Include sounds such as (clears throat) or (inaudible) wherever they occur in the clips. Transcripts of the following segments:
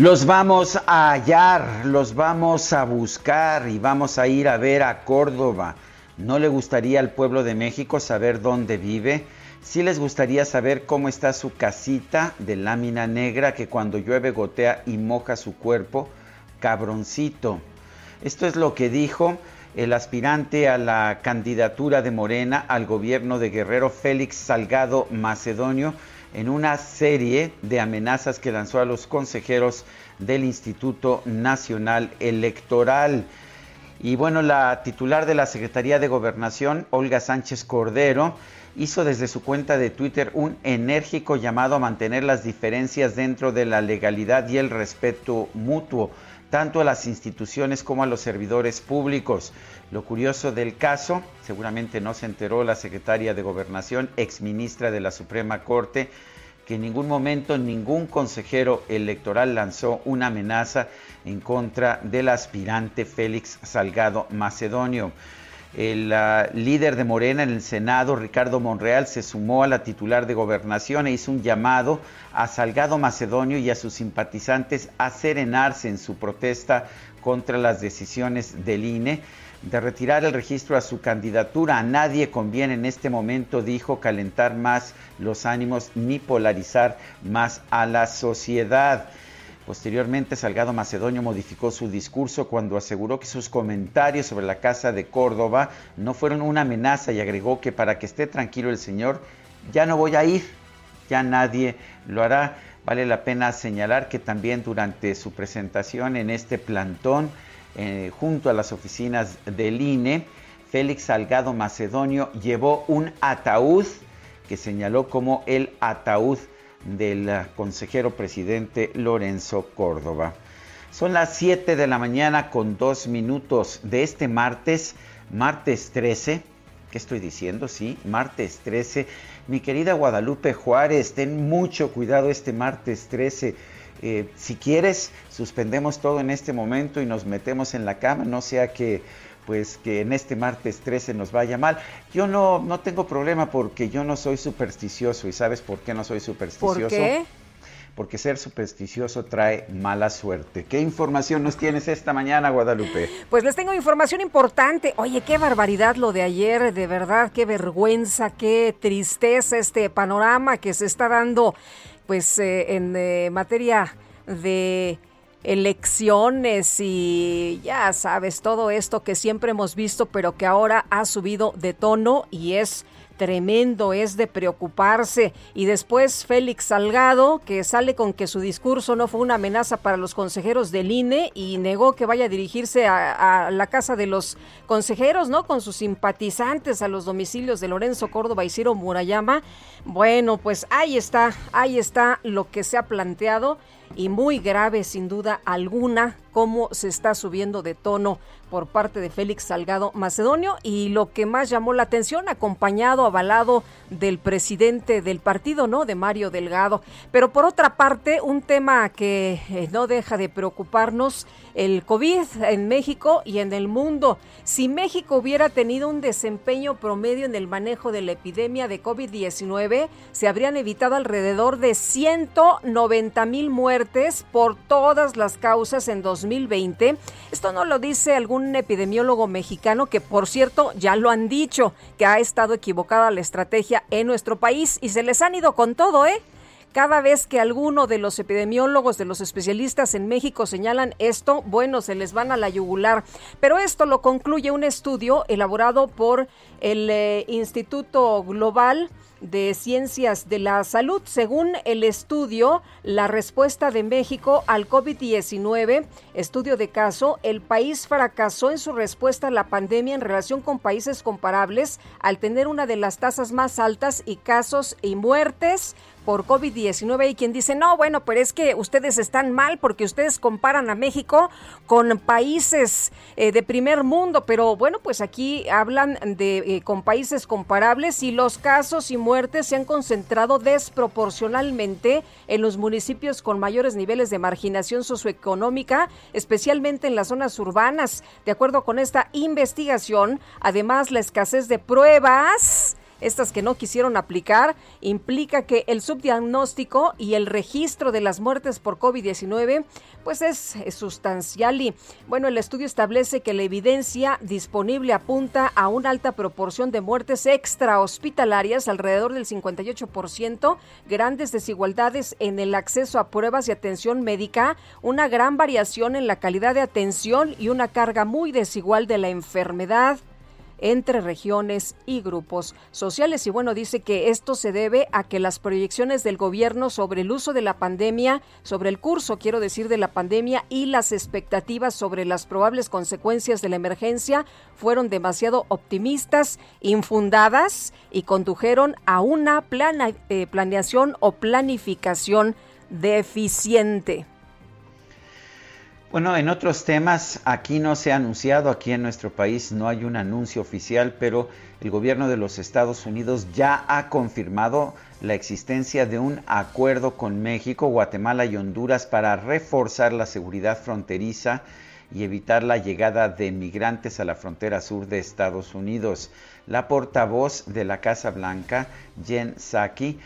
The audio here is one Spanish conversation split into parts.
Los vamos a hallar, los vamos a buscar y vamos a ir a ver a Córdoba. ¿No le gustaría al pueblo de México saber dónde vive? Sí les gustaría saber cómo está su casita de lámina negra que cuando llueve gotea y moja su cuerpo. Cabroncito. Esto es lo que dijo el aspirante a la candidatura de Morena al gobierno de Guerrero, Félix Salgado Macedonio, en una serie de amenazas que lanzó a los consejeros del Instituto Nacional Electoral. Y bueno, la titular de la Secretaría de Gobernación, Olga Sánchez Cordero, hizo desde su cuenta de Twitter un enérgico llamado a mantener las diferencias dentro de la legalidad y el respeto mutuo, tanto a las instituciones como a los servidores públicos. Lo curioso del caso, seguramente no se enteró la secretaria de Gobernación, exministra de la Suprema Corte, que en ningún momento ningún consejero electoral lanzó una amenaza en contra del aspirante Félix Salgado Macedonio. El uh, líder de Morena en el Senado, Ricardo Monreal, se sumó a la titular de gobernación e hizo un llamado a Salgado Macedonio y a sus simpatizantes a serenarse en su protesta contra las decisiones del INE de retirar el registro a su candidatura. A nadie conviene en este momento, dijo, calentar más los ánimos ni polarizar más a la sociedad. Posteriormente, Salgado Macedonio modificó su discurso cuando aseguró que sus comentarios sobre la Casa de Córdoba no fueron una amenaza y agregó que para que esté tranquilo el señor, ya no voy a ir, ya nadie lo hará. Vale la pena señalar que también durante su presentación en este plantón, eh, junto a las oficinas del INE, Félix Salgado Macedonio llevó un ataúd que señaló como el ataúd del eh, consejero presidente Lorenzo Córdoba. Son las 7 de la mañana con dos minutos de este martes, martes 13. ¿Qué estoy diciendo? Sí, martes 13. Mi querida Guadalupe Juárez, ten mucho cuidado este martes 13 eh, si quieres, suspendemos todo en este momento y nos metemos en la cama, no sea que pues que en este martes 13 nos vaya mal. Yo no, no tengo problema porque yo no soy supersticioso. ¿Y sabes por qué no soy supersticioso? ¿Por qué? Porque ser supersticioso trae mala suerte. ¿Qué información nos tienes esta mañana, Guadalupe? Pues les tengo información importante. Oye, qué barbaridad lo de ayer, de verdad, qué vergüenza, qué tristeza este panorama que se está dando pues eh, en eh, materia de elecciones y ya sabes, todo esto que siempre hemos visto, pero que ahora ha subido de tono y es tremendo, es de preocuparse. Y después Félix Salgado, que sale con que su discurso no fue una amenaza para los consejeros del INE y negó que vaya a dirigirse a, la casa de los consejeros, ¿no? Con sus simpatizantes a los domicilios de Lorenzo Córdoba y Ciro Murayama. Bueno, pues ahí está, ahí está lo que se ha planteado y muy grave sin duda alguna cómo se está subiendo de tono por parte de Félix Salgado Macedonio y lo que más llamó la atención, acompañado, avalado del presidente del partido, ¿no? De Mario Delgado. Pero por otra parte, un tema que eh, no deja de preocuparnos, el COVID en México y en el mundo. Si México hubiera tenido un desempeño promedio en el manejo de la epidemia de COVID-19, se habrían evitado alrededor de 190 mil muertes por todas las causas en 2020. Esto no lo dice algún epidemiólogo mexicano que, por cierto, ya lo han dicho, que ha estado equivocada la estrategia en nuestro país y se les han ido con todo, ¿eh? Cada vez que alguno de los epidemiólogos, de los especialistas en México señalan esto, bueno, se les van a la yugular. Pero esto lo concluye un estudio elaborado por el eh, Instituto Global de Ciencias de la Salud. Según el estudio, la respuesta de México al COVID-19, estudio de caso, el país fracasó en su respuesta a la pandemia en relación con países comparables al tener una de las tasas más altas y casos y muertes por COVID-19 y quien dice, no, bueno, pero es que ustedes están mal porque ustedes comparan a México con países eh, de primer mundo, pero bueno, pues aquí hablan de eh, con países comparables y los casos y muertes se han concentrado desproporcionalmente en los municipios con mayores niveles de marginación socioeconómica, especialmente en las zonas urbanas. De acuerdo con esta investigación, además la escasez de pruebas estas que no quisieron aplicar, implica que el subdiagnóstico y el registro de las muertes por COVID-19 pues es, sustancial. Y bueno, el estudio establece que la evidencia disponible apunta a una alta proporción de muertes extrahospitalarias, alrededor del 58%, grandes desigualdades en el acceso a pruebas y atención médica, una gran variación en la calidad de atención y una carga muy desigual de la enfermedad entre regiones y grupos sociales. Y bueno, dice que esto se debe a que las proyecciones del gobierno sobre el uso de la pandemia, sobre el curso, quiero decir, de la pandemia y las expectativas sobre las probables consecuencias de la emergencia fueron demasiado optimistas, infundadas y condujeron a una eh, planeación o planificación deficiente. Bueno, en otros temas, aquí no se ha anunciado, aquí en nuestro país no hay un anuncio oficial, pero el gobierno de los Estados Unidos ya ha confirmado la existencia de un acuerdo con México, Guatemala y Honduras para reforzar la seguridad fronteriza y evitar la llegada de migrantes a la frontera sur de Estados Unidos. La portavoz de la Casa Blanca, Jen Psaki,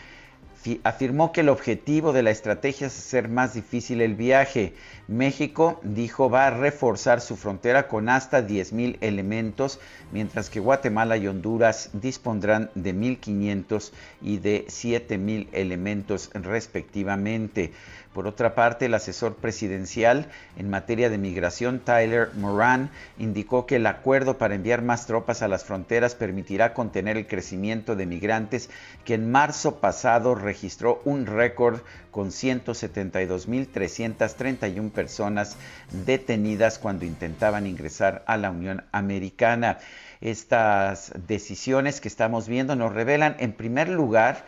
afirmó que el objetivo de la estrategia es hacer más difícil el viaje. México dijo va a reforzar su frontera con hasta 10.000 elementos, mientras que Guatemala y Honduras dispondrán de 1.500 y de 7.000 elementos respectivamente. Por otra parte, el asesor presidencial en materia de migración, Tyler Moran, indicó que el acuerdo para enviar más tropas a las fronteras permitirá contener el crecimiento de migrantes que en marzo pasado registró un récord con 172.331 personas detenidas cuando intentaban ingresar a la Unión Americana. Estas decisiones que estamos viendo nos revelan, en primer lugar,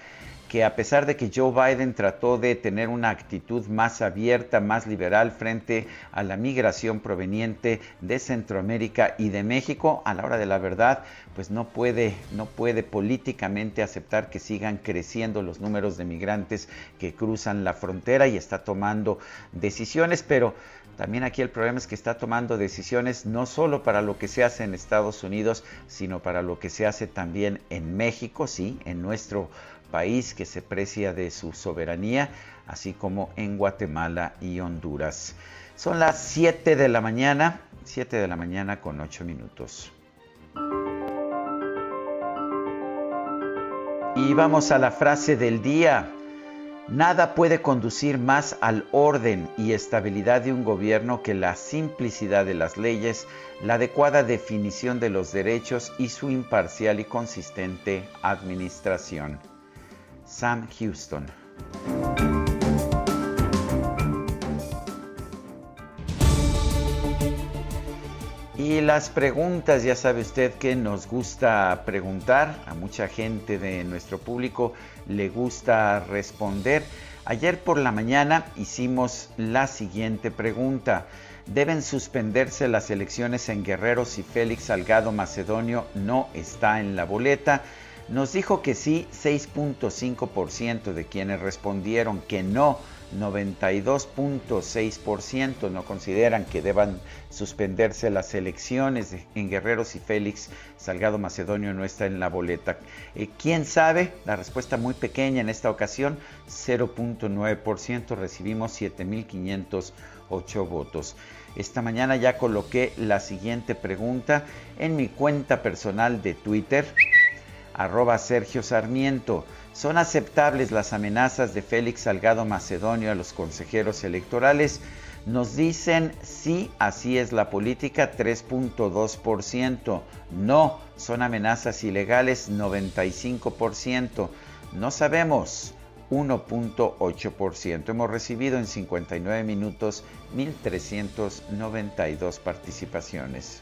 que a pesar de que Joe Biden trató de tener una actitud más abierta, más liberal frente a la migración proveniente de Centroamérica y de México, a la hora de la verdad, pues no puede, no puede políticamente aceptar que sigan creciendo los números de migrantes que cruzan la frontera y está tomando decisiones, pero también aquí el problema es que está tomando decisiones no solo para lo que se hace en Estados Unidos, sino para lo que se hace también en México, sí, en nuestro país que se precia de su soberanía, así como en Guatemala y Honduras. Son las 7 de la mañana, 7 de la mañana con 8 minutos. Y vamos a la frase del día. Nada puede conducir más al orden y estabilidad de un gobierno que la simplicidad de las leyes, la adecuada definición de los derechos y su imparcial y consistente administración. Sam Houston. Y las preguntas, ya sabe usted que nos gusta preguntar, a mucha gente de nuestro público le gusta responder. Ayer por la mañana hicimos la siguiente pregunta. ¿Deben suspenderse las elecciones en Guerrero si Félix Salgado Macedonio no está en la boleta? Nos dijo que sí 6.5% de quienes respondieron que no, 92.6% no consideran que deban suspenderse las elecciones en Guerreros y Félix Salgado Macedonio no está en la boleta. Eh, ¿Quién sabe? La respuesta muy pequeña en esta ocasión, 0.9%, recibimos 7.508 votos. Esta mañana ya coloqué la siguiente pregunta en mi cuenta personal de Twitter arroba Sergio Sarmiento. ¿Son aceptables las amenazas de Félix Salgado Macedonio a los consejeros electorales? Nos dicen sí, así es la política, 3.2%. No, son amenazas ilegales, 95%. No sabemos, 1.8%. Hemos recibido en 59 minutos 1.392 participaciones.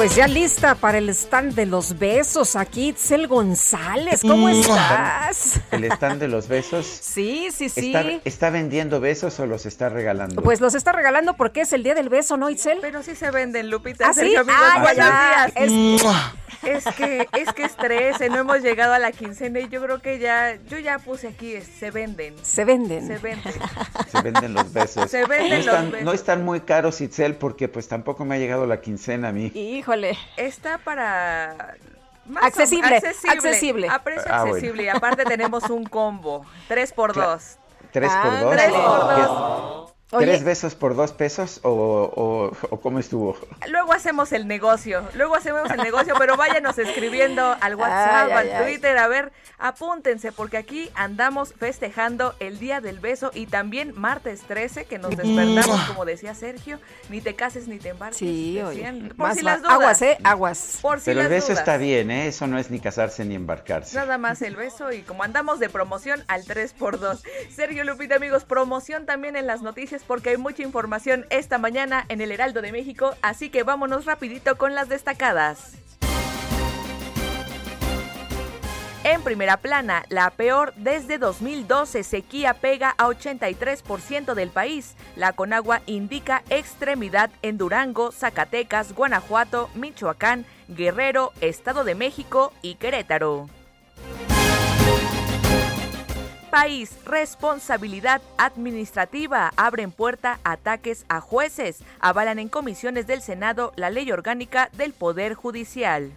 Pues ya lista para el stand de los besos aquí, Itzel González, ¿cómo estás? ¿El stand de los besos? (laughs) Sí, sí, sí. ¿Está, vendiendo besos o los está regalando? Pues los está regalando porque es el día del beso, ¿no, Itzel? Pero sí se venden, Lupita. ¿Ah, sí? Ah, ya, Es, es que, es que estrés, no hemos llegado a la quincena y yo creo que ya, yo ya puse aquí, se venden. Se venden. Se venden. Se venden los besos. Se venden no están, los besos. No están muy caros, Itzel, porque pues tampoco me ha llegado la quincena a mí. Híjole. Está para... accesible, accesible, A precio ah, accesible. Y aparte tenemos un combo, tres por dos. ¿Tres por dos? Tres por ¿Tres besos por dos pesos o, cómo estuvo? Luego hacemos el negocio, luego hacemos el negocio, pero váyanos escribiendo al WhatsApp, al Twitter, a ver, apúntense, porque aquí andamos festejando el Día del Beso y también martes 13, que nos despertamos, como decía Sergio, ni te cases ni te embarques. Sí, oye. Por si las dudas. Aguas, ¿eh? Aguas. Por si pero el beso está bien, ¿eh? Eso no es ni casarse ni embarcarse. Nada más el beso y como andamos de promoción al 3 por 2 Sergio Lupita, amigos, promoción también en las noticias porque hay mucha información esta mañana en el Heraldo de México, así que vámonos rapidito con las destacadas. En primera plana, la peor desde 2012, sequía pega a 83% del país. La Conagua indica extremidad en Durango, Zacatecas, Guanajuato, Michoacán, Guerrero, Estado de México y Querétaro. País, responsabilidad administrativa. Abren puerta ataques a jueces. Avalan en comisiones del Senado la ley orgánica del Poder Judicial.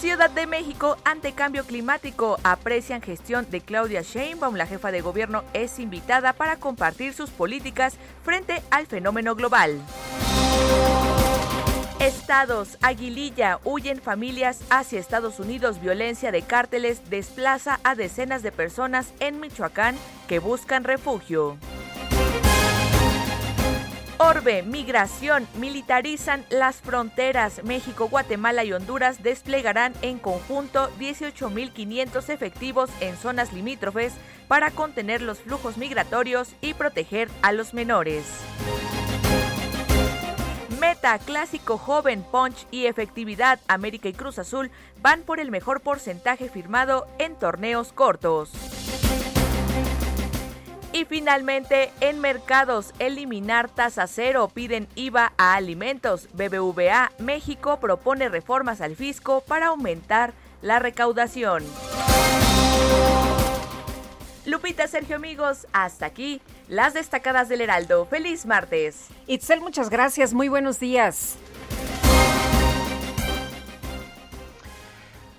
Ciudad de México ante cambio climático aprecian gestión de Claudia Sheinbaum. La jefa de gobierno es invitada para compartir sus políticas frente al fenómeno global. Estados, Aguililla, huyen familias hacia Estados Unidos. Violencia de cárteles desplaza a decenas de personas en Michoacán que buscan refugio. Orbe, migración, militarizan las fronteras. México, Guatemala y Honduras desplegarán en conjunto 18.500 efectivos en zonas limítrofes para contener los flujos migratorios y proteger a los menores. Meta, Clásico Joven, Punch y Efectividad, América y Cruz Azul van por el mejor porcentaje firmado en torneos cortos. Y finalmente, en mercados, eliminar tasa cero, piden IVA a alimentos. BBVA México propone reformas al fisco para aumentar la recaudación. Lupita, Sergio, amigos, hasta aquí las destacadas del Heraldo. Feliz martes. Itzel, muchas gracias. Muy buenos días.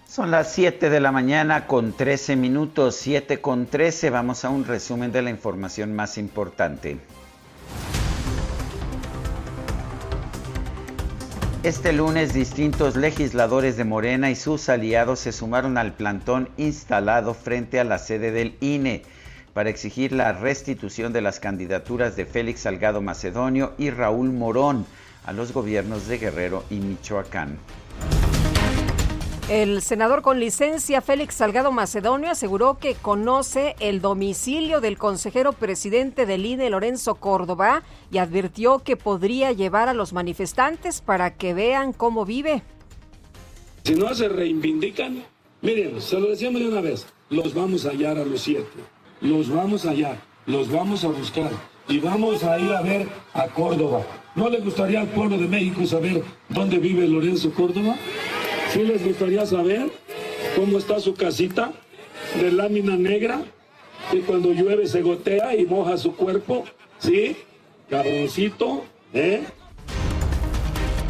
Son las 7 de la mañana con 13 minutos, 7 con 13. Vamos a un resumen de la información más importante. Este lunes distintos legisladores de Morena y sus aliados se sumaron al plantón instalado frente a la sede del INE para exigir la restitución de las candidaturas de Félix Salgado Macedonio y Raúl Morón a los gobiernos de Guerrero y Michoacán. El senador con licencia Félix Salgado Macedonio aseguró que conoce el domicilio del consejero presidente del INE, Lorenzo Córdoba, y advirtió que podría llevar a los manifestantes para que vean cómo vive. Si no se reivindican, miren, se lo decíamos de una vez, los vamos a hallar a los siete, los vamos a hallar, los vamos a buscar y vamos a ir a ver a Córdoba. ¿No le gustaría al pueblo de México saber dónde vive Lorenzo Córdoba? ¿Sí les gustaría saber cómo está su casita de lámina negra? Y cuando llueve se gotea y moja su cuerpo. ¿Sí? Cabroncito, ¿eh?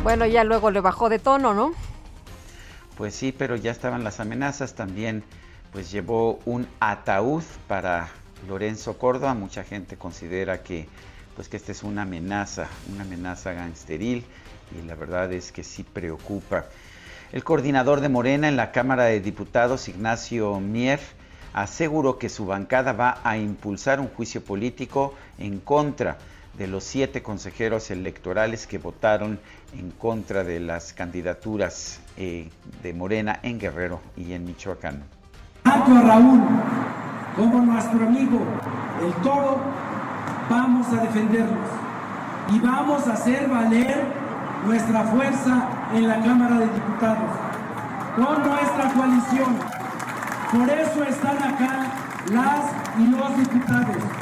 Bueno, ya luego le bajó de tono, ¿no? Pues sí, pero ya estaban las amenazas. También pues llevó un ataúd para Lorenzo Córdoba. Mucha gente considera que pues que esta es una amenaza, una amenaza gangsteril y la verdad es que sí preocupa. El coordinador de Morena en la Cámara de Diputados, Ignacio Mier, aseguró que su bancada va a impulsar un juicio político en contra de los siete consejeros electorales que votaron en contra de las candidaturas eh, de Morena en Guerrero y en Michoacán. Tanto a Raúl. Como nuestro amigo el toro, vamos a defenderlos. Y vamos a hacer valer nuestra fuerza en la Cámara de Diputados. Con nuestra coalición. Por eso están acá las y los diputados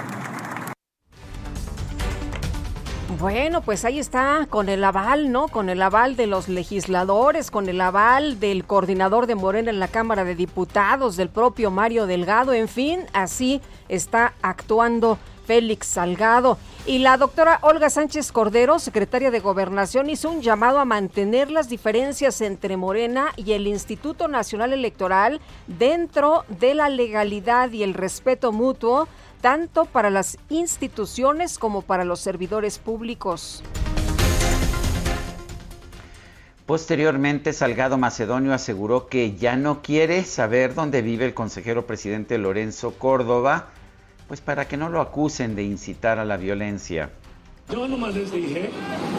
Bueno, pues ahí está, con el aval, ¿no? Con el aval de los legisladores, con el aval del coordinador de Morena en la Cámara de Diputados, del propio Mario Delgado, en fin, así está actuando Félix Salgado. Y la doctora Olga Sánchez Cordero, secretaria de Gobernación, hizo un llamado a mantener las diferencias entre Morena y el Instituto Nacional Electoral dentro de la legalidad y el respeto mutuo tanto para las instituciones como para los servidores públicos. Posteriormente, Salgado Macedonio aseguró que ya no quiere saber dónde vive el consejero presidente Lorenzo Córdoba, pues para que no lo acusen de incitar a la violencia. Yo nomás les dije,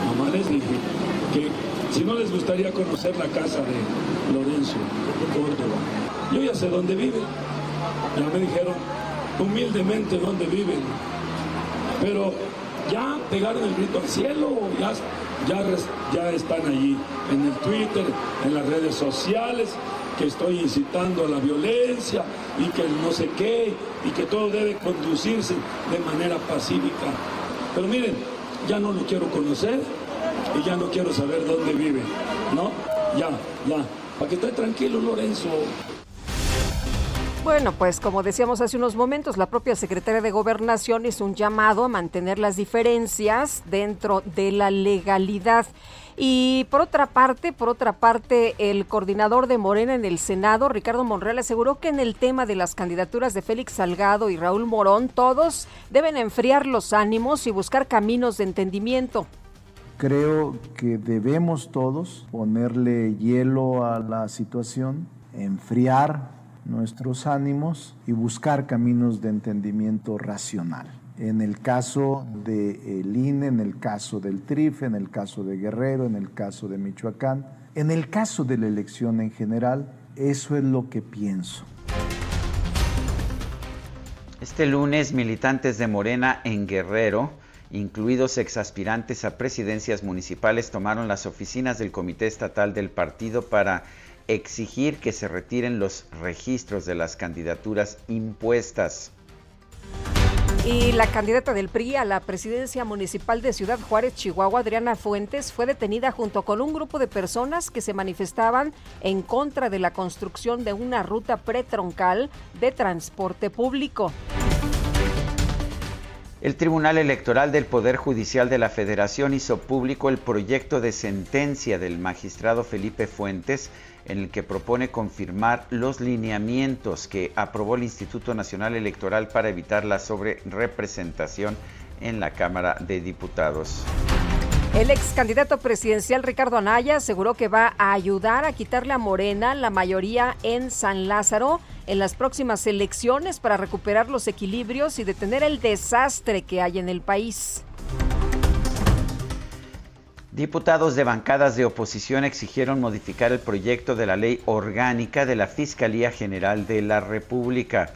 nomás les dije que si no les gustaría conocer la casa de Lorenzo Córdoba, yo ya sé dónde vive. Ya me dijeron humildemente donde viven. Pero ya pegaron el grito al cielo, ya, ya, ya están allí en el Twitter, en las redes sociales, que estoy incitando a la violencia y que no sé qué, y que todo debe conducirse de manera pacífica. Pero miren, ya no lo quiero conocer y ya no quiero saber dónde vive, ¿no? Ya, ya, para que esté tranquilo Lorenzo. Bueno, pues como decíamos hace unos momentos, la propia secretaria de Gobernación hizo un llamado a mantener las diferencias dentro de la legalidad. Y por otra parte, por otra parte, el coordinador de Morena en el Senado, Ricardo Monreal, aseguró que en el tema de las candidaturas de Félix Salgado y Raúl Morón, todos deben enfriar los ánimos y buscar caminos de entendimiento. Creo que debemos todos ponerle hielo a la situación, enfriar nuestros ánimos y buscar caminos de entendimiento racional. En el caso del INE, en el caso del TRIF, en el caso de Guerrero, en el caso de Michoacán, en el caso de la elección en general, eso es lo que pienso. Este lunes, militantes de Morena en Guerrero, incluidos exaspirantes a presidencias municipales, tomaron las oficinas del Comité Estatal del Partido para exigir que se retiren los registros de las candidaturas impuestas. Y la candidata del PRI a la presidencia municipal de Ciudad Juárez, Chihuahua, Adriana Fuentes, fue detenida junto con un grupo de personas que se manifestaban en contra de la construcción de una ruta pretroncal de transporte público. El Tribunal Electoral del Poder Judicial de la Federación hizo público el proyecto de sentencia del magistrado Felipe Fuentes en el que propone confirmar los lineamientos que aprobó el Instituto Nacional Electoral para evitar la sobrerepresentación en la Cámara de Diputados. El ex candidato presidencial Ricardo Anaya aseguró que va a ayudar a quitarle a Morena la mayoría en San Lázaro en las próximas elecciones para recuperar los equilibrios y detener el desastre que hay en el país. Diputados de bancadas de oposición exigieron modificar el proyecto de la ley orgánica de la Fiscalía General de la República,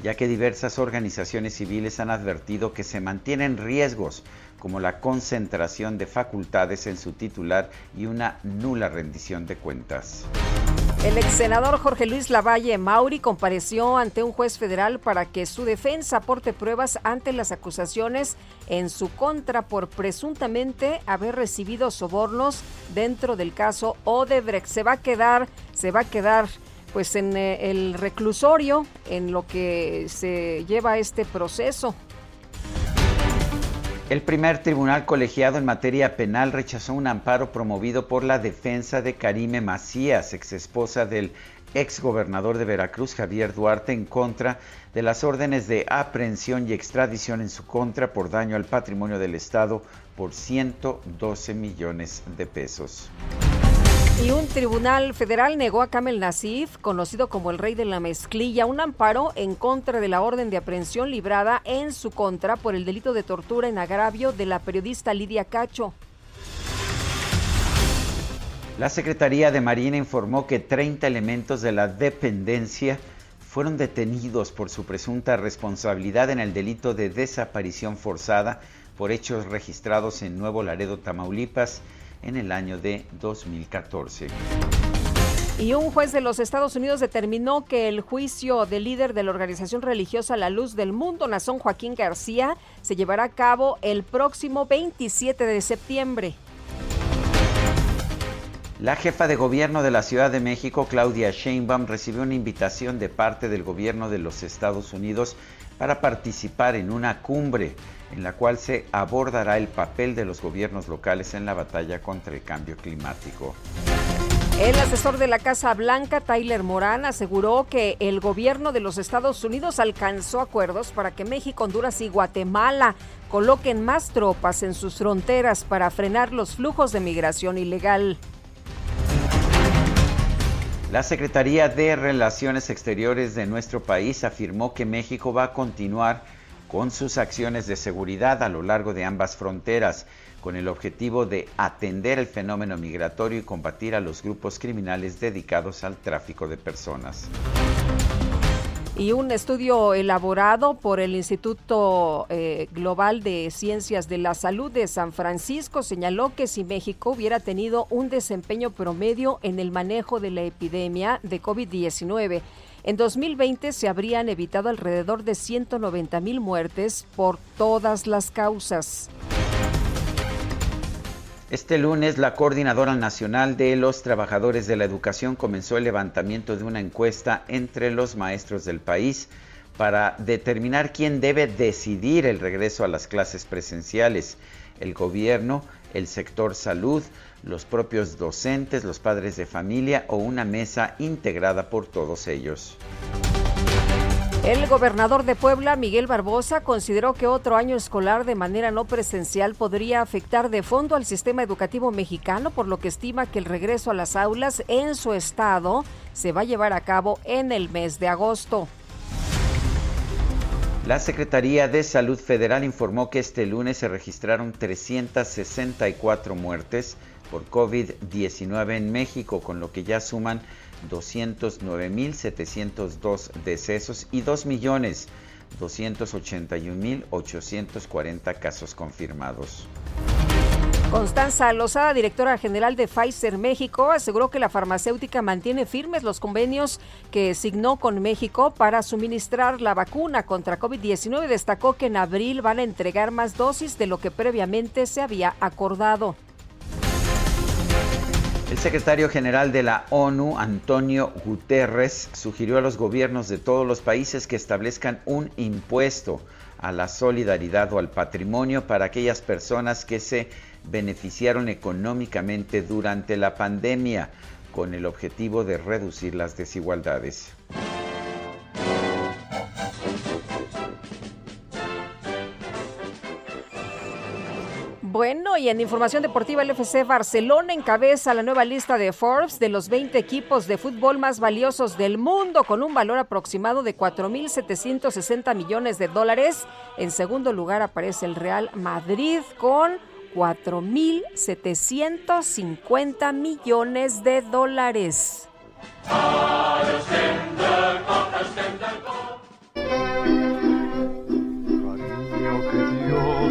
ya que diversas organizaciones civiles han advertido que se mantienen riesgos como la concentración de facultades en su titular y una nula rendición de cuentas. El ex senador Jorge Luis Lavalle Mauri compareció ante un juez federal para que su defensa aporte pruebas ante las acusaciones en su contra por presuntamente haber recibido sobornos dentro del caso Odebrecht. Se va a quedar, se va a quedar pues en eh, el reclusorio en lo que se lleva este proceso. El primer tribunal colegiado en materia penal rechazó un amparo promovido por la defensa de Karime Macías, ex esposa del ex gobernador de Veracruz, Javier Duarte, en contra de las órdenes de aprehensión y extradición en su contra por daño al patrimonio del Estado por 112 millones de pesos. Y un tribunal federal negó a Kamel Nasif, conocido como el rey de la mezclilla, un amparo en contra de la orden de aprehensión librada en su contra por el delito de tortura en agravio de la periodista Lidia Cacho. La Secretaría de Marina informó que 30 elementos de la dependencia fueron detenidos por su presunta responsabilidad en el delito de desaparición forzada por hechos registrados en Nuevo Laredo, Tamaulipas, en el año de 2014. Y un juez de los Estados Unidos determinó que el juicio del líder de la organización religiosa La Luz del Mundo, Nazón Joaquín García, se llevará a cabo el próximo 27 de septiembre. La jefa de gobierno de la Ciudad de México, Claudia Sheinbaum, recibió una invitación de parte del gobierno de los Estados Unidos para participar en una cumbre en la cual se abordará el papel de los gobiernos locales en la batalla contra el cambio climático. El asesor de la Casa Blanca, Tyler Moran, aseguró que el gobierno de los Estados Unidos alcanzó acuerdos para que México, Honduras y Guatemala coloquen más tropas en sus fronteras para frenar los flujos de migración ilegal. La Secretaría de Relaciones Exteriores de nuestro país afirmó que México va a continuar con sus acciones de seguridad a lo largo de ambas fronteras, con el objetivo de atender el fenómeno migratorio y combatir a los grupos criminales dedicados al tráfico de personas. Y un estudio elaborado por el Instituto eh, Global de Ciencias de la Salud de San Francisco señaló que si México hubiera tenido un desempeño promedio en el manejo de la epidemia de COVID-19, en 2020 se habrían evitado alrededor de 190 mil muertes por todas las causas. Este lunes, la Coordinadora Nacional de los Trabajadores de la Educación comenzó el levantamiento de una encuesta entre los maestros del país para determinar quién debe decidir el regreso a las clases presenciales, el gobierno, el sector salud, los propios docentes, los padres de familia o una mesa integrada por todos ellos. El gobernador de Puebla, Miguel Barbosa, consideró que otro año escolar de manera no presencial podría afectar de fondo al sistema educativo mexicano, por lo que estima que el regreso a las aulas en su estado se va a llevar a cabo en el mes de agosto. La Secretaría de Salud Federal informó que este lunes se registraron 364 muertes por COVID-19 en México, con lo que ya suman 209.702 decesos y 2.281.840 casos confirmados. Constanza Lozada, directora general de Pfizer México, aseguró que la farmacéutica mantiene firmes los convenios que signó con México para suministrar la vacuna contra COVID-19. Destacó que en abril van a entregar más dosis de lo que previamente se había acordado. El secretario general de la ONU, Antonio Guterres, sugirió a los gobiernos de todos los países que establezcan un impuesto a la solidaridad o al patrimonio para aquellas personas que se beneficiaron económicamente durante la pandemia, con el objetivo de reducir las desigualdades. Bueno, y en información deportiva, el FC Barcelona encabeza la nueva lista de Forbes de los 20 equipos de fútbol más valiosos del mundo, con un valor aproximado de 4.760 millones de dólares. En segundo lugar aparece el Real Madrid con 4.750 millones de dólares.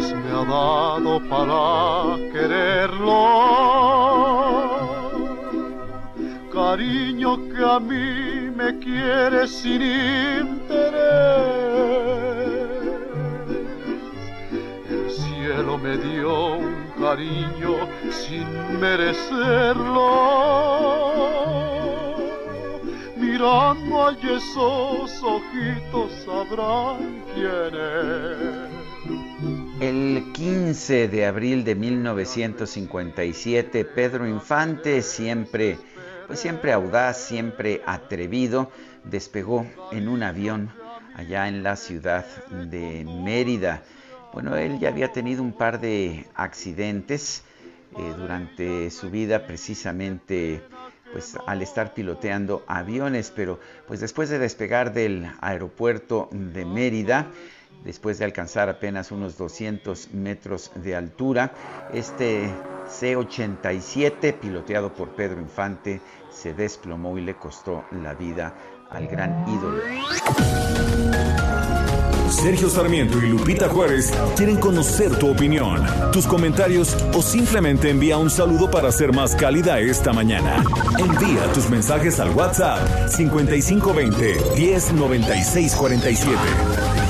Me ha dado para quererlo. Cariño que a mí me quiere sin interés. El cielo me dio un cariño sin merecerlo. Mirando a esos ojitos sabrán quién es El 15 de abril de 1957, Pedro Infante, siempre, pues siempre audaz, siempre atrevido, despegó en un avión allá en la ciudad de Mérida. Bueno, él ya había tenido un par de accidentes eh, durante su vida, precisamente pues al estar piloteando aviones, pero pues después de despegar del aeropuerto de Mérida, después de alcanzar apenas unos 200 metros de altura. Este C-87, piloteado por Pedro Infante, se desplomó y le costó la vida al gran ídolo. Sergio Sarmiento y Lupita Juárez quieren conocer tu opinión, tus comentarios o simplemente envía un saludo para ser más cálida esta mañana. Envía tus mensajes al WhatsApp 5520 109647.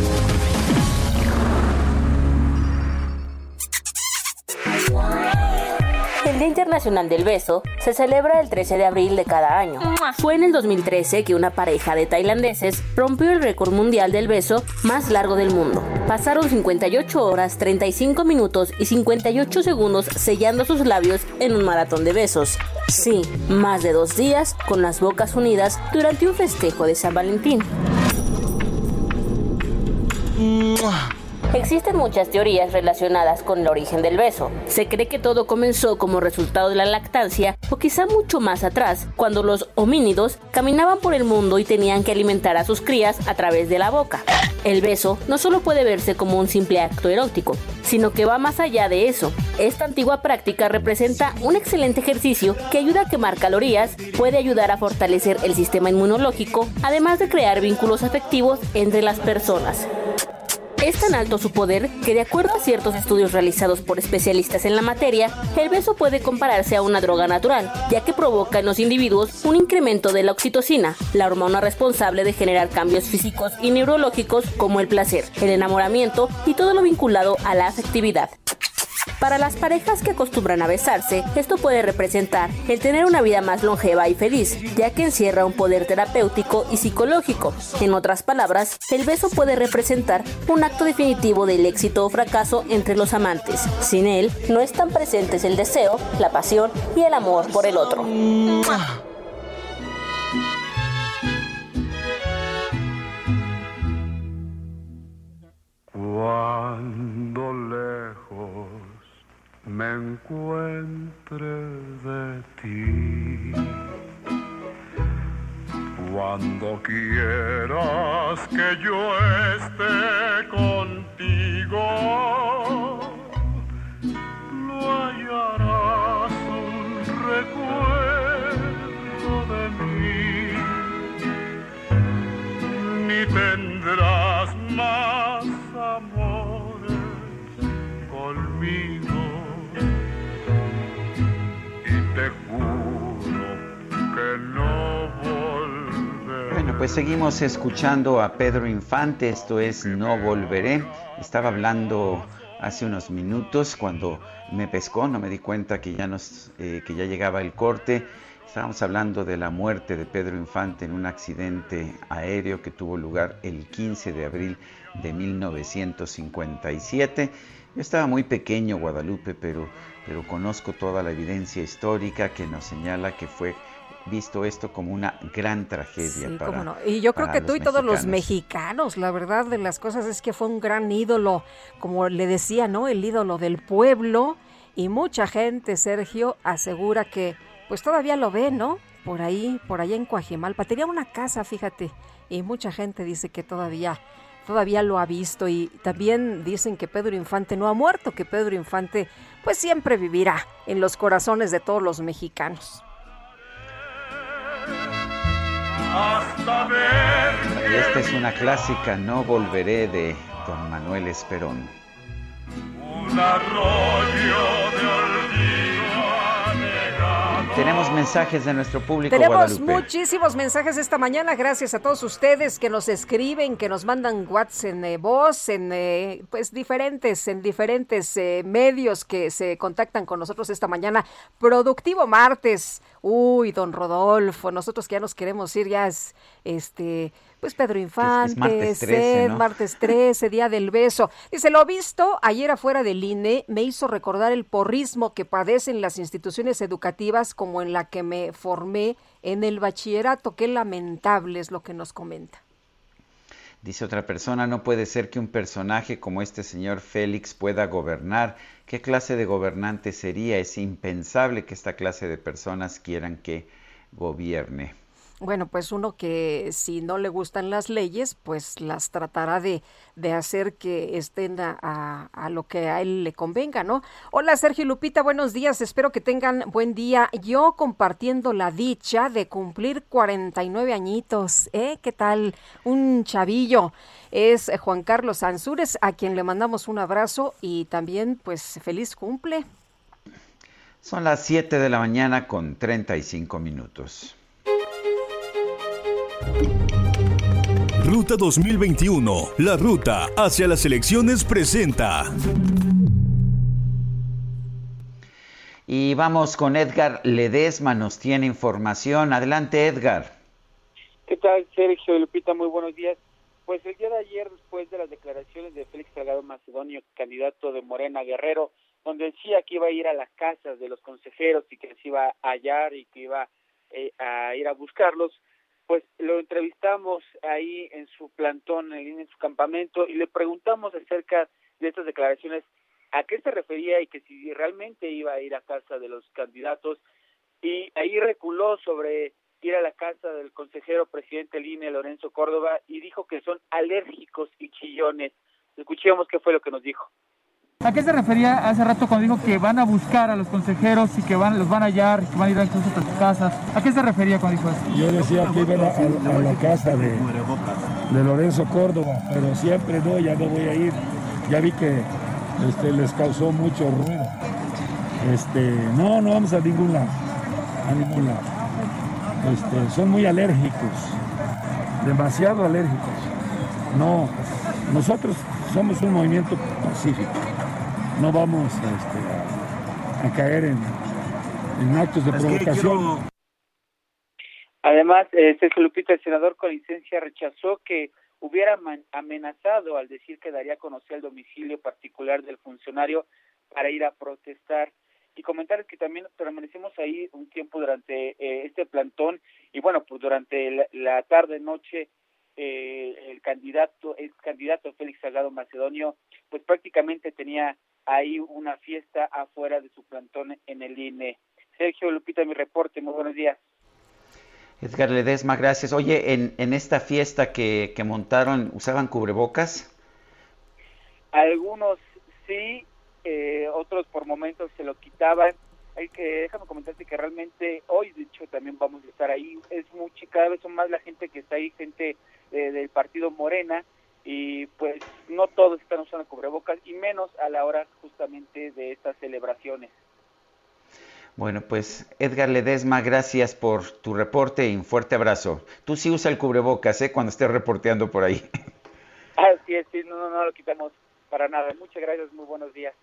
Internacional del Beso se celebra el 13 de abril de cada año. Fue en el 2013 que una pareja de tailandeses rompió el récord mundial del beso más largo del mundo. Pasaron 58 horas, 35 minutos y 58 segundos sellando sus labios en un maratón de besos. Sí, más de dos días con las bocas unidas durante un festejo de San Valentín. Existen muchas teorías relacionadas con el origen del beso. Se cree que todo comenzó como resultado de la lactancia o quizá mucho más atrás, cuando los homínidos caminaban por el mundo y tenían que alimentar a sus crías a través de la boca. El beso no solo puede verse como un simple acto erótico, sino que va más allá de eso. Esta antigua práctica representa un excelente ejercicio que ayuda a quemar calorías, puede ayudar a fortalecer el sistema inmunológico, además de crear vínculos afectivos entre las personas. Es tan alto su poder que de acuerdo a ciertos estudios realizados por especialistas en la materia, el beso puede compararse a una droga natural, ya que provoca en los individuos un incremento de la oxitocina, la hormona responsable de generar cambios físicos y neurológicos como el placer, el enamoramiento y todo lo vinculado a la afectividad. Para las parejas que acostumbran a besarse, esto puede representar el tener una vida más longeva y feliz, ya que encierra un poder terapéutico y psicológico. En otras palabras, el beso puede representar un acto definitivo del éxito o fracaso entre los amantes. Sin él, no están presentes el deseo, la pasión y el amor por el otro. Cuando lejos me encuentre de ti, cuando quieras que yo esté contigo, lo hallarás un recuerdo de mí, ni tendrás más amores conmigo Bueno, pues seguimos escuchando a Pedro Infante, esto es No Volveré. Estaba hablando hace unos minutos cuando me pescó, no me di cuenta que ya, nos, eh, que ya llegaba el corte. Estábamos hablando de la muerte de Pedro Infante en un accidente aéreo que tuvo lugar el 15 de abril de 1957. Yo estaba muy pequeño, Guadalupe, pero, pero conozco toda la evidencia histórica que nos señala que fue visto esto como una gran tragedia. Sí, para, cómo no. Y yo creo que tú y todos los mexicanos. mexicanos, la verdad de las cosas es que fue un gran ídolo, como le decía, ¿no? El ídolo del pueblo. Y mucha gente, Sergio, asegura que pues todavía lo ve, ¿no? Por ahí, por allá en Coajimalpa. Tenía una casa, fíjate, y mucha gente dice que todavía todavía lo ha visto y también dicen que Pedro Infante no ha muerto, que Pedro Infante pues siempre vivirá en los corazones de todos los mexicanos. Hasta ver Y esta es una clásica, No Volveré de Don Manuel Esperón. un arroyo de. Tenemos mensajes de nuestro público. Tenemos muchísimos mensajes esta mañana. Gracias a todos ustedes que nos escriben, que nos mandan WhatsApp en eh, voz, en eh, pues diferentes, en diferentes eh, medios que se contactan con nosotros esta mañana. Productivo martes. Uy, don Rodolfo, nosotros que ya nos queremos ir, ya es este pues Pedro Infante, martes 13, martes 13, Día del Beso. Dice, lo visto ayer afuera del INE me hizo recordar el porrismo que padecen las instituciones educativas como en la que me formé en el bachillerato. Qué lamentable es lo que nos comenta. Dice otra persona, no puede ser que un personaje como este señor Félix pueda gobernar. ¿Qué clase de gobernante sería? Es impensable que esta clase de personas quieran que gobierne. Bueno, pues uno que si no le gustan las leyes, pues las tratará de, de hacer que estén a, a, lo que a él le convenga, ¿no? Hola Sergio Lupita, buenos días, espero que tengan buen día. Yo compartiendo la dicha de cumplir 49 añitos, ¿eh? ¿Qué tal? Un chavillo. Es Juan Carlos Ansúrez, a quien le mandamos un abrazo y también pues feliz cumple. Son las 7 de la mañana con 35 minutos. Ruta 2021, la ruta hacia las elecciones presenta. Y vamos con Edgar Ledesma, nos tiene información. Adelante, Edgar. ¿Qué tal, Sergio Lupita? Muy buenos días. Pues el día de ayer, después de las declaraciones de Félix Salgado Macedonio, candidato de Morena Guerrero, donde decía que iba a ir a las casas de los consejeros y que se iba a hallar y que iba eh, a ir a buscarlos, pues lo entrevistamos ahí en su plantón, en su campamento, y le preguntamos acerca de estas declaraciones, a qué se refería y que si realmente iba a ir a casa de los candidatos, y ahí reculó sobre ir a la casa del consejero presidente del INE, Lorenzo Córdoba, y dijo que son alérgicos y chillones. Escuchemos qué fue lo que nos dijo. ¿A qué se refería hace rato cuando dijo que van a buscar a los consejeros y que van, los van a hallar, que van a ir incluso a sus casas? ¿A qué se refería cuando dijo eso? Yo decía que iban a, la casa de, de, Lorenzo Córdoba, pero siempre no, ya no voy a ir. Ya vi que este, les causó mucho ruido. Este, no, no vamos a ningún lado, a ningún. Este, son muy alérgicos, demasiado alérgicos. No, nosotros somos un movimiento pacífico no vamos este, a, caer en, actos de provocación. Además, este Lupita, el senador con licencia rechazó que hubiera amenazado al decir que daría a conocer el domicilio particular del funcionario para ir a protestar y comentar que también permanecemos ahí un tiempo durante eh, este plantón y bueno, pues durante la, tarde noche eh, el candidato, el candidato Félix Salgado Macedonio, pues prácticamente tenía hay una fiesta afuera de su plantón en el INE. Sergio Lupita, mi reporte, muy buenos días. Edgar Ledesma, gracias. Oye, en, en esta fiesta que, que montaron, ¿usaban cubrebocas? Algunos sí, eh, otros por momentos se lo quitaban. Hay que, déjame comentarte que realmente hoy, de hecho, también vamos a estar ahí. Es mucho, cada vez son más la gente que está ahí, gente eh, del partido Morena, y pues no todos están usando cubrebocas y menos a la hora justamente de estas celebraciones. Bueno, pues Edgar Ledesma, gracias por tu reporte y un fuerte abrazo. Tú sí usa el cubrebocas, ¿eh? Cuando estés reporteando por ahí. (laughs) Así es, sí, no, no, no lo quitamos para nada. Muchas gracias, muy buenos días.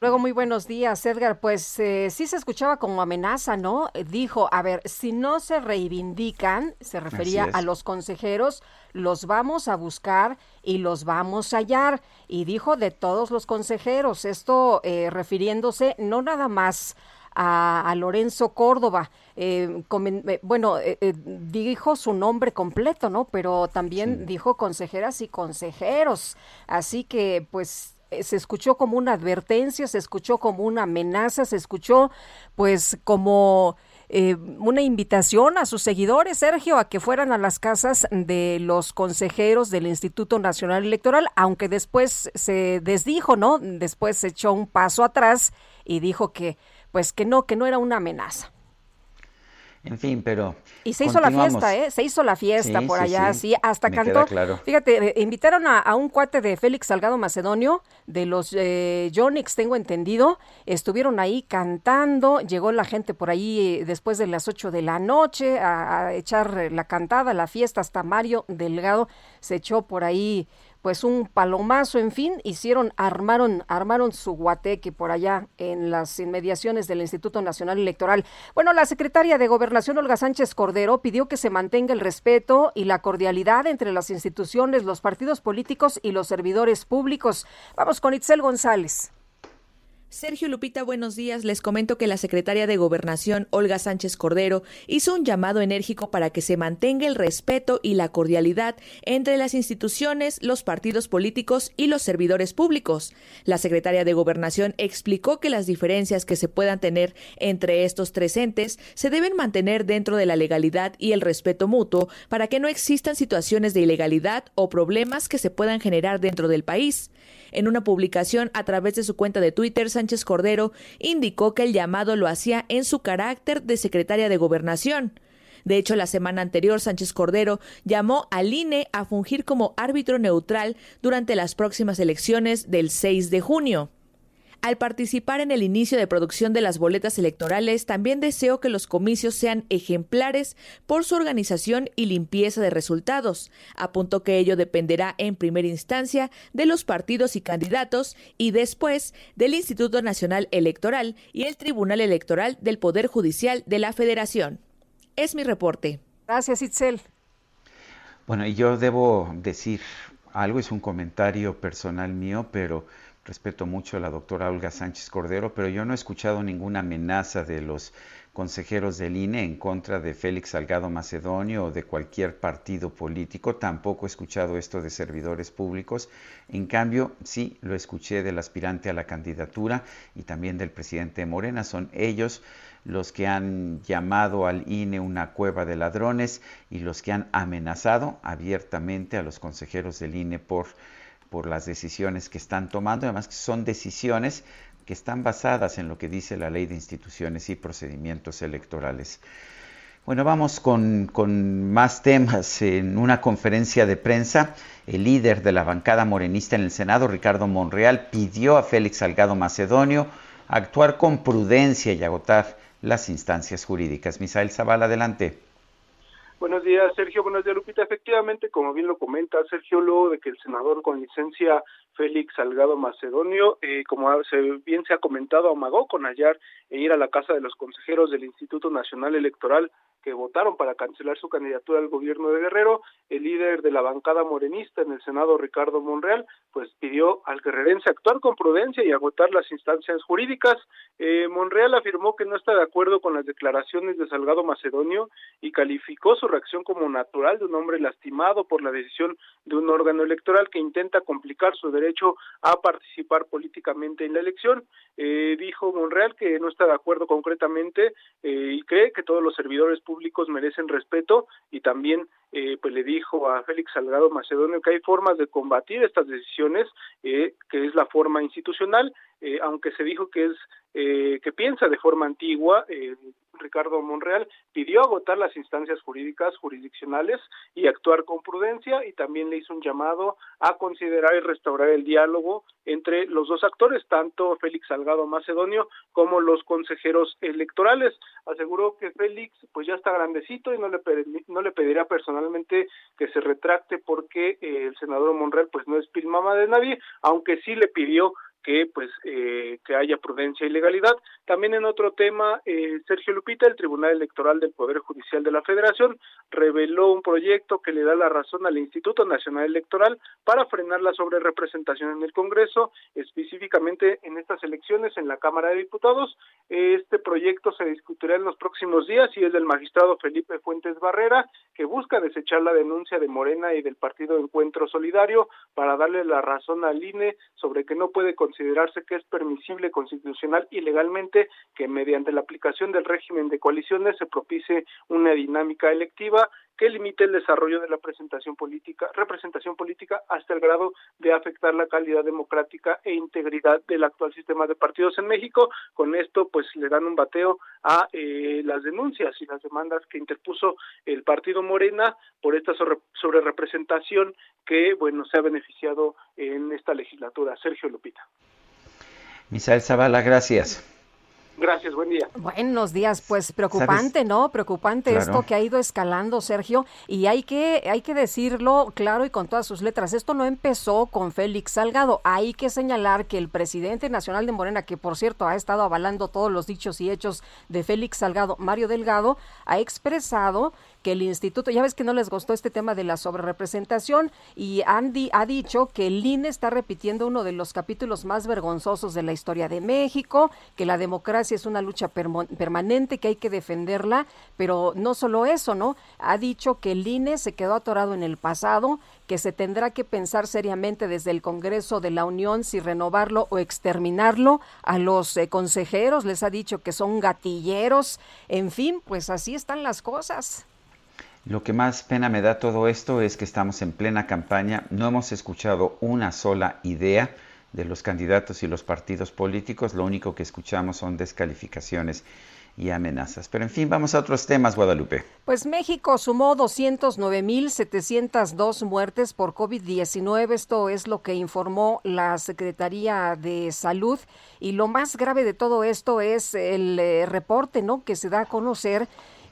Luego, muy buenos días, Edgar. Pues eh, sí se escuchaba como amenaza, ¿no? Dijo, a ver, si no se reivindican, se refería a los consejeros, los vamos a buscar y los vamos a hallar. Y dijo de todos los consejeros, esto eh, refiriéndose no nada más a, Lorenzo Córdoba. Eh, bueno, dijo su nombre completo, ¿no? Pero también dijo consejeras y consejeros. Así que, pues, eh, se escuchó como una advertencia, se escuchó como una amenaza, se escuchó pues como eh, una invitación a sus seguidores, Sergio, a que fueran a las casas de los consejeros del Instituto Nacional Electoral, aunque después se desdijo, ¿no? Después se echó un paso atrás y dijo que pues que no, que no era una amenaza. En fin, pero. Y se hizo la fiesta, ¿eh? Se hizo la fiesta por allá, sí, hasta cantó. Fíjate, eh, invitaron a, un cuate de Félix Salgado Macedonio, de los eh, tengo entendido. Estuvieron ahí cantando. Llegó la gente por ahí eh, después de las 8 de la noche a, a echar la cantada, la fiesta. Hasta Mario Delgado se echó por ahí pues un palomazo, en fin, hicieron, armaron, armaron su guateque por allá en las inmediaciones del Instituto Nacional Electoral. Bueno, la secretaria de Gobernación, Olga Sánchez Cordero, pidió que se mantenga el respeto y la cordialidad entre las instituciones, los partidos políticos y los servidores públicos. Vamos con Itzel González. Sergio Lupita, buenos días. Les comento que la secretaria de Gobernación, Olga Sánchez Cordero, hizo un llamado enérgico para que se mantenga el respeto y la cordialidad entre las instituciones, los partidos políticos y los servidores públicos. La secretaria de Gobernación explicó que las diferencias que se puedan tener entre estos tres entes se deben mantener dentro de la legalidad y el respeto mutuo para que no existan situaciones de ilegalidad o problemas que se puedan generar dentro del país. En una publicación a través de su cuenta de Twitter, Sánchez Cordero indicó que el llamado lo hacía en su carácter de secretaria de Gobernación. De hecho, la semana anterior, Sánchez Cordero llamó al INE a fungir como árbitro neutral durante las próximas elecciones del 6 de junio. Al participar en el inicio de producción de las boletas electorales, también deseo que los comicios sean ejemplares por su organización y limpieza de resultados. Apunto que ello dependerá en primera instancia de los partidos y candidatos y después del Instituto Nacional Electoral y el Tribunal Electoral del Poder Judicial de la Federación. Es mi reporte. Gracias, Itzel. Bueno, y yo debo decir algo, es un comentario personal mío, pero Respeto mucho a la doctora Olga Sánchez Cordero, pero yo no he escuchado ninguna amenaza de los consejeros del INE en contra de Félix Salgado Macedonio o de cualquier partido político. Tampoco he escuchado esto de servidores públicos. En cambio, sí lo escuché del aspirante a la candidatura y también del presidente Morena. Son ellos los que han llamado al INE una cueva de ladrones y los que han amenazado abiertamente a los consejeros del INE por por las decisiones que están tomando, además que son decisiones que están basadas en lo que dice la ley de instituciones y procedimientos electorales. Bueno, vamos con, con, más temas. En una conferencia de prensa, el líder de la bancada morenista en el Senado, Ricardo Monreal, pidió a Félix Salgado Macedonio actuar con prudencia y agotar las instancias jurídicas. Misael Zavala, adelante. Buenos días, Sergio. Buenos días, Lupita. Efectivamente, como bien lo comenta Sergio, luego de que el senador con licencia Félix Salgado Macedonio, eh, como bien se ha comentado, amagó con hallar e ir a la casa de los consejeros del Instituto Nacional Electoral que votaron para cancelar su candidatura al gobierno de Guerrero, el líder de la bancada morenista en el Senado, Ricardo Monreal, pues pidió al guerrerense actuar con prudencia y agotar las instancias jurídicas. Eh, Monreal afirmó que no está de acuerdo con las declaraciones de Salgado Macedonio y calificó su reacción como natural de un hombre lastimado por la decisión de un órgano electoral que intenta complicar su derecho a participar políticamente en la elección. Eh, dijo Monreal que no está de acuerdo concretamente eh, y cree que todos los servidores públicos merecen respeto y también eh, pues le dijo a Félix Salgado Macedonio que hay formas de combatir estas decisiones, eh, que es la forma institucional, eh, aunque se dijo que es que piensa de forma antigua, Ricardo Monreal pidió agotar las instancias jurídicas jurisdiccionales y actuar con prudencia y también le hizo un llamado a considerar y restaurar el diálogo entre los dos actores, tanto Félix Salgado Macedonio como los consejeros electorales. Aseguró que Félix pues ya está grandecito y no le, no le pedirá personalmente que se retracte porque eh, el senador Monreal pues no es pilmama de nadie, aunque sí le pidió que pues eh, que haya prudencia y legalidad. También en otro tema, eh, Sergio Lupita, el Tribunal Electoral del Poder Judicial de la Federación, reveló un proyecto que le da la razón al Instituto Nacional Electoral para frenar la sobrerepresentación en el Congreso, específicamente en estas elecciones en la Cámara de Diputados. Este proyecto se discutirá en los próximos días y es del magistrado Felipe Fuentes Barrera, que busca desechar la denuncia de Morena y del Partido Encuentro Solidario para darle la razón al INE sobre que no puede considerarse que es permisible constitucional y legalmente que mediante la aplicación del régimen de coaliciones se propicie una dinámica electiva que limite el desarrollo de la presentación política, representación política hasta el grado de afectar la calidad democrática e integridad del actual sistema de partidos en México. Con esto, pues le dan un bateo a eh, las denuncias y las demandas que interpuso el partido Morena por esta sobre, representación que, bueno, se ha beneficiado en esta legislatura. Sergio Lupita. Misael Zavala, gracias. Gracias, buen día. Buenos días, pues preocupante, ¿no? Preocupante esto que ha ido escalando, Sergio, y hay que hay que decirlo claro y con todas sus letras. Esto no empezó con Félix Salgado. Hay que señalar que el presidente nacional de Morena, que por cierto ha estado avalando todos los dichos y hechos de Félix Salgado, Mario Delgado, ha expresado que el instituto, ya ves que no les gustó este tema de la sobrerepresentación y Andy ha dicho que el INE está repitiendo uno de los capítulos más vergonzosos de la historia de México, que la democracia es una lucha permanente, que hay que defenderla, pero no solo eso, ¿no? Ha dicho que el INE se quedó atorado en el pasado, que se tendrá que pensar seriamente desde el Congreso de la Unión si renovarlo o exterminarlo. A los eh, consejeros les ha dicho que son gatilleros. En fin, pues así están las cosas. Lo que más pena me da todo esto es que estamos en plena campaña, no hemos escuchado una sola idea de los candidatos y los partidos políticos, lo único que escuchamos son descalificaciones y amenazas. Pero en fin, vamos a otros temas, Guadalupe. Pues México sumó 209.702 muertes por COVID-19. Esto es lo que informó la Secretaría de Salud. Y lo más grave de todo esto es el eh, reporte ¿no? que se da a conocer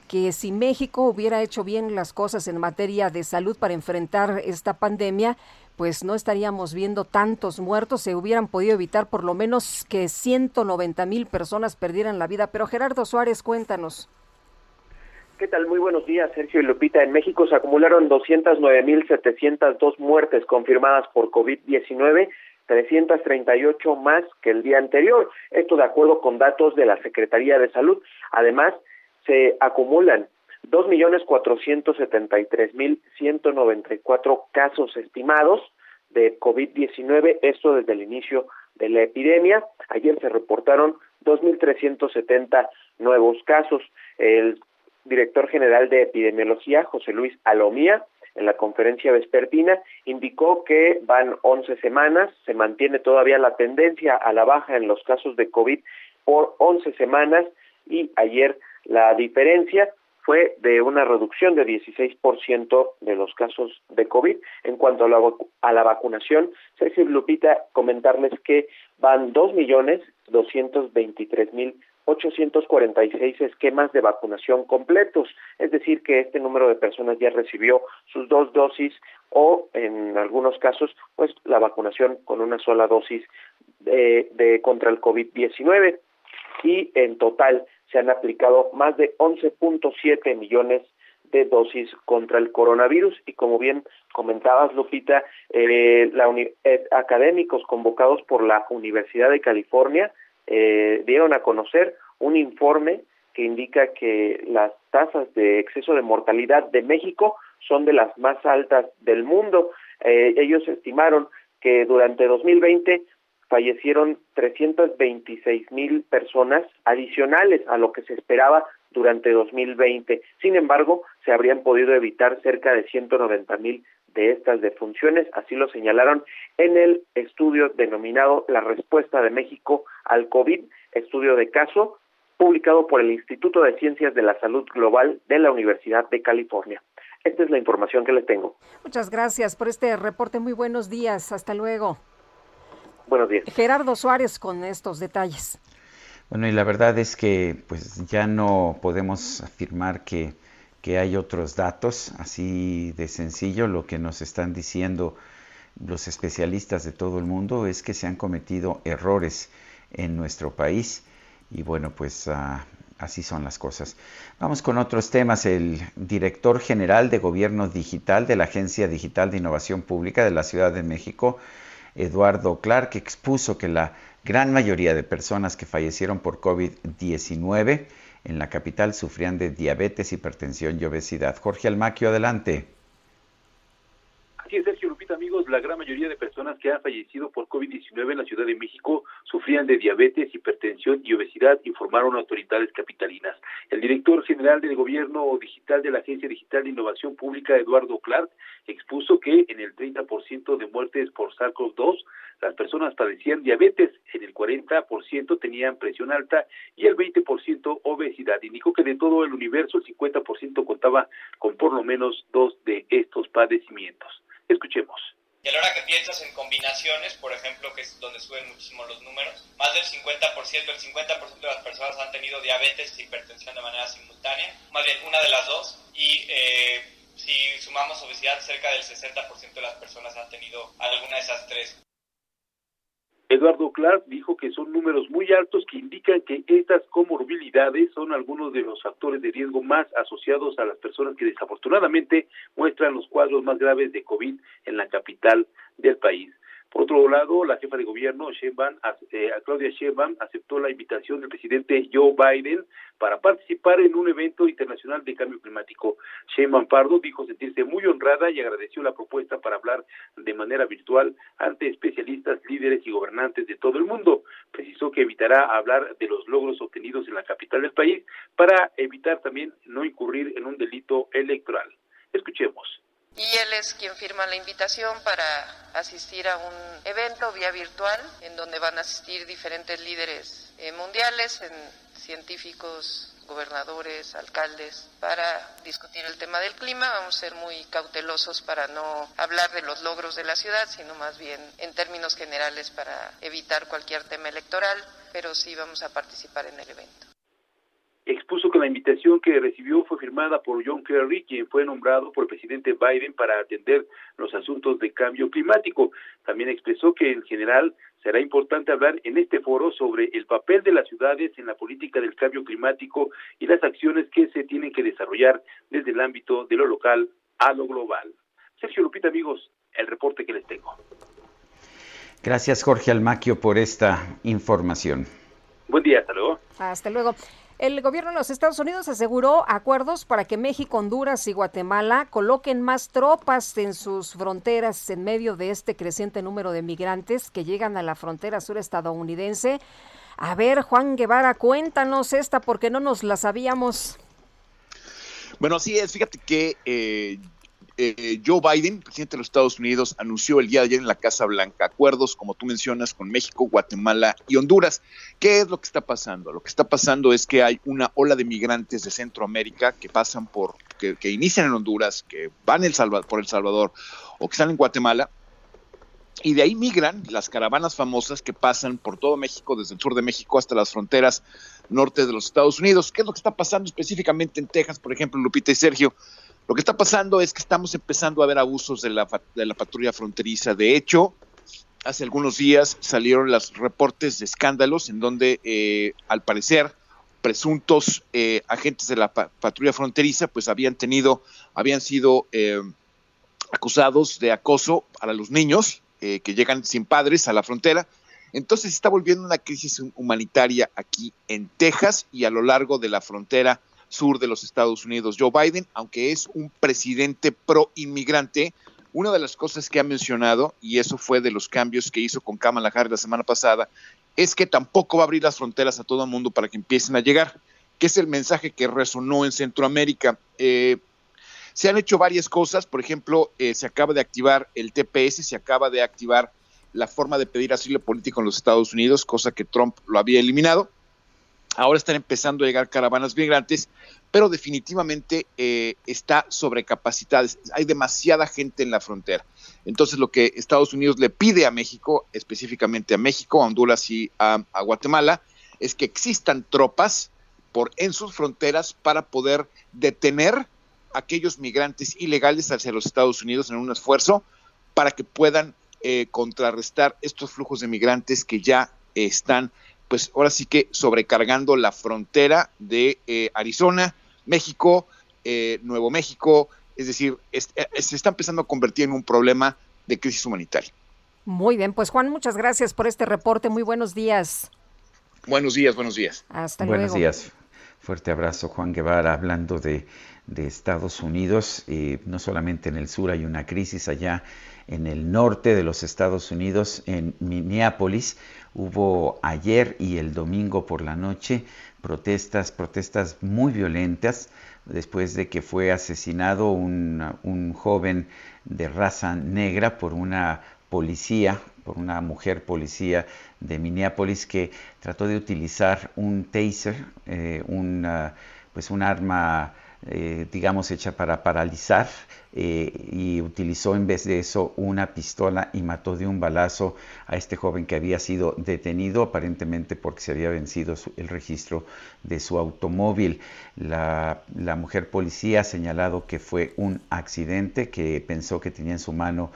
que si México hubiera hecho bien las cosas en materia de salud para enfrentar esta pandemia, pues no estaríamos viendo tantos muertos, se hubieran podido evitar por lo menos que 190 mil personas perdieran la vida. Pero Gerardo Suárez, cuéntanos. ¿Qué tal? Muy buenos días, Sergio y Lupita. En México se acumularon 209.702 muertes confirmadas por COVID-19, 338 más que el día anterior. Esto de acuerdo con datos de la Secretaría de Salud. Además, se acumulan 2.473.194 casos estimados de COVID-19, esto desde el inicio de la epidemia. Ayer se reportaron 2.370 nuevos casos. El director general de epidemiología, José Luis Alomía, en la conferencia vespertina, indicó que van 11 semanas, se mantiene todavía la tendencia a la baja en los casos de COVID por 11 semanas y ayer la diferencia fue de una reducción de 16% de los casos de COVID. En cuanto a la, a la vacunación, Sergio Lupita, comentarles que van 2.223.846 esquemas de vacunación completos, es decir, que este número de personas ya recibió sus dos dosis o, en algunos casos, pues la vacunación con una sola dosis de, de contra el COVID-19 y en total se han aplicado más de 11.7 millones de dosis contra el coronavirus y como bien comentabas Lupita, eh, la eh, académicos convocados por la Universidad de California eh, dieron a conocer un informe que indica que las tasas de exceso de mortalidad de México son de las más altas del mundo. ellos estimaron que durante 2020 fallecieron 326 mil personas adicionales a lo que se esperaba durante 2020. Sin embargo, se habrían podido evitar cerca de 190 mil de estas defunciones, así lo señalaron en el estudio denominado La respuesta de México al COVID, estudio de caso, publicado por el Instituto de Ciencias de la Salud Global de la Universidad de California. Esta es la información que les tengo. Muchas gracias por este reporte. Muy buenos días. Hasta luego. Buenos días. Gerardo Suárez con estos detalles. Bueno, y la verdad es que pues ya no podemos afirmar que, que hay otros datos, así de sencillo, lo que nos están diciendo los especialistas de todo el mundo es que se han cometido errores en nuestro país y bueno, pues ah, así son las cosas. Vamos con otros temas. El director general de Gobierno Digital de la Agencia Digital de Innovación Pública de la Ciudad de México, Eduardo Clark, expuso que la gran mayoría de personas que fallecieron por COVID-19 en la capital sufrían de diabetes, hipertensión y obesidad. Jorge Almaquio, adelante. Amigos, la gran mayoría de personas que han fallecido por COVID-19 en la Ciudad de México sufrían de diabetes, hipertensión y obesidad, informaron autoridades capitalinas. El director general del Gobierno Digital de la Agencia Digital de Innovación Pública, Eduardo Clark, expuso que en el 30% de muertes por SARS-CoV-2 las personas padecían diabetes, en el 40% tenían presión alta y el 20% obesidad. Indicó que de todo el universo el 50% contaba con por lo menos dos de estos padecimientos. Escuchemos. Y a la hora que piensas en combinaciones, por ejemplo, que es donde suben muchísimo los números, más del 50%, el 50% de las personas han tenido diabetes e hipertensión de manera simultánea, más bien una de las dos, y eh, si sumamos obesidad, cerca del 60% de las personas han tenido alguna de esas tres. Eduardo Clark dijo que son números muy altos que indican que estas comorbilidades son algunos de los factores de riesgo más asociados a las personas que desafortunadamente muestran los cuadros más graves de COVID en la capital del país. Por otro lado, la jefa de gobierno, eh, Claudia Sheinbaum, aceptó la invitación del presidente Joe Biden para participar en un evento internacional de cambio climático. Sheinbaum Pardo dijo sentirse muy honrada y agradeció la propuesta para hablar de manera virtual ante especialistas, líderes y gobernantes de todo el mundo. Precisó que evitará hablar de los logros obtenidos en la capital del país para evitar también no incurrir en un delito electoral. Escuchemos y él es quien firma la invitación para asistir a un evento vía virtual en donde van a asistir diferentes líderes eh, mundiales, en científicos, gobernadores, alcaldes, para discutir el tema del clima. Vamos a ser muy cautelosos para no hablar de los logros de la ciudad, sino más bien en términos generales para evitar cualquier tema electoral, pero sí vamos a participar en el evento expuso que la invitación que recibió fue firmada por John Kerry, quien fue nombrado por el presidente Biden para atender los asuntos de cambio climático. También expresó que en general será importante hablar en este foro sobre el papel de las ciudades en la política del cambio climático y las acciones que se tienen que desarrollar desde el ámbito de lo local a lo global. Sergio Lupita, amigos, el reporte que les tengo. Gracias, Jorge Almaquio, por esta información. Buen día, hasta luego. Hasta luego. El gobierno de los Estados Unidos aseguró acuerdos para que México, Honduras y Guatemala coloquen más tropas en sus fronteras en medio de este creciente número de migrantes que llegan a la frontera sur estadounidense. A ver, Juan Guevara, cuéntanos esta porque no nos la sabíamos. Bueno, así es. Fíjate que eh, eh, Joe Biden, presidente de los Estados Unidos, anunció el día de ayer en la Casa Blanca acuerdos, como tú mencionas, con México, Guatemala y Honduras. ¿Qué es lo que está pasando? Lo que está pasando es que hay una ola de migrantes de Centroamérica que pasan por, que, inician en Honduras, que van el por El Salvador o que están en Guatemala. Y de ahí migran las caravanas famosas que pasan por todo México, desde el sur de México hasta las fronteras norte de los Estados Unidos. ¿Qué es lo que está pasando específicamente en Texas, por ejemplo, Lupita y Sergio? Lo que está pasando es que estamos empezando a ver abusos de la, patrulla fronteriza. De hecho, hace algunos días salieron los reportes de escándalos en donde, eh, al parecer, presuntos eh, agentes de la patrulla fronteriza, pues habían tenido, habían sido eh, acusados de acoso para los niños que llegan sin padres a la frontera. Entonces está volviendo una crisis humanitaria aquí en Texas y a lo largo de la frontera sur de los Estados Unidos. Joe Biden, aunque es un presidente pro inmigrante, una de las cosas que ha mencionado, y eso fue de los cambios que hizo con Kamala Harris la semana pasada, es que tampoco va a abrir las fronteras a todo el mundo para que empiecen a llegar, que es el mensaje que resonó en Centroamérica. Eh, se han hecho varias cosas, por ejemplo, eh, se acaba de activar el TPS, se acaba de activar la forma de pedir asilo político en los Estados Unidos, cosa que Trump lo había eliminado. Ahora están empezando a llegar caravanas migrantes, pero definitivamente eh, está sobrecapacitada. Hay demasiada gente en la frontera. Entonces, lo que Estados Unidos le pide a México, específicamente a México, a Honduras y a, Guatemala, es que existan tropas por en sus fronteras para poder detener aquellos migrantes ilegales hacia los Estados Unidos en un esfuerzo para que puedan eh, contrarrestar estos flujos de migrantes que ya están pues ahora sí que sobrecargando la frontera de eh, Arizona, México, eh, Nuevo México, es decir, eh, se está empezando a convertir en un problema de crisis humanitaria. Muy bien, pues Juan, muchas gracias por este reporte. Muy buenos días. Buenos días, buenos días. Hasta luego. Buenos días. Fuerte abrazo, Juan Guevara, hablando de, de Estados Unidos. no solamente en el sur hay una crisis allá en el norte de los Estados Unidos, en Minneapolis. Hubo ayer y el domingo por la noche protestas, protestas muy violentas, después de que fue asesinado un, joven de raza negra por una policía, por una mujer policía de Minneapolis que trató de utilizar un taser, eh, pues un arma eh, digamos, hecha para paralizar eh, y utilizó en vez de eso una pistola y mató de un balazo a este joven que había sido detenido aparentemente porque se había vencido el registro de su automóvil. La, mujer policía ha señalado que fue un accidente, que pensó que tenía en su mano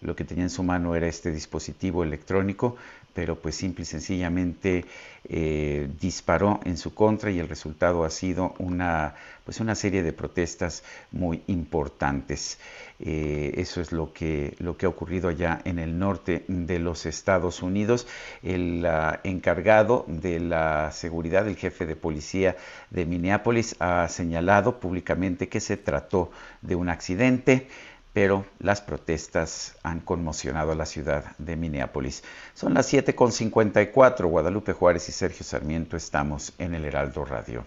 lo que tenía en su mano era este dispositivo electrónico, pero pues simple y sencillamente eh, disparó en su contra y el resultado ha sido una, pues una serie de protestas muy importantes. Eh, eso es lo que, lo que ha ocurrido allá en el norte de los Estados Unidos. El encargado de la seguridad, el jefe de policía de Minneapolis, ha señalado públicamente que se trató de un accidente pero las protestas han conmocionado a la ciudad de Minneapolis. Son las 7.54, Guadalupe Juárez y Sergio Sarmiento estamos en el Heraldo Radio.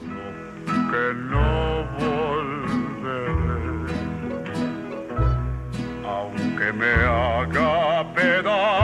Que no aunque me haga pedazos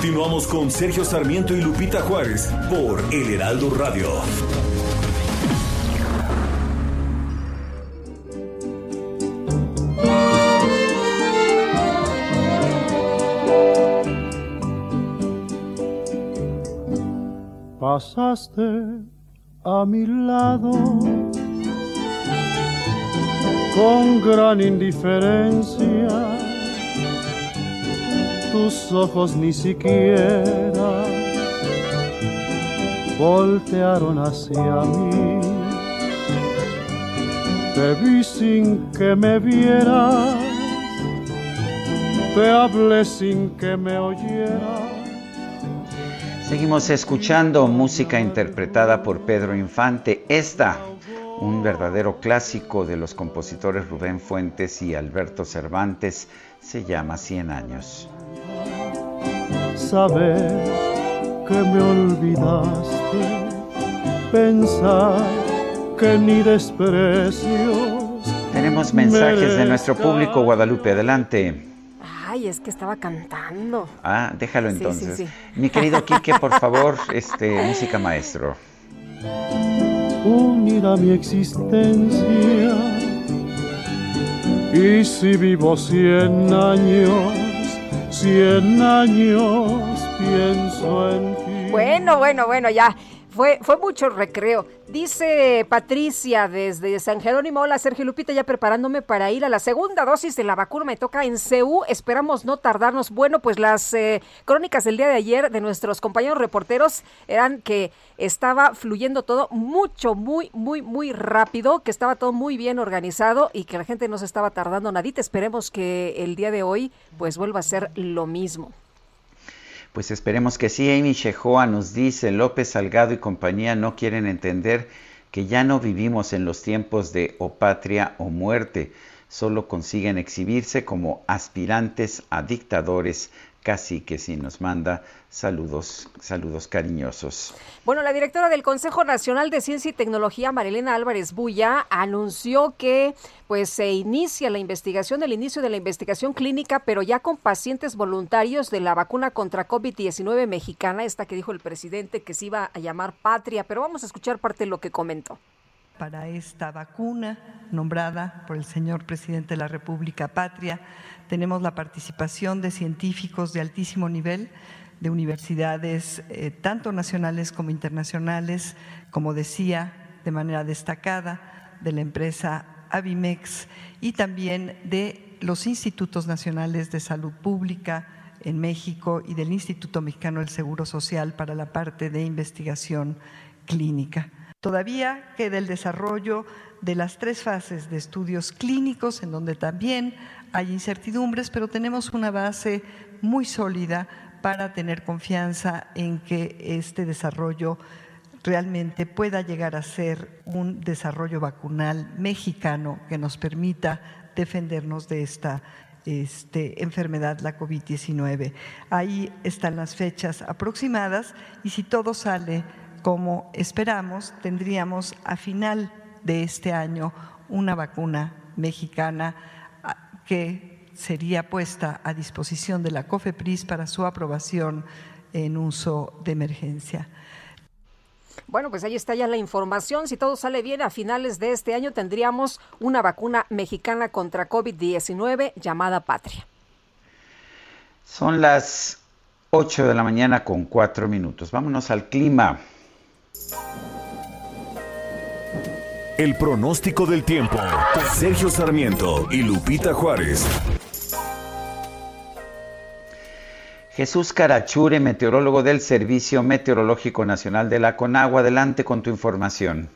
Continuamos con Sergio Sarmiento y Lupita Juárez por El Heraldo Radio. Pasaste a mi lado con gran indiferencia tus ojos ni siquiera voltearon hacia mí. Te vi sin que me vieras, te hablé sin que me oyeras. Seguimos escuchando música interpretada por Pedro Infante. Esta, un verdadero clásico de los compositores Rubén Fuentes y Alberto Cervantes, se llama Cien años saber que me olvidaste, pensar que ni desprecios. Tenemos mensajes de nuestro público, Guadalupe, adelante. Ay, es que estaba cantando. Ah, déjalo entonces. Mi querido Quique, por favor, (laughs) este, música maestro. Unida mi existencia, y si vivo cien años, cien años pienso en ti. Bueno, bueno, bueno, ya. Fue, fue mucho recreo. Dice Patricia desde San Jerónimo, hola Sergio Lupita, ya preparándome para ir a la segunda dosis de la vacuna, me toca en CEU, esperamos no tardarnos. Bueno, pues las eh, crónicas del día de ayer de nuestros compañeros reporteros eran que estaba fluyendo todo mucho, muy, muy, muy rápido, que estaba todo muy bien organizado y que la gente no se estaba tardando nadita. Esperemos que el día de hoy pues vuelva a ser lo mismo. Pues esperemos que sí. Amy Shehoa nos dice, López Salgado y compañía no quieren entender que ya no vivimos en los tiempos de o patria o muerte, solo consiguen exhibirse como aspirantes a dictadores casi que sí nos manda saludos, saludos cariñosos. Bueno, la directora del Consejo Nacional de Ciencia y Tecnología, Marilena Álvarez Bulla, anunció que pues se inicia la investigación, el inicio de la investigación clínica, pero ya con pacientes voluntarios de la vacuna contra COVID-19 mexicana, esta que dijo el presidente que se iba a llamar Patria, pero vamos a escuchar parte de lo que comentó para esta vacuna nombrada por el señor presidente de la República Patria tenemos la participación de científicos de altísimo nivel de universidades eh, tanto nacionales como internacionales, como decía, de manera destacada, de la empresa Avimex y también de los institutos nacionales de salud pública en México y del Instituto Mexicano del Seguro Social para la parte de investigación clínica. Todavía queda el desarrollo de las tres fases de estudios clínicos, en donde también hay incertidumbres, pero tenemos una base muy sólida para tener confianza en que este desarrollo realmente pueda llegar a ser un desarrollo vacunal mexicano que nos permita defendernos de esta este, enfermedad, la COVID-19. Ahí están las fechas aproximadas y si todo sale como esperamos, tendríamos a final de este año una vacuna mexicana ah, que sería puesta a disposición de la COFEPRIS para su aprobación en uso de emergencia. Bueno, pues ahí está ya la información. Si todo sale bien, a finales de este año tendríamos una vacuna mexicana contra COVID-19 llamada Patria. Son las 8 de la mañana con 4 minutos. Vámonos al clima. El pronóstico del tiempo. Sergio Sarmiento y Lupita Juárez. Jesús Carachure, meteorólogo del Servicio Meteorológico Nacional de la CONAGUA. Adelante con tu información.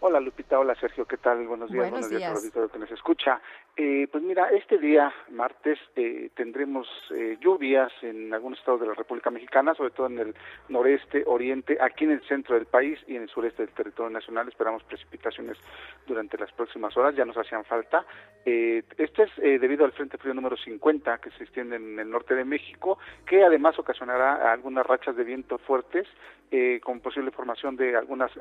Hola Lupita, hola Sergio, ¿qué tal? Buenos días, buenos, días, días a los que nos escucha. Eh, pues mira, este día, martes, eh, tendremos eh, lluvias en algunos estados de la República Mexicana, sobre todo en el noreste, oriente, aquí en el centro del país y en el sureste del territorio nacional. Esperamos precipitaciones durante las próximas horas, ya nos hacían falta. esto es debido al Frente Frío número 50 que se extiende en el norte de México, que además ocasionará algunas rachas de viento fuertes con posible formación de algunas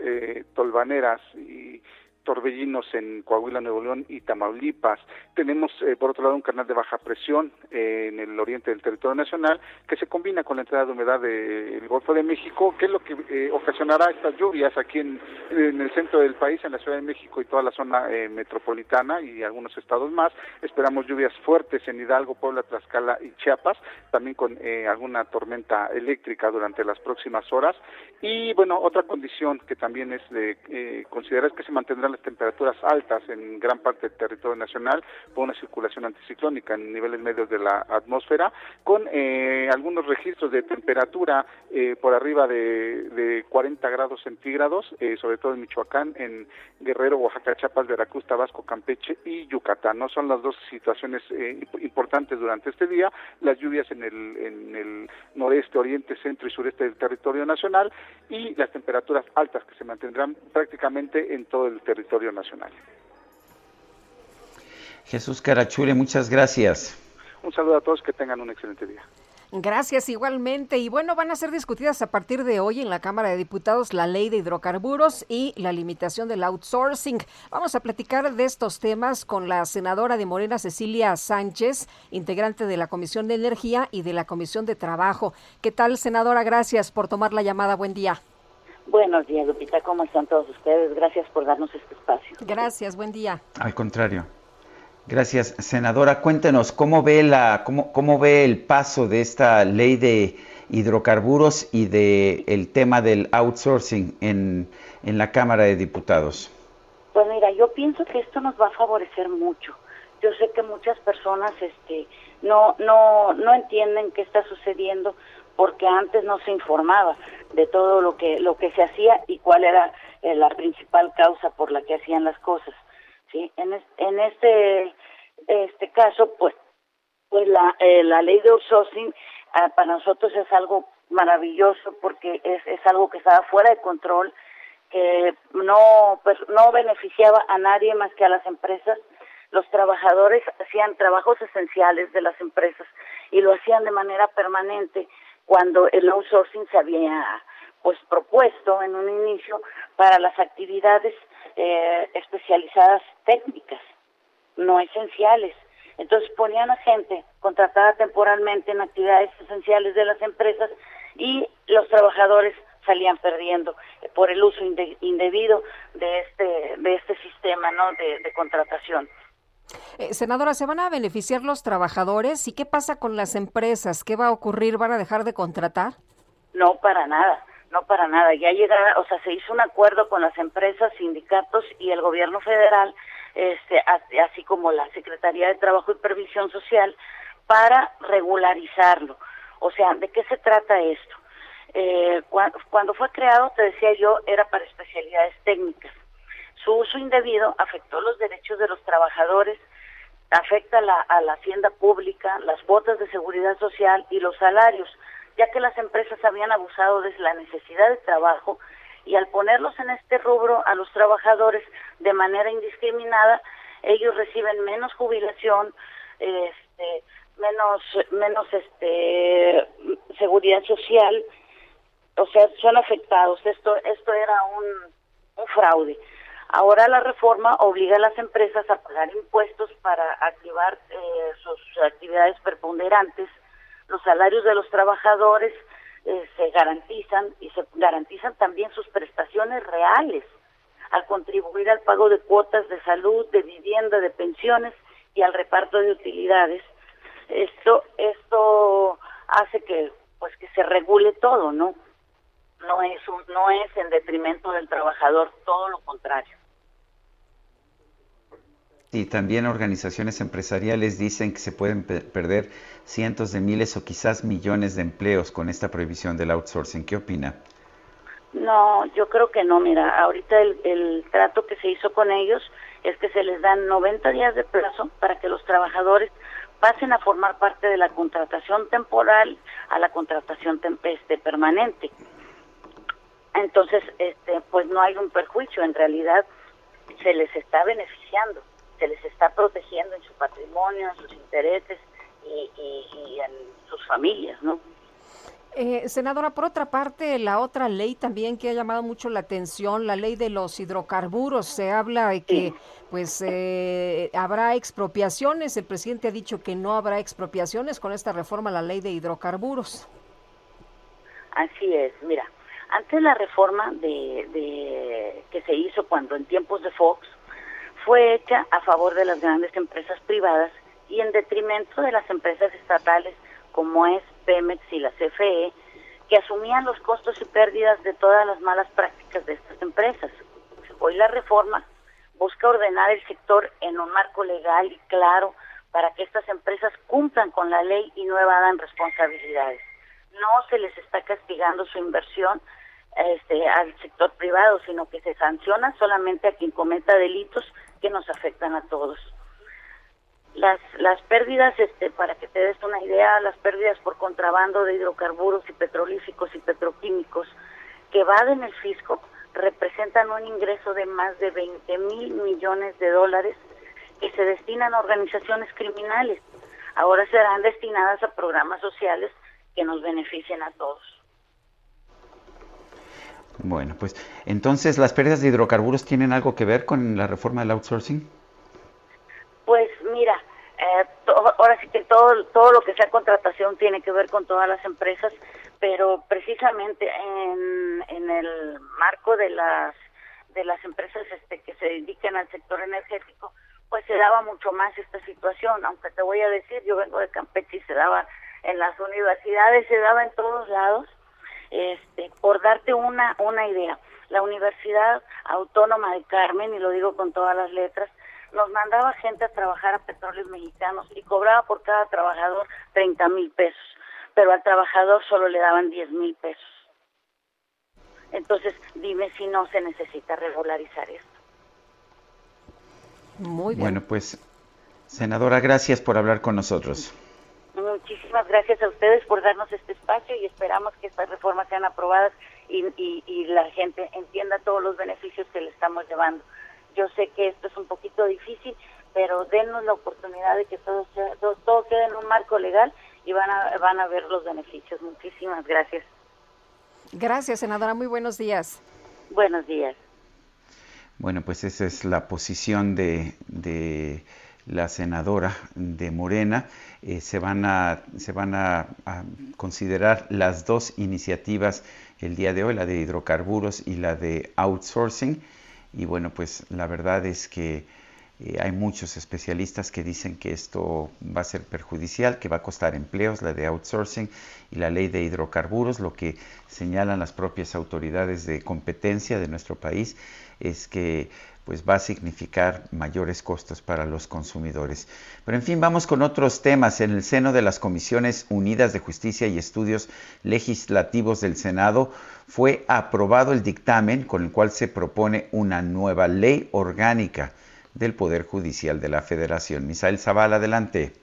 tolvaneras y torbellinos en Coahuila, Nuevo León y Tamaulipas. Tenemos, eh, por otro lado, un canal de baja presión eh, en el oriente del territorio nacional que se combina con la entrada de humedad del Golfo de México, que es lo que eh, ocasionará estas lluvias aquí en, el centro del país, en la Ciudad de México y toda la zona metropolitana y algunos estados más. Esperamos lluvias fuertes en Hidalgo, Puebla, Tlaxcala y Chiapas, también con alguna tormenta eléctrica durante las próximas horas. Y bueno, otra condición que también es de considerar es que se las temperaturas altas en gran parte del territorio nacional por una circulación anticiclónica en niveles medios de la atmósfera, con eh, algunos registros de temperatura eh, por arriba de, de, 40 grados centígrados, eh, sobre todo en Michoacán, en Guerrero, Oaxaca, Chiapas, Veracruz, Tabasco, Campeche y Yucatán. No son las dos situaciones importantes durante este día. Las lluvias en el, en el noreste, oriente, centro y sureste del territorio nacional y las temperaturas altas que se mantendrán prácticamente en todo el territorio territorio nacional. Jesús Carachure, muchas gracias. Un saludo a todos, que tengan un excelente día. Gracias igualmente. Y bueno, van a ser discutidas a partir de hoy en la Cámara de Diputados la ley de hidrocarburos y la limitación del outsourcing. Vamos a platicar de estos temas con la senadora de Morena, Cecilia Sánchez, integrante de la Comisión de Energía y de la Comisión de Trabajo. ¿Qué tal, senadora? Gracias por tomar la llamada. Buen día. Buenos días, Lupita. ¿Cómo están todos ustedes? Gracias por darnos este espacio. Gracias, buen día. Al contrario. Gracias, senadora. Cuéntenos cómo ve la cómo, cómo ve el paso de esta ley de hidrocarburos y de el tema del outsourcing en, en la Cámara de Diputados. Pues mira, yo pienso que esto nos va a favorecer mucho. Yo sé que muchas personas este no no no entienden qué está sucediendo porque antes no se informaba de todo lo que lo que se hacía y cuál era eh, la principal causa por la que hacían las cosas sí en, en este este caso pues pues la eh, la ley de outsourcing ah, para nosotros es algo maravilloso porque es es algo que estaba fuera de control que no pues, no beneficiaba a nadie más que a las empresas. Los trabajadores hacían trabajos esenciales de las empresas y lo hacían de manera permanente cuando el outsourcing se había pues propuesto en un inicio para las actividades eh, especializadas técnicas, no esenciales. Entonces ponían a gente contratada temporalmente en actividades esenciales de las empresas y los trabajadores salían perdiendo por el uso indebido de este de este sistema no de contratación Eh, senadora, ¿se van a beneficiar los trabajadores? ¿Y qué pasa con las empresas? ¿Qué va a ocurrir? ¿Van a dejar de contratar? No, para nada. No, para nada. Ya llega, o sea, se hizo un acuerdo con las empresas, sindicatos y el gobierno federal, este, así como la Secretaría de Trabajo y Previsión Social, para regularizarlo. O sea, ¿de qué se trata esto? Eh, cuando, fue creado, te decía yo, era para especialidades técnicas. Su uso indebido afectó los derechos de los trabajadores, afecta a la hacienda pública, las cuotas de seguridad social y los salarios ya que las empresas habían abusado de la necesidad de trabajo y al ponerlos en este rubro a los trabajadores de manera indiscriminada, ellos reciben menos jubilación, este, menos menos este seguridad social, o sea, son afectados. Esto esto era un fraude. Ahora la reforma obliga a las empresas a pagar impuestos para activar eh, sus actividades preponderantes los salarios de los trabajadores eh, se garantizan y se garantizan también sus prestaciones reales al contribuir al pago de cuotas de salud, de vivienda, de pensiones y al reparto de utilidades. Esto esto hace que pues que se regule todo, ¿no? No es un, no es en detrimento del trabajador, todo lo contrario. Y también organizaciones empresariales dicen que se pueden perder cientos de miles o quizás millones de empleos con esta prohibición del outsourcing. ¿Qué opina? No, yo creo que no. Mira, ahorita el, el trato que se hizo con ellos es que se les dan 90 días de plazo para que los trabajadores pasen a formar parte de la contratación temporal a la contratación este, permanente. Entonces, este, pues no hay un perjuicio, en realidad se les está beneficiando se les está protegiendo en su patrimonio, en sus intereses y, en sus familias, ¿no? Eh, senadora, por otra parte, la otra ley también que ha llamado mucho la atención, la ley de los hidrocarburos, se habla de que pues eh, habrá expropiaciones, el presidente ha dicho que no habrá expropiaciones. Con esta reforma a la ley de hidrocarburos. Así es, mira, antes la reforma de, de que se hizo cuando en tiempos de Fox, fue hecha a favor de las grandes empresas privadas y en detrimento de las empresas estatales como es Pemex y la CFE, que asumían los costos y pérdidas de todas las malas prácticas de estas empresas. Hoy la reforma busca ordenar el sector en un marco legal y claro para que estas empresas cumplan con la ley y no evadan responsabilidades. No se les está castigando su inversión este, al sector privado, sino que se sanciona solamente a quien cometa delitos que nos afectan a todos. Las, las pérdidas, este, para que te des una idea, las pérdidas por contrabando de hidrocarburos y petrolíficos y petroquímicos que en el fisco representan un ingreso de más de 20 mil millones de dólares que se destinan a organizaciones criminales. Ahora serán destinadas a programas sociales que nos beneficien a todos. Bueno, pues entonces las pérdidas de hidrocarburos tienen algo que ver con la reforma del outsourcing. Pues mira, eh, ahora sí que todo todo lo que sea contratación tiene que ver con todas las empresas, pero precisamente en, en el marco de las de las empresas este que se dedican al sector energético, pues se daba mucho más esta situación, aunque te voy a decir, yo vengo de Campeche y se daba en las universidades, se daba en todos lados este, por darte una, una idea, la Universidad Autónoma de Carmen, y lo digo con todas las letras, nos mandaba gente a trabajar a petróleos mexicanos y cobraba por cada trabajador 30 mil pesos, pero al trabajador solo le daban 10 mil pesos. Entonces, dime si no se necesita regularizar esto. Muy bien. Bueno, pues, senadora, gracias por hablar con nosotros. Muchísimas gracias a ustedes por darnos este espacio y esperamos que estas reformas sean aprobadas y, y, la gente entienda todos los beneficios que le estamos llevando. Yo sé que esto es un poquito difícil, pero denos la oportunidad de que todo, sea, todo, quede en un marco legal y van a, van a ver los beneficios. Muchísimas gracias. Gracias, senadora. Muy buenos días. Buenos días. Bueno, pues esa es la posición de, de la senadora de Morena. Eh, se van, a, considerar las dos iniciativas el día de hoy, la de hidrocarburos y la de outsourcing. Y bueno, pues la verdad es que Eh, hay muchos especialistas que dicen que esto va a ser perjudicial, que va a costar empleos, la de outsourcing y la ley de hidrocarburos. Lo que señalan las propias autoridades de competencia de nuestro país es que pues va a significar mayores costos para los consumidores. Pero en fin, vamos con otros temas. En el seno de las Comisiones Unidas de Justicia y Estudios Legislativos del Senado fue aprobado el dictamen con el cual se propone una nueva ley orgánica del Poder Judicial de la Federación. Misael Zavala, adelante.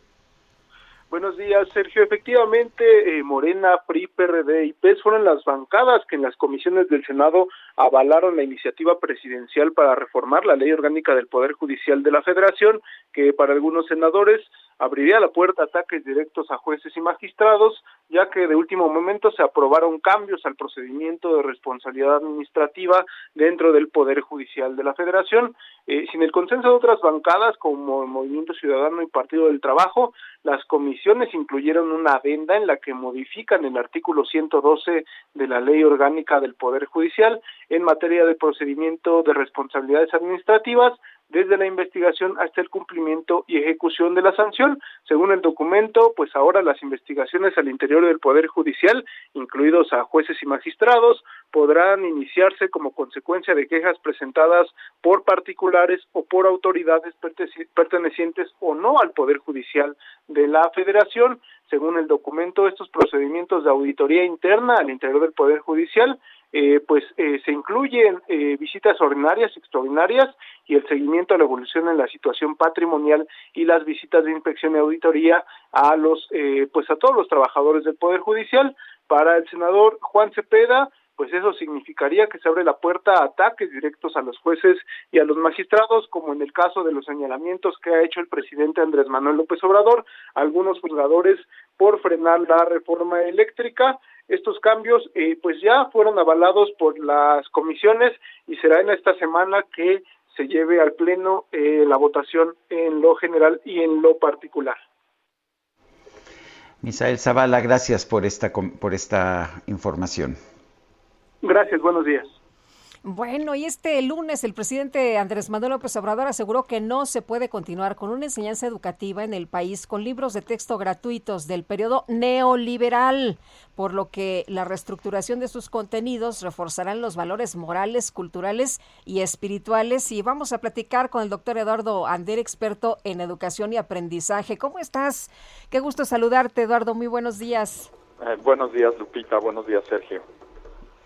Buenos días, Sergio. Efectivamente, eh, Morena, PRI, PRD y PES fueron las bancadas que en las comisiones del Senado avalaron la iniciativa presidencial para reformar la ley orgánica del Poder Judicial de la Federación, que para algunos senadores abriría la puerta a ataques directos a jueces y magistrados, ya que de último momento se aprobaron cambios al procedimiento de responsabilidad administrativa dentro del Poder Judicial de la Federación. Eh, sin el consenso de otras bancadas como el Movimiento Ciudadano y Partido del Trabajo, las comisiones incluyeron una adenda en la que modifican el artículo 112 de la Ley Orgánica del Poder Judicial en materia de procedimiento de responsabilidades administrativas, desde la investigación hasta el cumplimiento y ejecución de la sanción. Según el documento, pues ahora las investigaciones al interior del Poder Judicial, incluidos a jueces y magistrados, podrán iniciarse como consecuencia de quejas presentadas por particulares o por autoridades pertenecientes o no al Poder Judicial de la Federación. Según el documento, estos procedimientos de auditoría interna al interior del Poder Judicial eh, pues eh, se incluyen eh, visitas ordinarias, extraordinarias y el seguimiento a la evolución en la situación patrimonial y las visitas de inspección y auditoría a los, pues a todos los trabajadores del Poder Judicial. Para el senador Juan Cepeda, pues eso significaría que se abre la puerta a ataques directos a los jueces y a los magistrados, como en el caso de los señalamientos que ha hecho el presidente Andrés Manuel López Obrador, algunos juzgadores por frenar la reforma eléctrica estos cambios eh, pues ya fueron avalados por las comisiones y será en esta semana que se lleve al Pleno eh, la votación en lo general y en lo particular. Misael Zavala, gracias por esta, por esta información. Gracias, buenos días. Bueno, y este lunes el presidente Andrés Manuel López Obrador aseguró que no se puede continuar con una enseñanza educativa en el país con libros de texto gratuitos del periodo neoliberal, por lo que la reestructuración de sus contenidos reforzarán los valores morales, culturales y espirituales. Y vamos a platicar con el doctor Eduardo Ander, experto en educación y aprendizaje. ¿Cómo estás? Qué gusto saludarte, Eduardo. Muy buenos días. Eh, buenos días, Lupita. Buenos días, Sergio.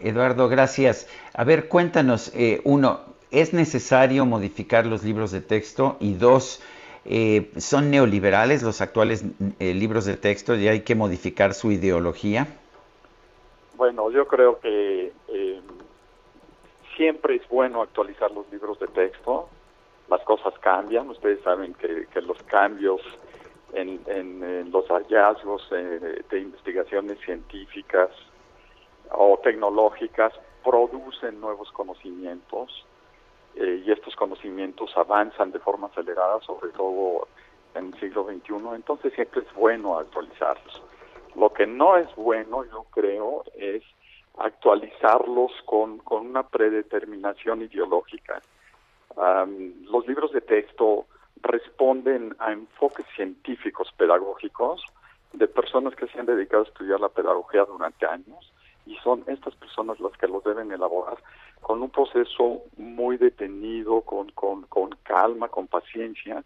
Eduardo, gracias. A ver, cuéntanos, eh, uno, ¿es necesario modificar los libros de texto? Y dos, eh, ¿son neoliberales los actuales eh, libros de texto y hay que modificar su ideología? Bueno, yo creo que siempre es bueno actualizar los libros de texto. Las cosas cambian. Ustedes saben que, los cambios en, en, los hallazgos de investigaciones científicas o tecnológicas producen nuevos conocimientos eh, y estos conocimientos avanzan de forma acelerada, sobre todo en el siglo XXI, entonces siempre es bueno actualizarlos. Lo que no es bueno, yo creo, es actualizarlos con, con una predeterminación ideológica. los libros de texto responden a enfoques científicos pedagógicos de personas que se han dedicado a estudiar la pedagogía durante años y son estas personas las que los deben elaborar con un proceso muy detenido, con, con, con calma, con paciencia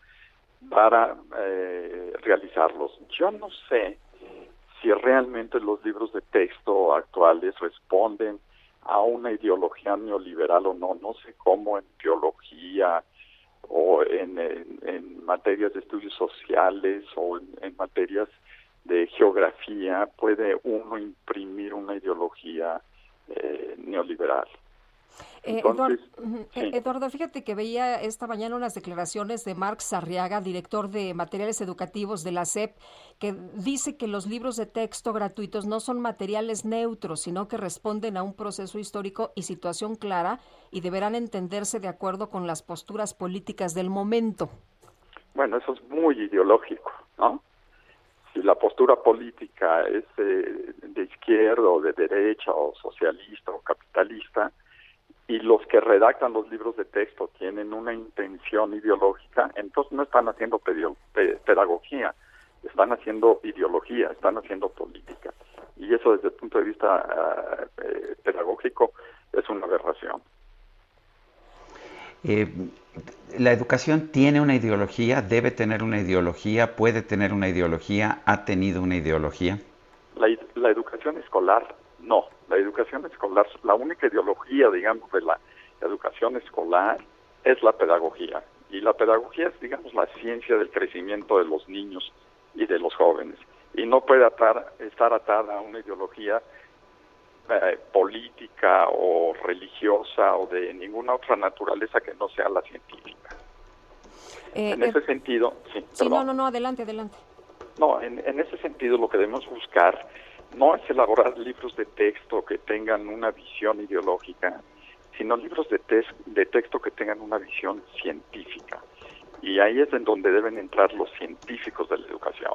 para eh, realizarlos. Yo no sé si realmente los libros de texto actuales responden a una ideología neoliberal o no, no sé cómo en teología o en, en, materias de estudios sociales o en materias de geografía puede uno imprimir una ideología eh, neoliberal. Eh, eh, Eduardo, fíjate que veía esta mañana unas declaraciones de Marx Sarriaga, director de materiales educativos de la SEP, que dice que los libros de texto gratuitos no son materiales neutros, sino que responden a un proceso histórico y situación clara y deberán entenderse de acuerdo con las posturas políticas del momento. Bueno, eso es muy ideológico, ¿no? Si la postura política es de izquierda o de derecha o socialista o capitalista y los que redactan los libros de texto tienen una intención ideológica, entonces no están haciendo pedagogía, están haciendo ideología, están haciendo política. Y eso desde el punto de vista eh, pedagógico es una aberración. Eh, la educación tiene una ideología, debe tener una ideología, puede tener una ideología, ha tenido una ideología. La, educación escolar, no. La educación escolar, la única ideología, digamos, de la educación escolar es la pedagogía. Y la pedagogía es, digamos, la ciencia del crecimiento de los niños y de los jóvenes. Y no puede estar atada a una ideología eh, política o religiosa o de ninguna otra naturaleza que no sea la científica. Eh, en ese sentido, sí, sí no, no, no, adelante, adelante. No, en, en ese sentido lo que debemos buscar no es elaborar libros de texto que tengan una visión ideológica, sino libros de, de texto que tengan una visión científica. Y ahí es en donde deben entrar los científicos de la educación.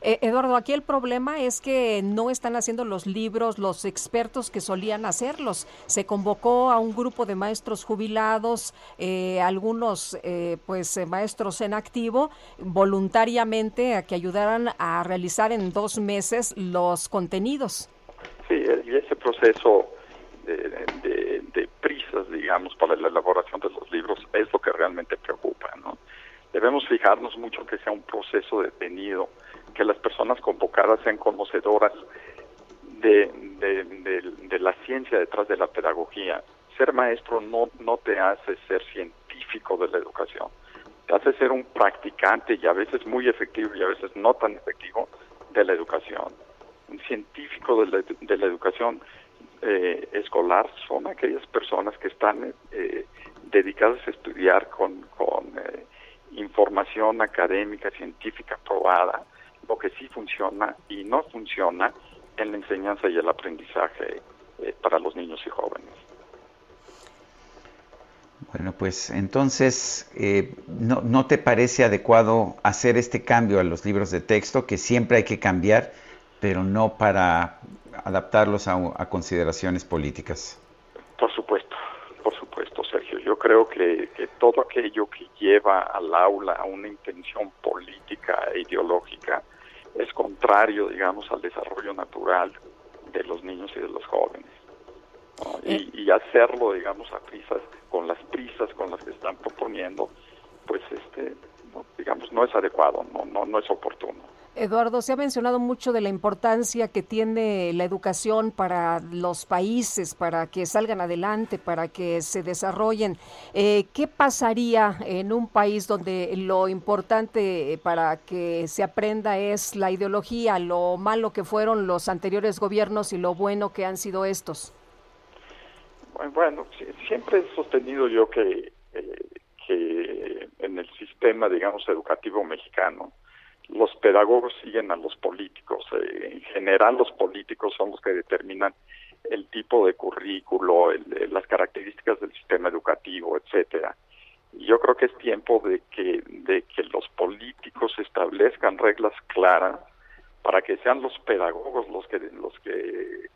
Eh, Eduardo, aquí el problema es que no están haciendo los libros los expertos que solían hacerlos. Se convocó a un grupo de maestros jubilados, eh, algunos eh, pues maestros en activo, voluntariamente a que ayudaran a realizar en dos meses los contenidos. Sí, y ese proceso de, de prisas, digamos, para la elaboración de los libros es lo que realmente preocupa, ¿no? Debemos fijarnos mucho que sea un proceso detenido, que las personas convocadas sean conocedoras de, la ciencia detrás de la pedagogía. Ser maestro no, no te hace ser científico de la educación, te hace ser un practicante y a veces muy efectivo y a veces no tan efectivo de la educación. Un científico de la, de la educación eh, escolar son aquellas personas que están eh, dedicadas a estudiar con, con eh, información académica, científica probada, lo que sí funciona y no funciona en la enseñanza y el aprendizaje eh, para los niños y jóvenes. Bueno, pues entonces, eh, no, ¿no te parece adecuado hacer este cambio a los libros de texto, que siempre hay que cambiar, pero no para adaptarlos a, a consideraciones políticas? Por supuesto, por supuesto, Sergio. Yo creo que, que todo aquello que lleva al aula a una intención política e ideológica es contrario, digamos, al desarrollo natural de los niños y de los jóvenes. Y, y, hacerlo, digamos, a prisas, con las prisas con las que están proponiendo, pues, este, digamos, no es adecuado, no, no, no es oportuno. Eduardo, se ha mencionado mucho de la importancia que tiene la educación para los países, para que salgan adelante, para que se desarrollen. Eh, ¿Qué pasaría en un país donde lo importante para que se aprenda es la ideología, lo malo que fueron los anteriores gobiernos y lo bueno que han sido estos? Bueno, siempre he sostenido yo eh, que en el sistema, digamos, educativo mexicano, los pedagogos siguen a los políticos. Eh, en general los políticos son los que determinan el tipo de currículo, las características del sistema educativo, etcétera. Yo creo que es tiempo de que, de que los políticos establezcan reglas claras para que sean los pedagogos los que los que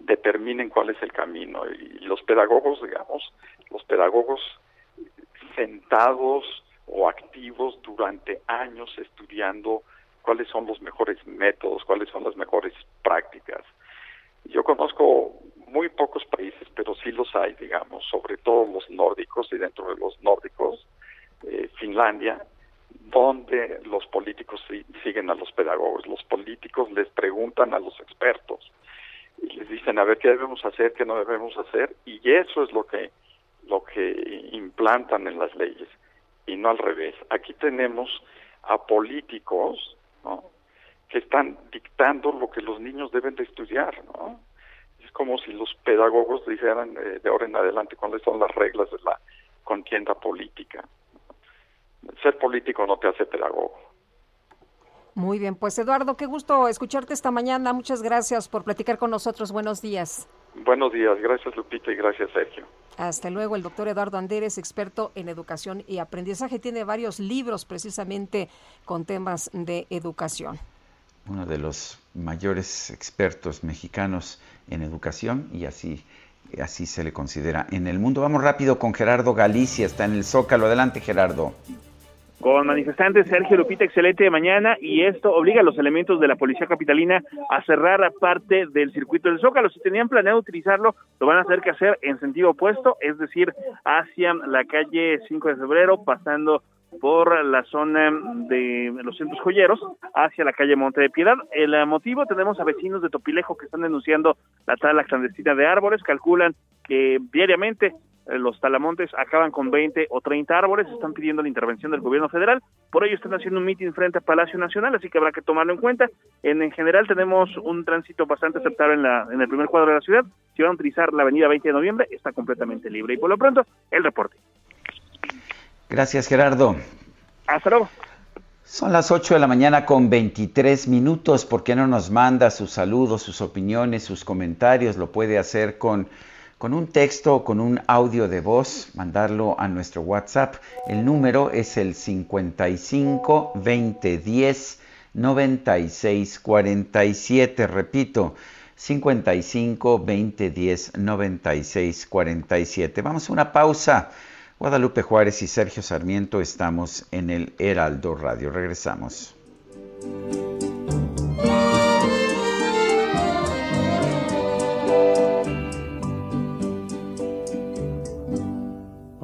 determinen cuál es el camino y los pedagogos, digamos, los pedagogos sentados o activos durante años estudiando cuáles son los mejores métodos, cuáles son las mejores prácticas. Yo conozco muy pocos países, pero sí los hay, digamos, sobre todo los nórdicos y dentro de los nórdicos, eh, Finlandia, donde los políticos siguen a los pedagogos. Los políticos les preguntan a los expertos y les dicen a ver qué debemos hacer, qué no debemos hacer, y eso es lo que lo que implantan en las leyes y no al revés. Aquí tenemos a políticos que están dictando lo que los niños deben de estudiar. ¿no? Es como si los pedagogos dijeran eh, de ahora en adelante cuáles son las reglas de la contienda política. Ser político no te hace pedagogo. Muy bien, pues Eduardo, qué gusto escucharte esta mañana. Muchas gracias por platicar con nosotros. Buenos días. Buenos días, gracias Lupita y gracias Sergio. Hasta luego, el doctor Eduardo Anderes, experto en educación y aprendizaje, tiene varios libros precisamente con temas de educación. Uno de los mayores expertos mexicanos en educación y así así se le considera en el mundo. Vamos rápido con Gerardo Galicia, está en el Zócalo. Adelante, Gerardo. Con manifestantes, Sergio Lupita, excelente mañana, y esto obliga a los elementos de la policía capitalina a cerrar parte del circuito del Zócalo. Si tenían planeado utilizarlo, lo van a tener que hacer en sentido opuesto, es decir, hacia la calle 5 de febrero, pasando por la zona de los centros joyeros hacia la calle Monte de Piedad. El eh, motivo, tenemos a vecinos de Topilejo que están denunciando la tala clandestina de árboles, calculan que diariamente los talamontes acaban con 20 o 30 árboles, están pidiendo la intervención del gobierno federal, por ello están haciendo un mitin frente al Palacio Nacional, así que habrá que tomarlo en cuenta. En, en general tenemos un tránsito bastante aceptable en, la, en el primer cuadro de la ciudad, si van a utilizar la avenida 20 de noviembre, está completamente libre. Y por lo pronto, el reporte. Gracias, Gerardo. Hasta luego. Son las 8 de la mañana con 23 minutos. ¿Por qué no nos manda sus saludos, sus opiniones, sus comentarios? Lo puede hacer con, con un texto o con un audio de voz, mandarlo a nuestro WhatsApp. El número es el 55 20 10 96 47. Repito, 55 20 10 96 47. Vamos a una pausa. Guadalupe Juárez y Sergio Sarmiento estamos en el Heraldo Radio. Regresamos.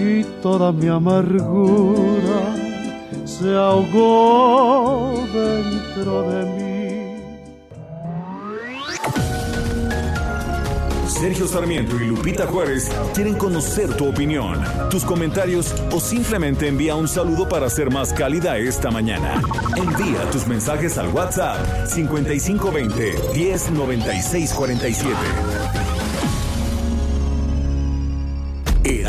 y toda mi amargura se ahogó dentro de mí. Sergio Sarmiento y Lupita Juárez quieren conocer tu opinión, tus comentarios o simplemente envía un saludo para ser más cálida esta mañana. Envía tus mensajes al WhatsApp 5520 109647.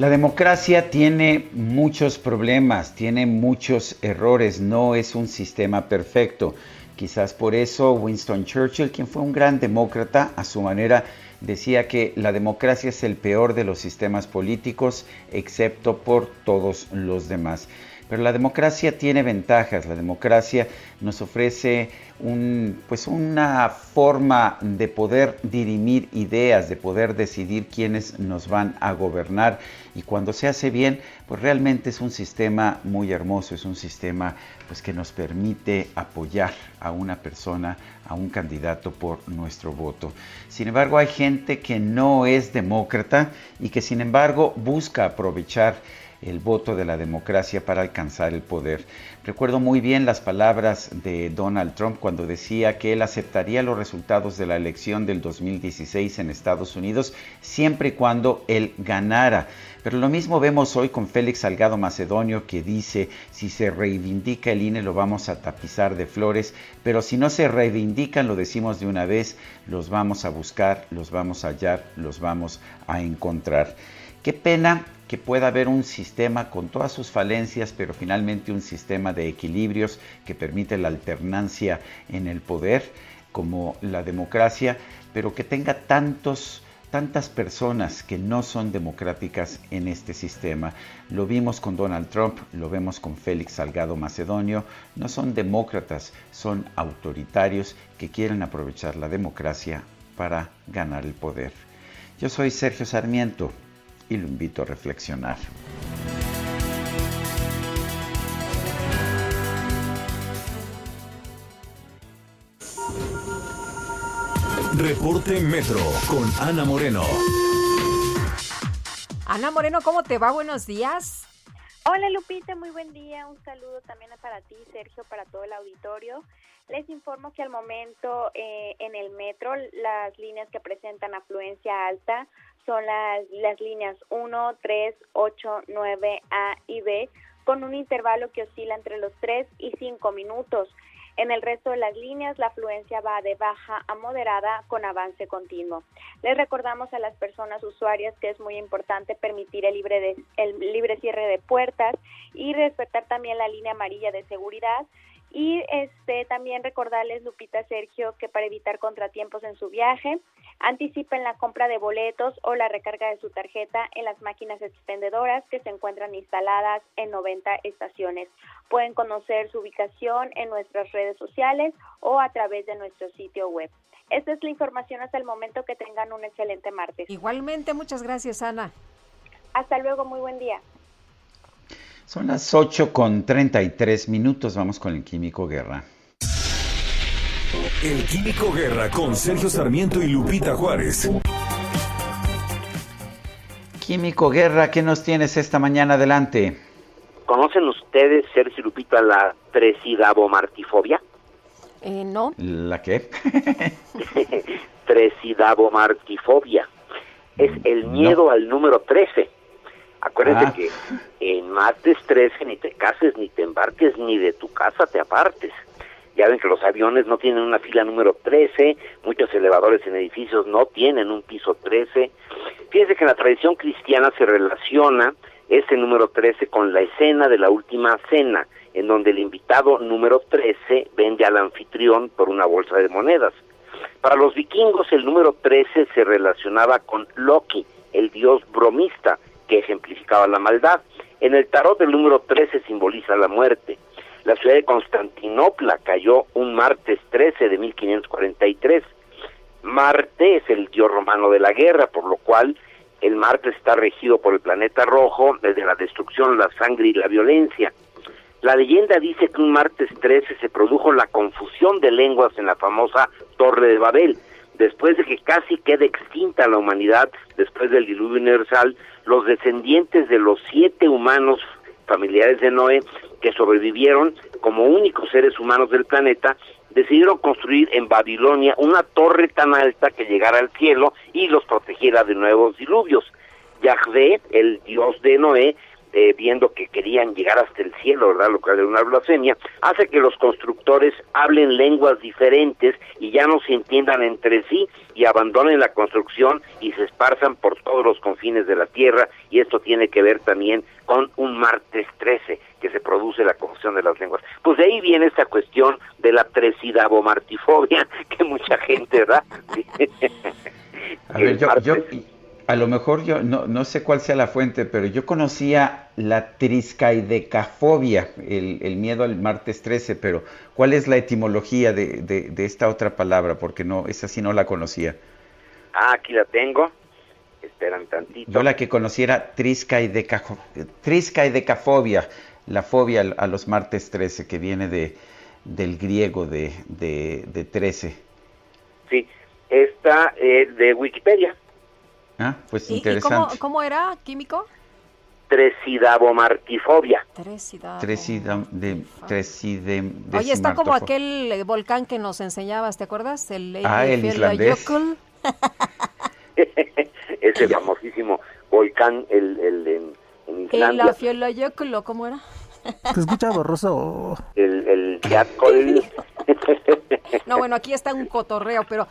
La democracia tiene muchos problemas, tiene muchos errores, no es un sistema perfecto. Quizás por eso Winston Churchill, quien fue un gran demócrata a su manera, decía que la democracia es el peor de los sistemas políticos, excepto por todos los demás. Pero la democracia tiene ventajas, la democracia nos ofrece pues una forma de poder dirimir ideas, de poder decidir quiénes nos van a gobernar y cuando se hace bien, pues realmente es un sistema muy hermoso, es un sistema pues que nos permite apoyar a una persona, a un candidato por nuestro voto. Sin embargo, hay gente que no es demócrata y que sin embargo busca aprovechar el voto de la democracia para alcanzar el poder. Recuerdo muy bien las palabras de Donald Trump cuando decía que él aceptaría los resultados de la elección del 2016 en Estados Unidos siempre y cuando él ganara. Pero lo mismo vemos hoy con Félix Salgado Macedonio que dice, si se reivindica el INE lo vamos a tapizar de flores, pero si no se reivindican, lo decimos de una vez, los vamos a buscar, los vamos a hallar, los vamos a encontrar. Qué pena que pueda haber un sistema con todas sus falencias, pero finalmente un sistema de equilibrios que permite la alternancia en el poder, como la democracia, pero que tenga tantos tantas personas que no son democráticas en este sistema. Lo vimos con Donald Trump, lo vemos con Félix Salgado Macedonio. No son demócratas, son autoritarios que quieren aprovechar la democracia para ganar el poder. Yo soy Sergio Sarmiento y lo invito a reflexionar. Reporte Metro con Ana Moreno. Ana Moreno, ¿cómo te va? Buenos días. Hola Lupita, muy buen día. Un saludo también para ti, Sergio, para todo el auditorio. Les informo que al momento eh, en el metro las líneas que presentan afluencia alta son las, las líneas 1, 3, 8, 9, A y B, con un intervalo que oscila entre los 3 y 5 minutos. En el resto de las líneas, la afluencia va de baja a moderada con avance continuo. Les recordamos a las personas usuarias que es muy importante permitir el libre, de, el libre cierre de puertas y respetar también la línea amarilla de seguridad y este también recordarles, Lupita Sergio, que para evitar contratiempos en su viaje, anticipen la compra de boletos o la recarga de su tarjeta en las máquinas expendedoras que se encuentran instaladas en 90 estaciones. Pueden conocer su ubicación en nuestras redes sociales o a través de nuestro sitio web. Esta es la información hasta el momento. Que tengan un excelente martes. Igualmente, muchas gracias, Ana. Hasta luego, muy buen día. Son las 8 con 33 minutos. Vamos con el Químico Guerra. El Químico Guerra con Sergio Sarmiento y Lupita Juárez. Químico Guerra, ¿qué nos tienes esta mañana adelante? ¿Conocen ustedes, Sergio y Lupita, la tresidabomartifobia? Eh, no. ¿La qué? (laughs) tresidabomartifobia. Es el miedo al número 13 Acuérdate ah. que en martes 13 ni te cases, ni te embarques, ni de tu casa te apartes. Ya ven que los aviones no tienen una fila número 13, muchos elevadores en edificios no tienen un piso 13. Fíjense que en la tradición cristiana se relaciona ese número 13 con la escena de la última cena, en donde el invitado número 13 vende al anfitrión por una bolsa de monedas. Para los vikingos el número 13 se relacionaba con Loki, el dios bromista, que ejemplificaba la maldad. En el tarot el número 13 simboliza la muerte. La ciudad de Constantinopla cayó un martes 13 de 1543. Marte es el dios romano de la guerra, por lo cual el Marte está regido por el planeta rojo desde la destrucción, la sangre y la violencia. La leyenda dice que un martes 13 se produjo la confusión de lenguas en la famosa Torre de Babel, después de que casi quede extinta la humanidad después del diluvio universal, los descendientes de los siete humanos familiares de Noé que sobrevivieron como únicos seres humanos del planeta, decidieron construir en Babilonia una torre tan alta que llegara al cielo y los protegiera de nuevos diluvios. Yahvé, el dios de Noé, eh, viendo que querían llegar hasta el cielo, ¿verdad? Lo cual era una blasfemia, hace que los constructores hablen lenguas diferentes y ya no se entiendan entre sí y abandonen la construcción y se esparzan por todos los confines de la tierra y esto tiene que ver también con un martes 13 que se produce la confusión de las lenguas. Pues de ahí viene esta cuestión de la tresidabomartifobia (laughs) que mucha gente, ¿verdad? (laughs) A ver, yo, a lo mejor yo no, no, sé cuál sea la fuente, pero yo conocía la triscaidecafobia, el, el miedo al martes 13, pero ¿cuál es la etimología de, de, esta otra palabra? Porque no, esa sí no la conocía. Ah, aquí la tengo. Esperan tantito. Yo la que conociera triscaidecafobia, la fobia a los martes 13, que viene de, del griego de, de, de 13. Sí, esta es de Wikipedia. Ah, pues interesante. ¿Y cómo, era, químico? Tresidabomartifobia. Tresidam, de, Oye, está como aquel eh, volcán que nos enseñabas, ¿te acuerdas? El, ah, el islandés. (laughs) Ese famosísimo volcán, el, el en, en Islandia. El ¿cómo era? Te escucha borroso. El, el (laughs) no, bueno, aquí está un cotorreo, pero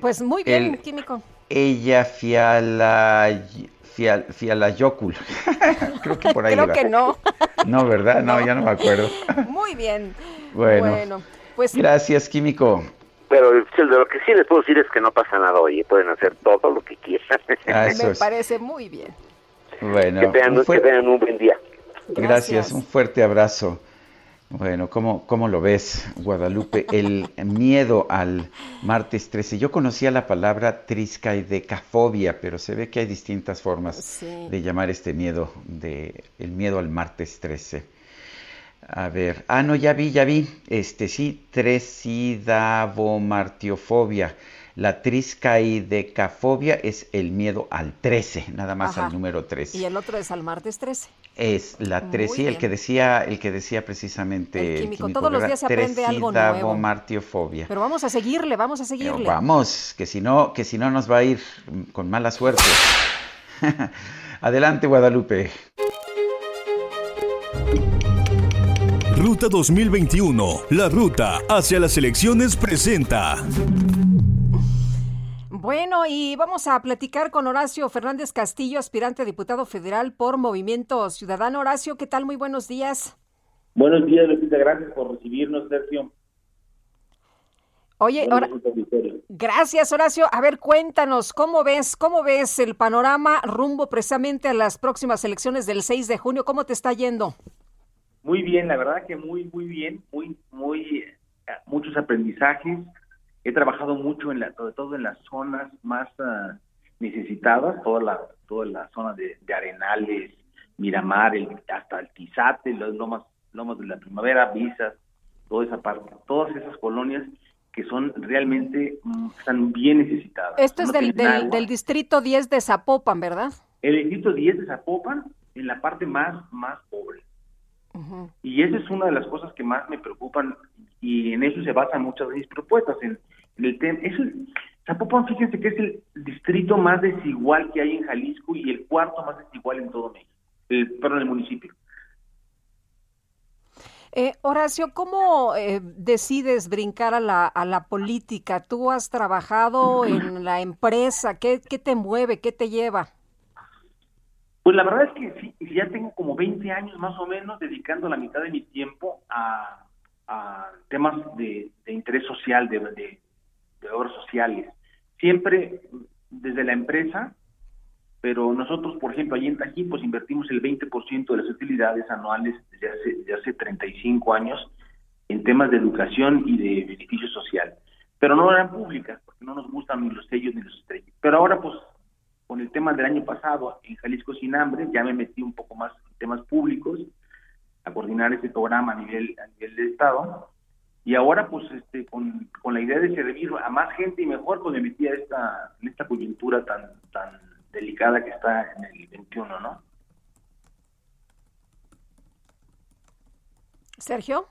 pues muy bien, químico ella Fiala, Fial, Fialayocul. (laughs) Creo que por ahí Creo que no. No, ¿verdad? No, ya no me acuerdo. Muy bien. (laughs) Bueno, pues gracias, Químico. Pero lo que sí les puedo decir es que no pasa nada hoy, pueden hacer todo lo que quieran. Ah, (laughs) me parece muy bien. Bueno, que tengan un, un buen día. gracias, un fuerte abrazo. Bueno, ¿cómo, ¿cómo, lo ves, Guadalupe? El miedo al martes 13. Yo conocía la palabra triscaidecafobia, pero se ve que hay distintas formas de llamar este miedo, de, el miedo al martes 13. A ver, ah, no, ya vi, ya vi. Este sí, tresidavomartiofobia. La triscaidecafobia es el miedo al 13, nada más al número 13. Y el otro es al martes 13. Es la 13, el que decía, el que decía precisamente el químico. Todos los días se aprende algo nuevo. martiofobia. Pero vamos a seguirle, vamos a seguirle. vamos, que si no, que si no nos va a ir con mala suerte. (laughs) Adelante, Guadalupe. Ruta 2021, la ruta hacia las elecciones presenta. Bueno, y vamos a platicar con Horacio Fernández Castillo, aspirante a diputado federal por Movimiento Ciudadano. Horacio, ¿qué tal? Muy buenos días. Buenos días, Lupita. Gracias por recibirnos, Sergio. Oye, gracias Horacio. A ver, cuéntanos, ¿cómo ves, cómo ves el panorama rumbo precisamente a las próximas elecciones del 6 de junio? ¿Cómo te está yendo? Muy bien, la verdad que muy, muy bien, muy, muy, eh, muchos aprendizajes, he trabajado mucho en la, sobre todo en las zonas más uh, necesitadas, toda la, toda la zona de, Arenales, Miramar, el, hasta el Tizate, los lomas, lomas de la primavera, Visas, toda esa parte, todas esas colonias que son realmente, mm, están bien necesitadas. Esto es del, del, del, distrito 10 de Zapopan, ¿verdad? El distrito 10 de Zapopan, en la parte más, más pobre. Y esa es una de las cosas que más me preocupan y en eso se basan muchas de mis propuestas, en, el tema. Zapopan, fíjense que es el distrito más desigual que hay en Jalisco y el cuarto más desigual en todo México, el, perdón, el municipio. Eh, Horacio, ¿cómo eh, decides brincar a la, a la política? ¿Tú has trabajado en (clears throat) la empresa? ¿Qué, ¿Qué te mueve? ¿Qué te lleva? Pues la verdad es que sí, ya tengo como 20 años más o menos dedicando la mitad de mi tiempo a, temas de, interés social, de, de, obras sociales. Siempre desde la empresa, pero nosotros, por ejemplo, allí en Tajín, pues invertimos el 20% de las utilidades anuales desde hace, desde hace 35 años en temas de educación y de beneficio social. Pero no eran públicas, porque no nos gustan ni los sellos ni los estrellas. Pero ahora, pues, con el tema del año pasado en Jalisco Sin Hambre, ya me metí un poco más en temas públicos, a coordinar ese programa a nivel, a nivel de Estado, y ahora pues este con, la idea de servir a más gente y mejor, pues me metí a esta, en esta coyuntura tan, tan delicada que está en el 21, ¿no? Sergio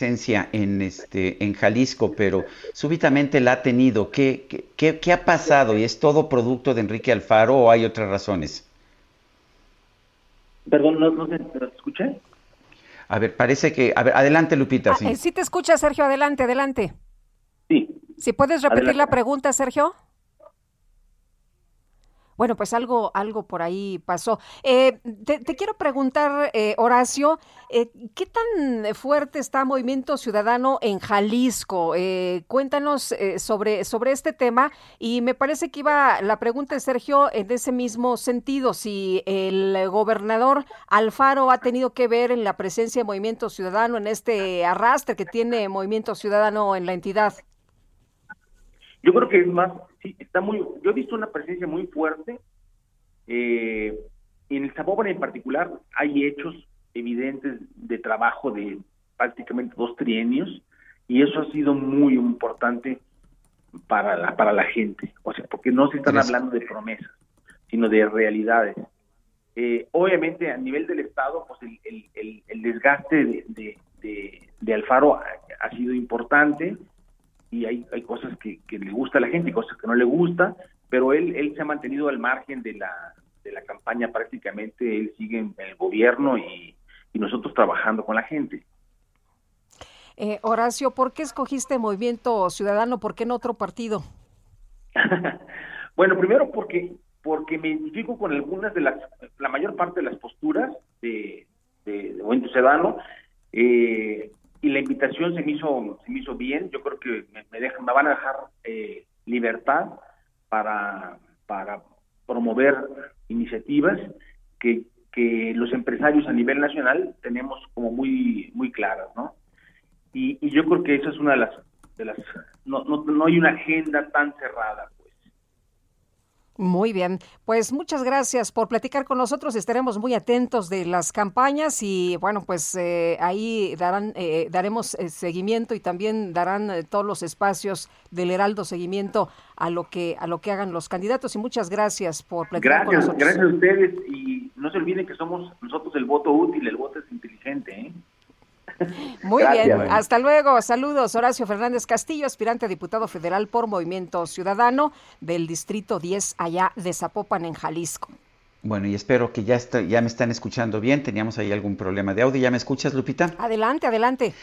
en este en Jalisco, pero súbitamente la ha tenido. ¿Qué, qué, qué ha pasado? ¿Y es todo producto de Enrique Alfaro o hay otras razones? Perdón, no, no te escuché. A ver, parece que... A ver, adelante, Lupita. Ah, sí. Eh, sí te escucha, Sergio. Adelante, adelante. Sí. Si puedes repetir la pregunta, Sergio. Bueno, pues algo, algo por ahí pasó. Eh, te, quiero preguntar, eh, Horacio, eh, ¿qué tan fuerte está Movimiento Ciudadano en Jalisco? cuéntanos sobre, sobre este tema y me parece que iba la pregunta de Sergio en ese mismo sentido, si el gobernador Alfaro ha tenido que ver en la presencia de Movimiento Ciudadano en este arrastre que tiene Movimiento Ciudadano en la entidad. Yo creo que es más, sí, está muy, yo he visto una presencia muy fuerte. Eh, en el Zapopan en particular hay hechos evidentes de trabajo de prácticamente dos trienios y eso ha sido muy importante para la, para la gente, o sea, porque no se están hablando de promesas, sino de realidades. Eh, obviamente a nivel del Estado, pues el, el, el, desgaste de, de, de, Alfaro ha, sido importante, y hay, hay cosas que, le gusta a la gente y cosas que no le gusta, pero él, él se ha mantenido al margen de la, de la campaña prácticamente, él sigue en el gobierno y, nosotros trabajando con la gente. Eh, Horacio, ¿por qué escogiste Movimiento Ciudadano? ¿Por qué en otro partido? (laughs) bueno, primero porque porque me identifico con algunas de las, la mayor parte de las posturas de, de, de Movimiento Ciudadano. Eh, y la invitación se me hizo se me hizo bien. Yo creo que me, dejan me van a dejar eh, libertad para para promover iniciativas que, que los empresarios a nivel nacional tenemos como muy muy claras no y, yo creo que esa es una de las de las no, no, no hay una agenda tan cerrada Muy bien, pues muchas gracias por platicar con nosotros. Estaremos muy atentos de las campañas y bueno, pues eh, ahí darán, eh, daremos eh, seguimiento y también darán todos los espacios del Heraldo seguimiento a lo que a lo que hagan los candidatos y muchas gracias por platicar con nosotros. Gracias a ustedes y no se olviden que somos nosotros el voto útil, el voto es inteligente. (laughs) Muy bien, hasta luego. Saludos, Horacio Fernández Castillo, aspirante a diputado federal por Movimiento Ciudadano del Distrito 10 allá de Zapopan, en Jalisco. Bueno, y espero que ya, ya me están escuchando bien. Teníamos ahí algún problema de audio. ¿Ya me escuchas, Lupita? Adelante, adelante.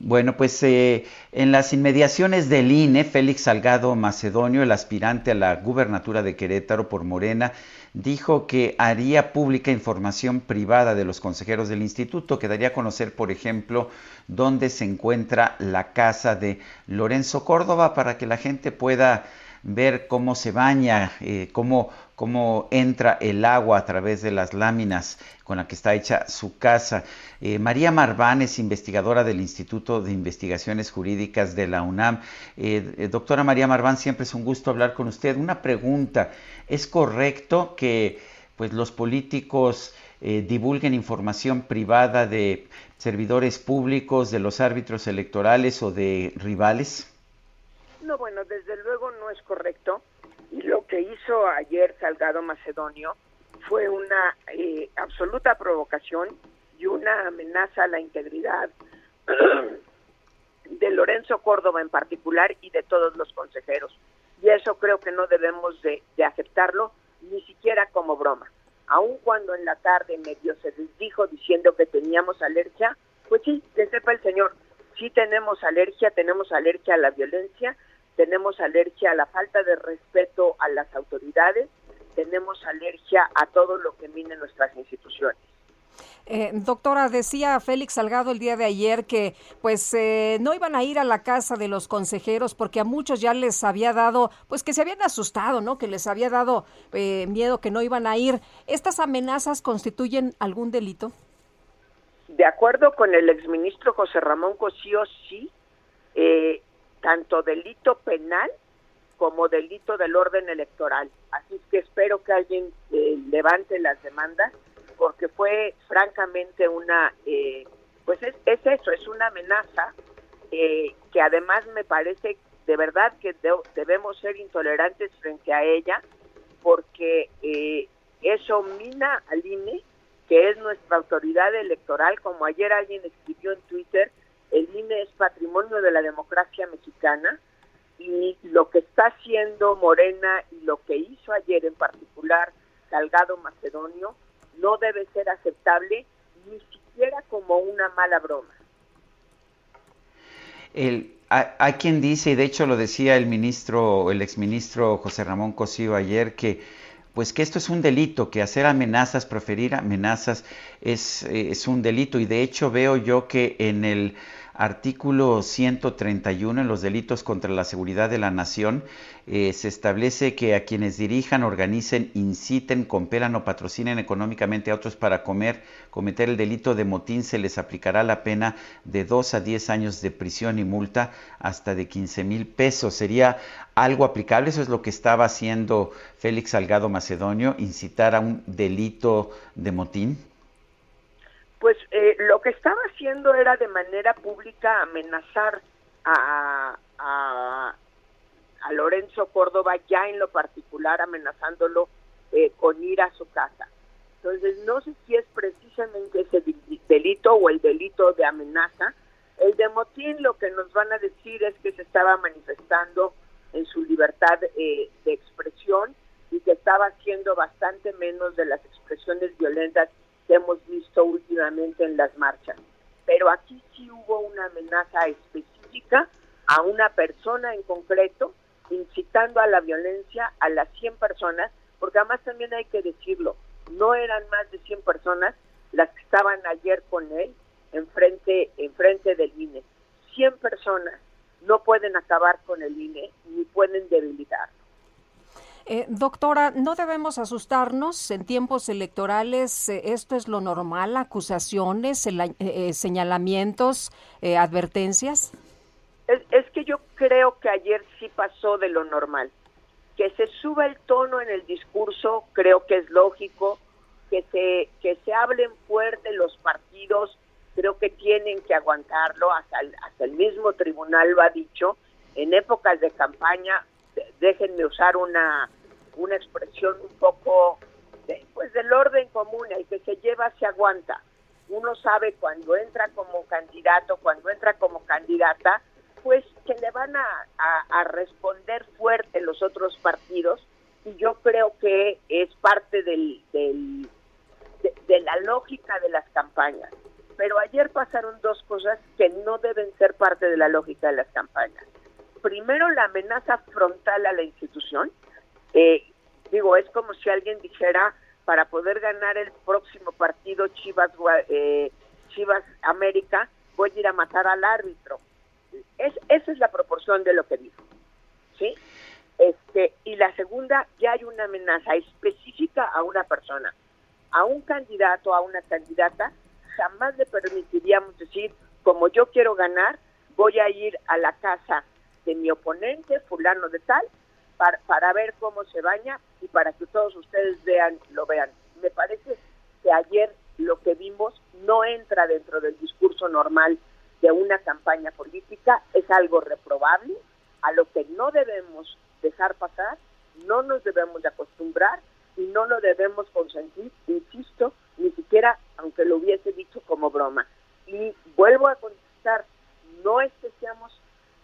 Bueno, pues eh, en las inmediaciones del INE, Félix Salgado Macedonio, el aspirante a la gubernatura de Querétaro por Morena, dijo que haría pública información privada de los consejeros del instituto, que daría a conocer, por ejemplo, dónde se encuentra la casa de Lorenzo Córdoba para que la gente pueda ver cómo se baña, eh, cómo, cómo entra el agua a través de las láminas con la que está hecha su casa. Eh, María Marván es investigadora del Instituto de Investigaciones Jurídicas de la UNAM. Eh, doctora María Marván, siempre es un gusto hablar con usted. Una pregunta, ¿es correcto que pues, los políticos divulguen información privada de servidores públicos, de los árbitros electorales o de rivales? No, bueno, desde luego no es correcto. Y lo que hizo ayer Salgado Macedonio fue una eh, absoluta provocación y una amenaza a la integridad (clears throat) de Lorenzo Córdoba en particular y de todos los consejeros. Y eso creo que no debemos de, aceptarlo ni siquiera como broma. Aun cuando en la tarde medio se les dijo diciendo que teníamos alergia, pues sí, que sepa el señor, sí tenemos alergia, tenemos alergia a la violencia, tenemos alergia a la falta de respeto a las autoridades, tenemos alergia a todo lo que mine nuestras instituciones. Eh, doctora, decía Félix Salgado el día de ayer que pues eh, no iban a ir a la casa de los consejeros porque a muchos ya les había dado, pues que se habían asustado, ¿no? Que les había dado eh, miedo que no iban a ir. ¿Estas amenazas constituyen algún delito? De acuerdo con el exministro José Ramón Cosío, sí. Eh, tanto delito penal como delito del orden electoral. Así es que espero que alguien eh, levante las demandas porque fue francamente una, eh, pues es, eso, es una amenaza eh, que además me parece de verdad que debemos ser intolerantes frente a ella porque eso mina al INE, que es nuestra autoridad electoral, como ayer alguien escribió en Twitter, el INE es patrimonio de la democracia mexicana y lo que está haciendo Morena y lo que hizo ayer en particular Salgado Macedonio no debe ser aceptable ni siquiera como una mala broma. El, hay, quien dice, y de hecho lo decía el ministro, el exministro José Ramón Cosío ayer, que pues que esto es un delito, que hacer amenazas, proferir amenazas es, es un delito. Y de hecho veo yo que en el artículo 131 en los delitos contra la seguridad de la nación eh, se establece que a quienes dirijan, organicen, inciten, compelan o patrocinen económicamente a otros para comer, cometer el delito de motín se les aplicará la pena de 2 a 10 años de prisión y multa hasta de 15 mil pesos. ¿Sería algo aplicable? Eso es lo que estaba haciendo Félix Salgado Macedonio, incitar a un delito de motín. Pues eh, lo que estaba haciendo era de manera pública amenazar a, Lorenzo Córdoba, ya en lo particular amenazándolo eh, con ir a su casa. Entonces, no sé si es precisamente ese delito o el delito de amenaza. El de motín lo que nos van a decir es que se estaba manifestando en su libertad eh, de expresión y que estaba haciendo bastante menos de las expresiones violentas que hemos visto últimamente en las marchas. Pero aquí sí hubo una amenaza específica a una persona en concreto, incitando a la violencia a las 100 personas, porque además también hay que decirlo, no eran más de 100 personas las que estaban ayer con él enfrente, enfrente del INE. 100 personas no pueden acabar con el INE ni pueden debilitarlo. Eh, doctora, ¿no debemos asustarnos en tiempos electorales? Eh, ¿Esto es lo normal? ¿Acusaciones, eh, señalamientos, advertencias? Es, que yo creo que ayer sí pasó de lo normal. Que se suba el tono en el discurso, creo que es lógico, que se, que se hablen fuerte los partidos, creo que tienen que aguantarlo, hasta el, hasta el mismo tribunal lo ha dicho, en épocas de campaña, déjenme usar una, una expresión un poco pues del orden común, el que se lleva se aguanta. Uno sabe cuando entra como candidato, cuando entra como candidata, pues que le van a, a, responder fuerte los otros partidos y yo creo que es parte del, del de, la lógica de las campañas. Pero ayer pasaron dos cosas que no deben ser parte de la lógica de las campañas. Primero, la amenaza frontal a la institución. Eh, digo, es como si alguien dijera, para poder ganar el próximo partido Chivas, eh, Chivas América, voy a ir a matar al árbitro. Es, esa es la proporción de lo que dijo. ¿Sí? Este, y la segunda, ya hay una amenaza específica a una persona a un candidato, a una candidata, jamás le permitiríamos decir, como yo quiero ganar, voy a ir a la casa de mi oponente, fulano de tal, para, para ver cómo se baña y para que todos ustedes vean, lo vean. Me parece que ayer lo que vimos no entra dentro del discurso normal de una campaña política, es algo reprobable, a lo que no debemos dejar pasar, no nos debemos de acostumbrar y no lo debemos consentir, insisto, ni siquiera aunque lo hubiese dicho como broma. Y vuelvo a contestar, no es que seamos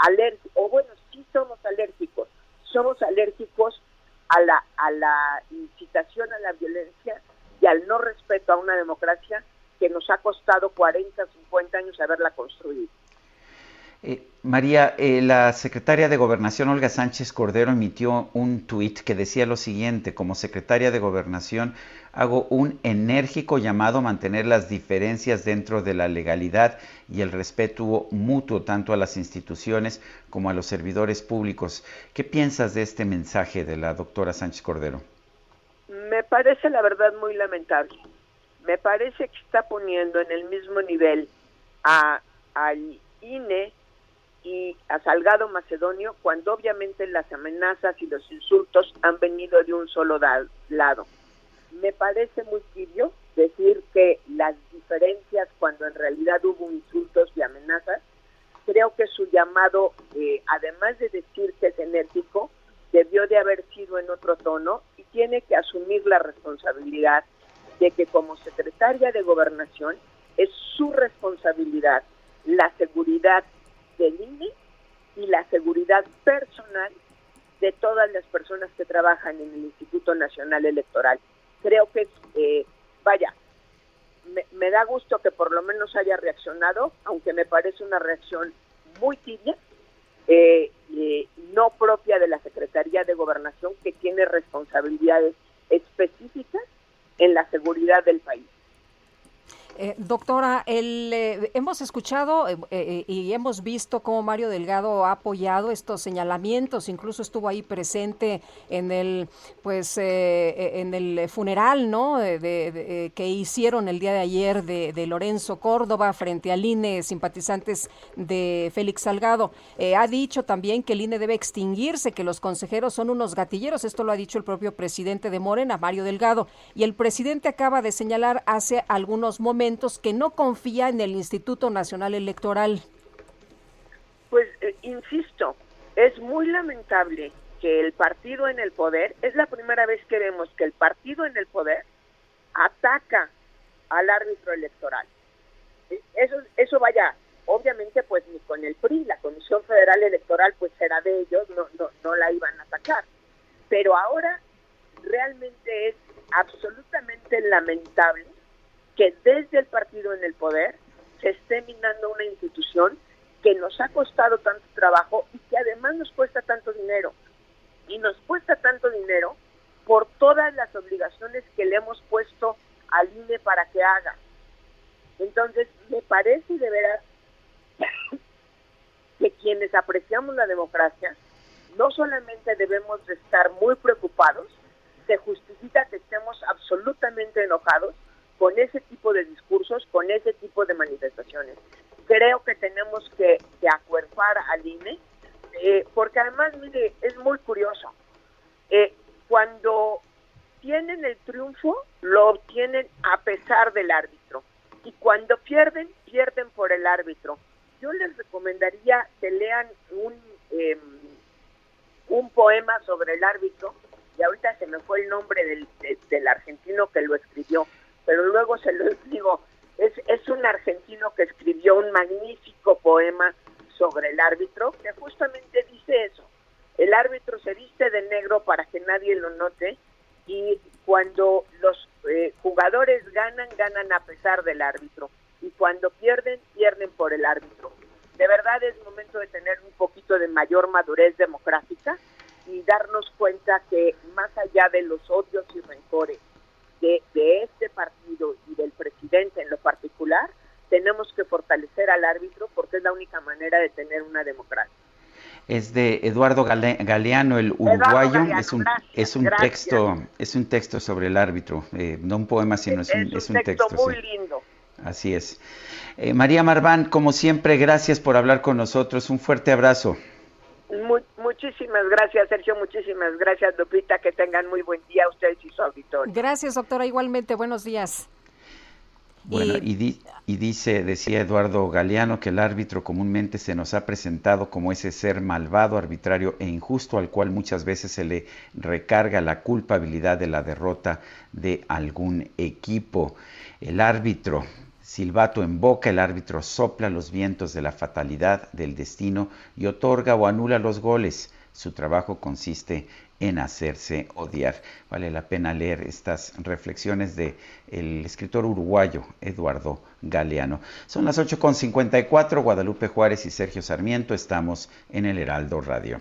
alérgicos, o bueno, sí somos alérgicos, somos alérgicos a la, a la incitación a la violencia y al no respeto a una democracia que nos ha costado 40, 50 años haberla construido. Eh, María, eh, la secretaria de Gobernación, Olga Sánchez Cordero, emitió un tuit que decía lo siguiente, como secretaria de Gobernación hago un enérgico llamado a mantener las diferencias dentro de la legalidad y el respeto mutuo tanto a las instituciones como a los servidores públicos. ¿Qué piensas de este mensaje de la doctora Sánchez Cordero? Me parece la verdad muy lamentable. Me parece que está poniendo en el mismo nivel a, al INE y a Salgado Macedonio cuando obviamente las amenazas y los insultos han venido de un solo lado. Me parece muy tibio decir que las diferencias cuando en realidad hubo insultos y amenazas, creo que su llamado, eh, además de decir que es enérgico, debió de haber sido en otro tono y tiene que asumir la responsabilidad de que como secretaria de gobernación es su responsabilidad la seguridad del INE y la seguridad personal de todas las personas que trabajan en el Instituto Nacional Electoral. Creo que, eh, vaya, me, da gusto que por lo menos haya reaccionado, aunque me parece una reacción muy tibia, eh, eh, no propia de la Secretaría de Gobernación, que tiene responsabilidades específicas en la seguridad del país. Eh, doctora, el, eh, hemos escuchado eh, y hemos visto cómo Mario Delgado ha apoyado estos señalamientos, incluso estuvo ahí presente en el, pues, en el funeral, ¿no? De, que hicieron el día de ayer de, Lorenzo Córdoba frente al INE, simpatizantes de Félix Salgado. ha dicho también que el INE debe extinguirse, que los consejeros son unos gatilleros. Esto lo ha dicho el propio presidente de Morena, Mario Delgado. Y el presidente acaba de señalar hace algunos momentos que no confía en el Instituto Nacional Electoral. Pues eh, insisto, es muy lamentable que el partido en el poder, es la primera vez que vemos que el partido en el poder ataca al árbitro electoral. E, eso, eso vaya, obviamente pues ni con el PRI, la Comisión Federal Electoral pues será de ellos, no, no, no la iban a atacar. Pero ahora realmente es absolutamente lamentable que desde el partido en el poder se esté minando una institución que nos ha costado tanto trabajo y que además nos cuesta tanto dinero. Y nos cuesta tanto dinero por todas las obligaciones que le hemos puesto al INE para que haga. Entonces, me parece de veras que quienes apreciamos la democracia, no solamente debemos de estar muy preocupados, se justifica que estemos absolutamente enojados, con ese tipo de discursos, con ese tipo de manifestaciones. Creo que tenemos que, acuerpar al INE, eh, porque además, mire, es muy curioso. Eh, cuando tienen el triunfo, lo obtienen a pesar del árbitro. Y cuando pierden, pierden por el árbitro. Yo les recomendaría que lean un, eh, un poema sobre el árbitro, y ahorita se me fue el nombre del, del argentino que lo escribió, pero luego se lo (laughs) digo, es, es un argentino que escribió un magnífico poema sobre el árbitro que justamente dice eso. El árbitro se viste de negro para que nadie lo note y cuando los eh, jugadores ganan, ganan a pesar del árbitro y cuando pierden, pierden por el árbitro. De verdad es momento de tener un poquito de mayor madurez democrática y darnos cuenta que más allá de los odios y rencores de, de este partido y del presidente en lo particular, tenemos que fortalecer al árbitro porque es la única manera de tener una democracia. Es de Eduardo Galeano, el uruguayo. es un, es un texto, es un texto sobre el árbitro, eh, no un poema, sino es, un, es un, texto, muy lindo. Así es. Eh, María Marván, como siempre, gracias por hablar con nosotros. Un fuerte abrazo. Muchísimas gracias, Sergio. Muchísimas gracias, Lupita. Que tengan muy buen día ustedes y su auditorio. Gracias, doctora. Igualmente, buenos días. Bueno, y, y, dice, decía Eduardo Galeano, que el árbitro comúnmente se nos ha presentado como ese ser malvado, arbitrario e injusto al cual muchas veces se le recarga la culpabilidad de la derrota de algún equipo. El árbitro, silbato en boca, el árbitro sopla los vientos de la fatalidad, del destino y otorga o anula los goles. Su trabajo consiste en hacerse odiar. Vale la pena leer estas reflexiones de el escritor uruguayo Eduardo Galeano. Son las 8.54, Guadalupe Juárez y Sergio Sarmiento, estamos en el Heraldo Radio.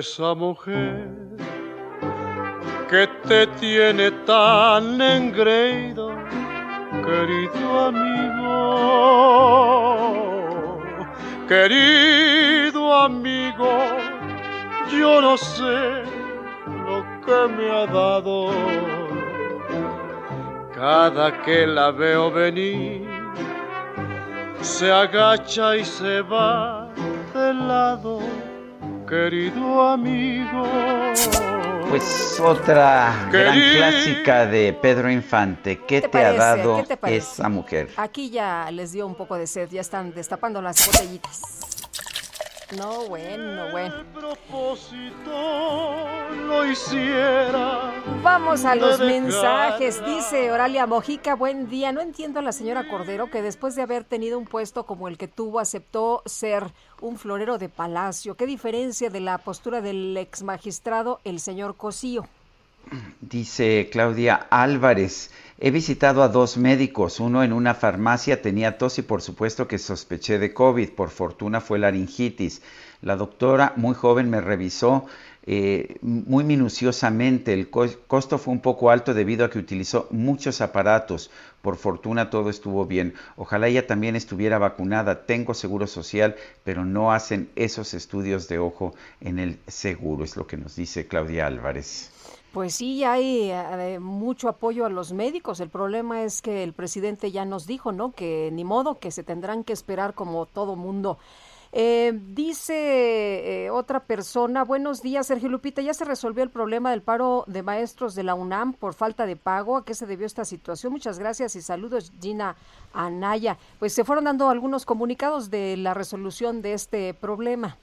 Esa mujer que te tiene tan engreído, querido amigo, querido amigo, yo no sé lo que me ha dado. Cada que la veo venir, se agacha y se va de lado querido amigo. Pues otra gran clásica de Pedro Infante. ¿Qué, te, ha dado esa mujer? Aquí ya les dio un poco de sed, ya están destapando las botellitas. No, bueno, bueno. lo hiciera. Vamos a los mensajes. Dice Oralia Mojica, buen día. No entiendo a la señora Cordero que después de haber tenido un puesto como el que tuvo, aceptó ser un florero de palacio. ¿Qué diferencia de la postura del ex magistrado, el señor Cosío? Dice Claudia Álvarez, he visitado a dos médicos, uno en una farmacia tenía tos y por supuesto que sospeché de COVID, por fortuna fue laringitis. La doctora muy joven me revisó eh, muy minuciosamente. El costo fue un poco alto debido a que utilizó muchos aparatos. Por fortuna todo estuvo bien. Ojalá ella también estuviera vacunada. Tengo seguro social, pero no hacen esos estudios de ojo en el seguro, es lo que nos dice Claudia Álvarez. Pues sí, hay eh, mucho apoyo a los médicos. El problema es que el presidente ya nos dijo, ¿no? Que ni modo, que se tendrán que esperar como todo mundo. Eh, dice eh, otra persona, buenos días Sergio Lupita, ya se resolvió el problema del paro de maestros de la UNAM por falta de pago. ¿A qué se debió esta situación? Muchas gracias y saludos Gina Anaya. Pues se fueron dando algunos comunicados de la resolución de este problema.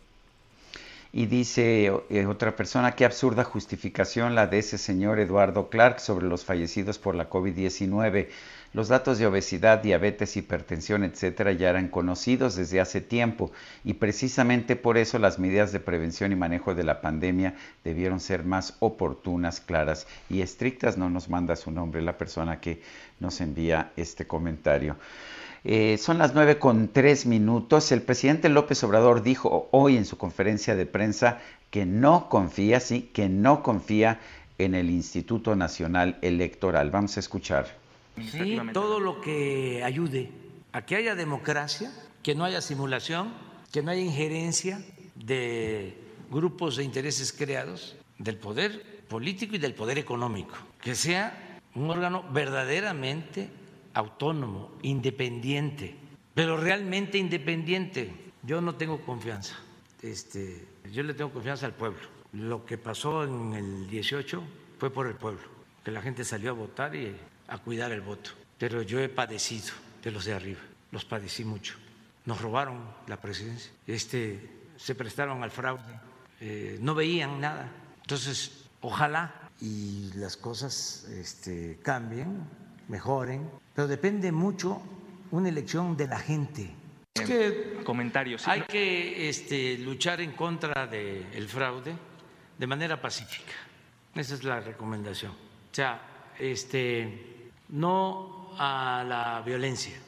Y dice eh, otra persona, qué absurda justificación la de ese señor Eduardo Clark sobre los fallecidos por la COVID-19. Los datos de obesidad, diabetes, hipertensión, etcétera, ya eran conocidos desde hace tiempo y precisamente por eso las medidas de prevención y manejo de la pandemia debieron ser más oportunas, claras y estrictas. No nos manda su nombre la persona que nos envía este comentario. Eh, son las nueve con tres minutos. El presidente López Obrador dijo hoy en su conferencia de prensa que no confía, sí, que no confía en el Instituto Nacional Electoral. Vamos a escuchar. Sí, todo lo que ayude a que haya democracia, que no haya simulación, que no haya injerencia de grupos de intereses creados del poder político y del poder económico, que sea un órgano verdaderamente autónomo, independiente, pero realmente independiente. Yo no tengo confianza. Este, yo le tengo confianza al pueblo. Lo que pasó en el 18 fue por el pueblo, que la gente salió a votar y a cuidar el voto. Pero yo he padecido de los de arriba, los padecí mucho. Nos robaron la presidencia, este, se prestaron al fraude, eh, no veían nada. Entonces, ojalá y las cosas este, cambien, mejoren, pero depende mucho una elección de la gente. Es que comentarios. Hay que este, luchar en contra del fraude de manera pacífica. Esa es la recomendación. O sea, este, no a la violencia.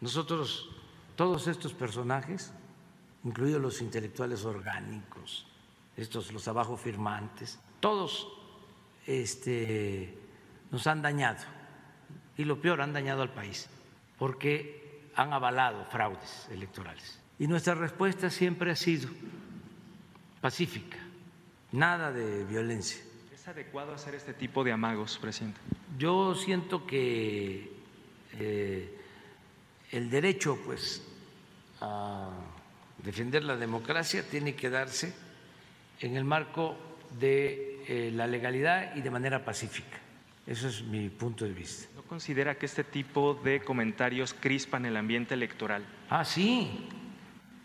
Nosotros, todos estos personajes, incluidos los intelectuales orgánicos, estos los abajo firmantes, todos este, nos han dañado y lo peor, han dañado al país porque han avalado fraudes electorales. Y nuestra respuesta siempre ha sido pacífica, nada de violencia adecuado hacer este tipo de amagos, presidente? Yo siento que eh, el derecho, pues, a defender la democracia tiene que darse en el marco de eh, la legalidad y de manera pacífica. Eso es mi punto de vista. ¿No considera que este tipo de comentarios crispan el ambiente electoral? Ah, sí,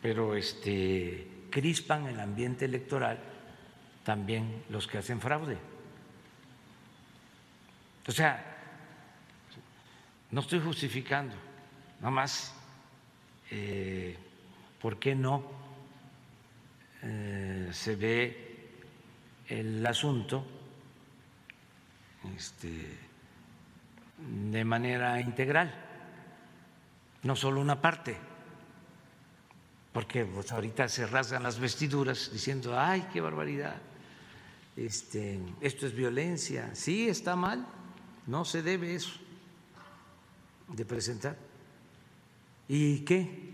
pero este crispan el ambiente electoral también los que hacen fraude. O sea, no estoy justificando, nada más, eh, ¿por qué no eh, se ve el asunto este, de manera integral, no solo una parte? Porque pues, ahorita se rasgan las vestiduras diciendo, ay, qué barbaridad, este, esto es violencia, sí, está mal, no se debe eso de presentar. ¿Y qué?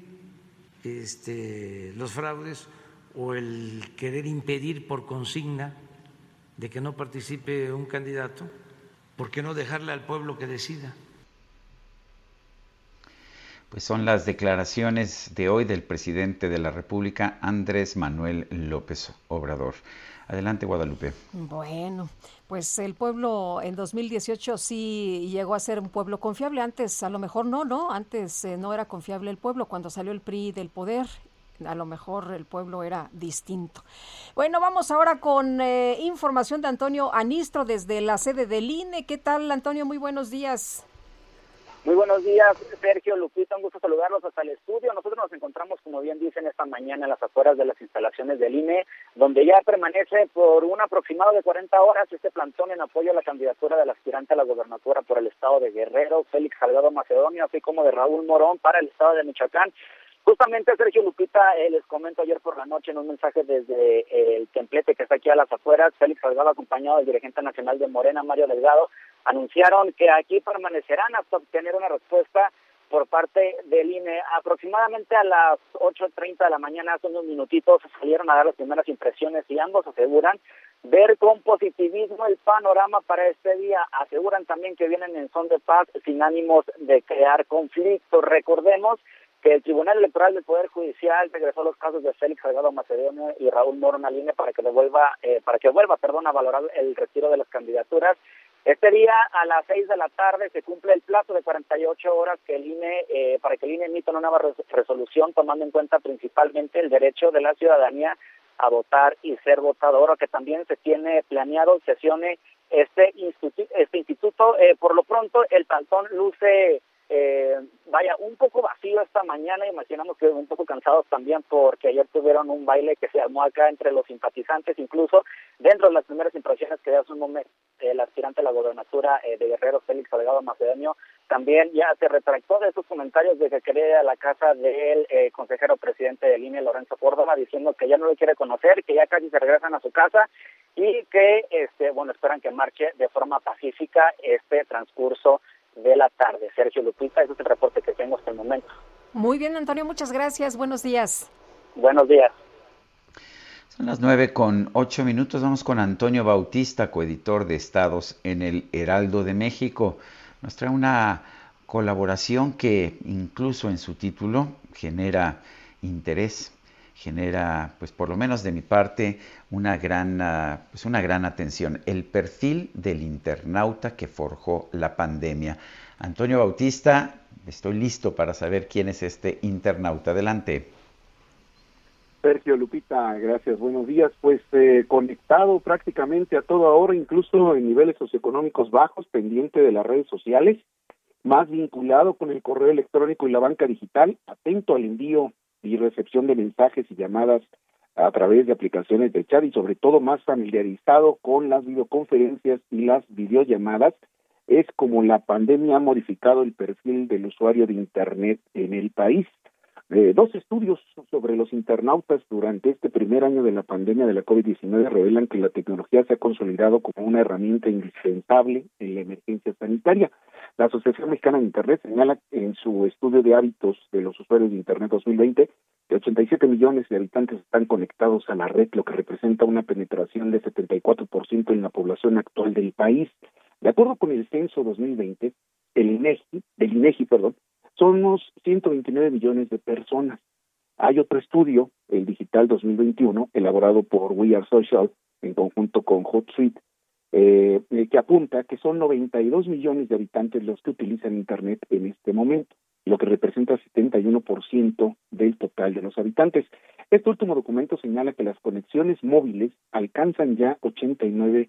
Este, los fraudes o el querer impedir por consigna de que no participe un candidato, ¿por qué no dejarle al pueblo que decida? Pues son las declaraciones de hoy del presidente de la República, Andrés Manuel López Obrador. Adelante, Guadalupe. Bueno, pues el pueblo en 2018 sí llegó a ser un pueblo confiable. Antes, a lo mejor no, ¿no? Antes eh, no era confiable el pueblo. Cuando salió el PRI del poder, a lo mejor el pueblo era distinto. Bueno, vamos ahora con eh, información de Antonio Anistro desde la sede del INE. ¿Qué tal, Antonio? Muy buenos días. Muy buenos días, Sergio Lupita, un gusto saludarlos hasta el estudio. Nosotros nos encontramos, como bien dicen, esta mañana en las afueras de las instalaciones del INE, donde ya permanece por un aproximado de 40 horas este plantón en apoyo a la candidatura del aspirante a la gobernatura por el estado de Guerrero, Félix Salgado Macedonio, así como de Raúl Morón para el estado de Michoacán. Justamente Sergio Lupita, eh, les comento ayer por la noche en un mensaje desde eh, el templete que está aquí a las afueras, Félix Salgado acompañado del dirigente nacional de Morena, Mario Delgado, anunciaron que aquí permanecerán hasta obtener una respuesta por parte del INE. Aproximadamente a las 8.30 de la mañana, hace unos minutitos, salieron a dar las primeras impresiones y ambos aseguran ver con positivismo el panorama para este día. Aseguran también que vienen en son de paz sin ánimos de crear conflictos. Recordemos que el Tribunal Electoral del Poder Judicial regresó los casos de Félix Salgado Macedonio y Raúl Moro a línea para que devuelva, eh, para que vuelva, perdón, a valorar el retiro de las candidaturas. Este día a las seis de la tarde se cumple el plazo de 48 horas que el INE, eh, para que el INE emita una nueva resolución tomando en cuenta principalmente el derecho de la ciudadanía a votar y ser votador, que también se tiene planeado sesione este, instituto, este instituto. Eh, por lo pronto, el pantón luce vaya, un poco vacío esta mañana, imaginamos que un poco cansados también porque ayer tuvieron un baile que se armó acá entre los simpatizantes, incluso dentro de las primeras impresiones que hace un momento el aspirante a la gobernatura eh, de Guerrero, Félix Salgado Macedonio, también ya se retractó de esos comentarios de que quería ir a la casa del eh, consejero presidente del INE, Lorenzo Córdoba, diciendo que ya no lo quiere conocer, que ya casi se regresan a su casa y que, este, bueno, esperan que marche de forma pacífica este transcurso de la tarde. Sergio Lupita, ese es el reporte que tengo hasta el momento. Muy bien, Antonio, muchas gracias. Buenos días. Buenos días. Son las nueve con ocho minutos. Vamos con Antonio Bautista, coeditor de Estados en el Heraldo de México. Nos trae una colaboración que incluso en su título genera interés genera, pues por lo menos de mi parte, una gran, ah, pues una gran atención. El perfil del internauta que forjó la pandemia. Antonio Bautista, estoy listo para saber quién es este internauta. Adelante. Sergio Lupita, gracias, buenos días. Pues eh, conectado prácticamente a toda hora, incluso en niveles socioeconómicos bajos, pendiente de las redes sociales, más vinculado con el correo electrónico y la banca digital, atento al envío y recepción de mensajes y llamadas a través de aplicaciones de chat y sobre todo más familiarizado con las videoconferencias y las videollamadas, es como la pandemia ha modificado el perfil del usuario de Internet en el país. Eh, dos estudios sobre los internautas durante este primer año de la pandemia de la COVID-19 revelan que la tecnología se ha consolidado como una herramienta indispensable en la emergencia sanitaria. La Asociación Mexicana de Internet señala en su estudio de hábitos de los usuarios de Internet 2020 que 87 millones de habitantes están conectados a la red, lo que representa una penetración de 74% en la población actual del país. De acuerdo con el censo 2020, el INEGI, del INEGI, perdón, somos 129 millones de personas. Hay otro estudio, el Digital 2021, elaborado por We Are Social en conjunto con HotSuite, eh, que apunta que son 92 millones de habitantes los que utilizan Internet en este momento, lo que representa 71% del total de los habitantes. Este último documento señala que las conexiones móviles alcanzan ya 89%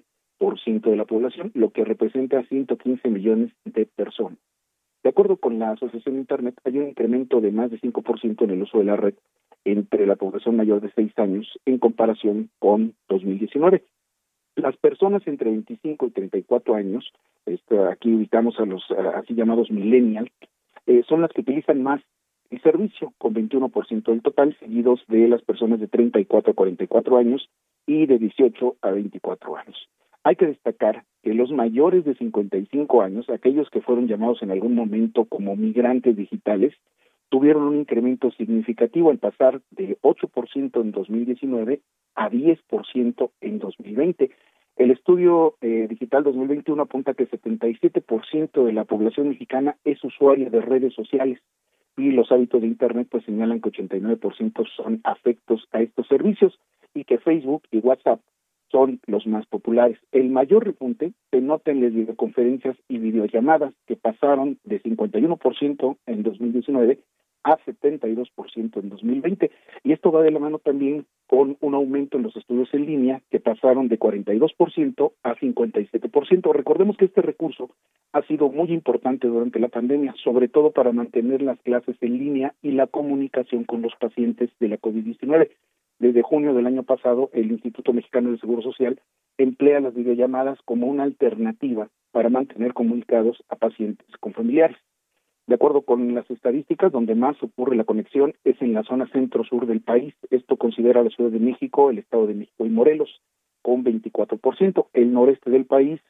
de la población, lo que representa 115 millones de personas. De acuerdo con la Asociación Internet, hay un incremento de más de 5% en el uso de la red entre la población mayor de 6 años en comparación con 2019. Las personas entre 25 y 34 años, este, aquí ubicamos a los así llamados millennials, eh, son las que utilizan más el servicio, con 21% del total, seguidos de las personas de 34 a 44 años y de 18 a 24 años. Hay que destacar que los mayores de 55 años, aquellos que fueron llamados en algún momento como migrantes digitales, tuvieron un incremento significativo al pasar de 8% en 2019 a 10% en 2020. El estudio eh, digital 2021 apunta que 77% de la población mexicana es usuaria de redes sociales y los hábitos de Internet pues señalan que 89% son afectos a estos servicios y que Facebook y WhatsApp son los más populares. El mayor repunte se nota en las videoconferencias y videollamadas que pasaron de 51% en 2019 a 72% en 2020. Y esto va de la mano también con un aumento en los estudios en línea que pasaron de 42% a 57%. Recordemos que este recurso ha sido muy importante durante la pandemia, sobre todo para mantener las clases en línea y la comunicación con los pacientes de la COVID-19. Desde junio del año pasado, el Instituto Mexicano del Seguro Social emplea las videollamadas como una alternativa para mantener comunicados a pacientes con familiares. De acuerdo con las estadísticas, donde más ocurre la conexión es en la zona centro-sur del país. Esto considera la Ciudad de México, el Estado de México y Morelos, con 24%. El noreste del país,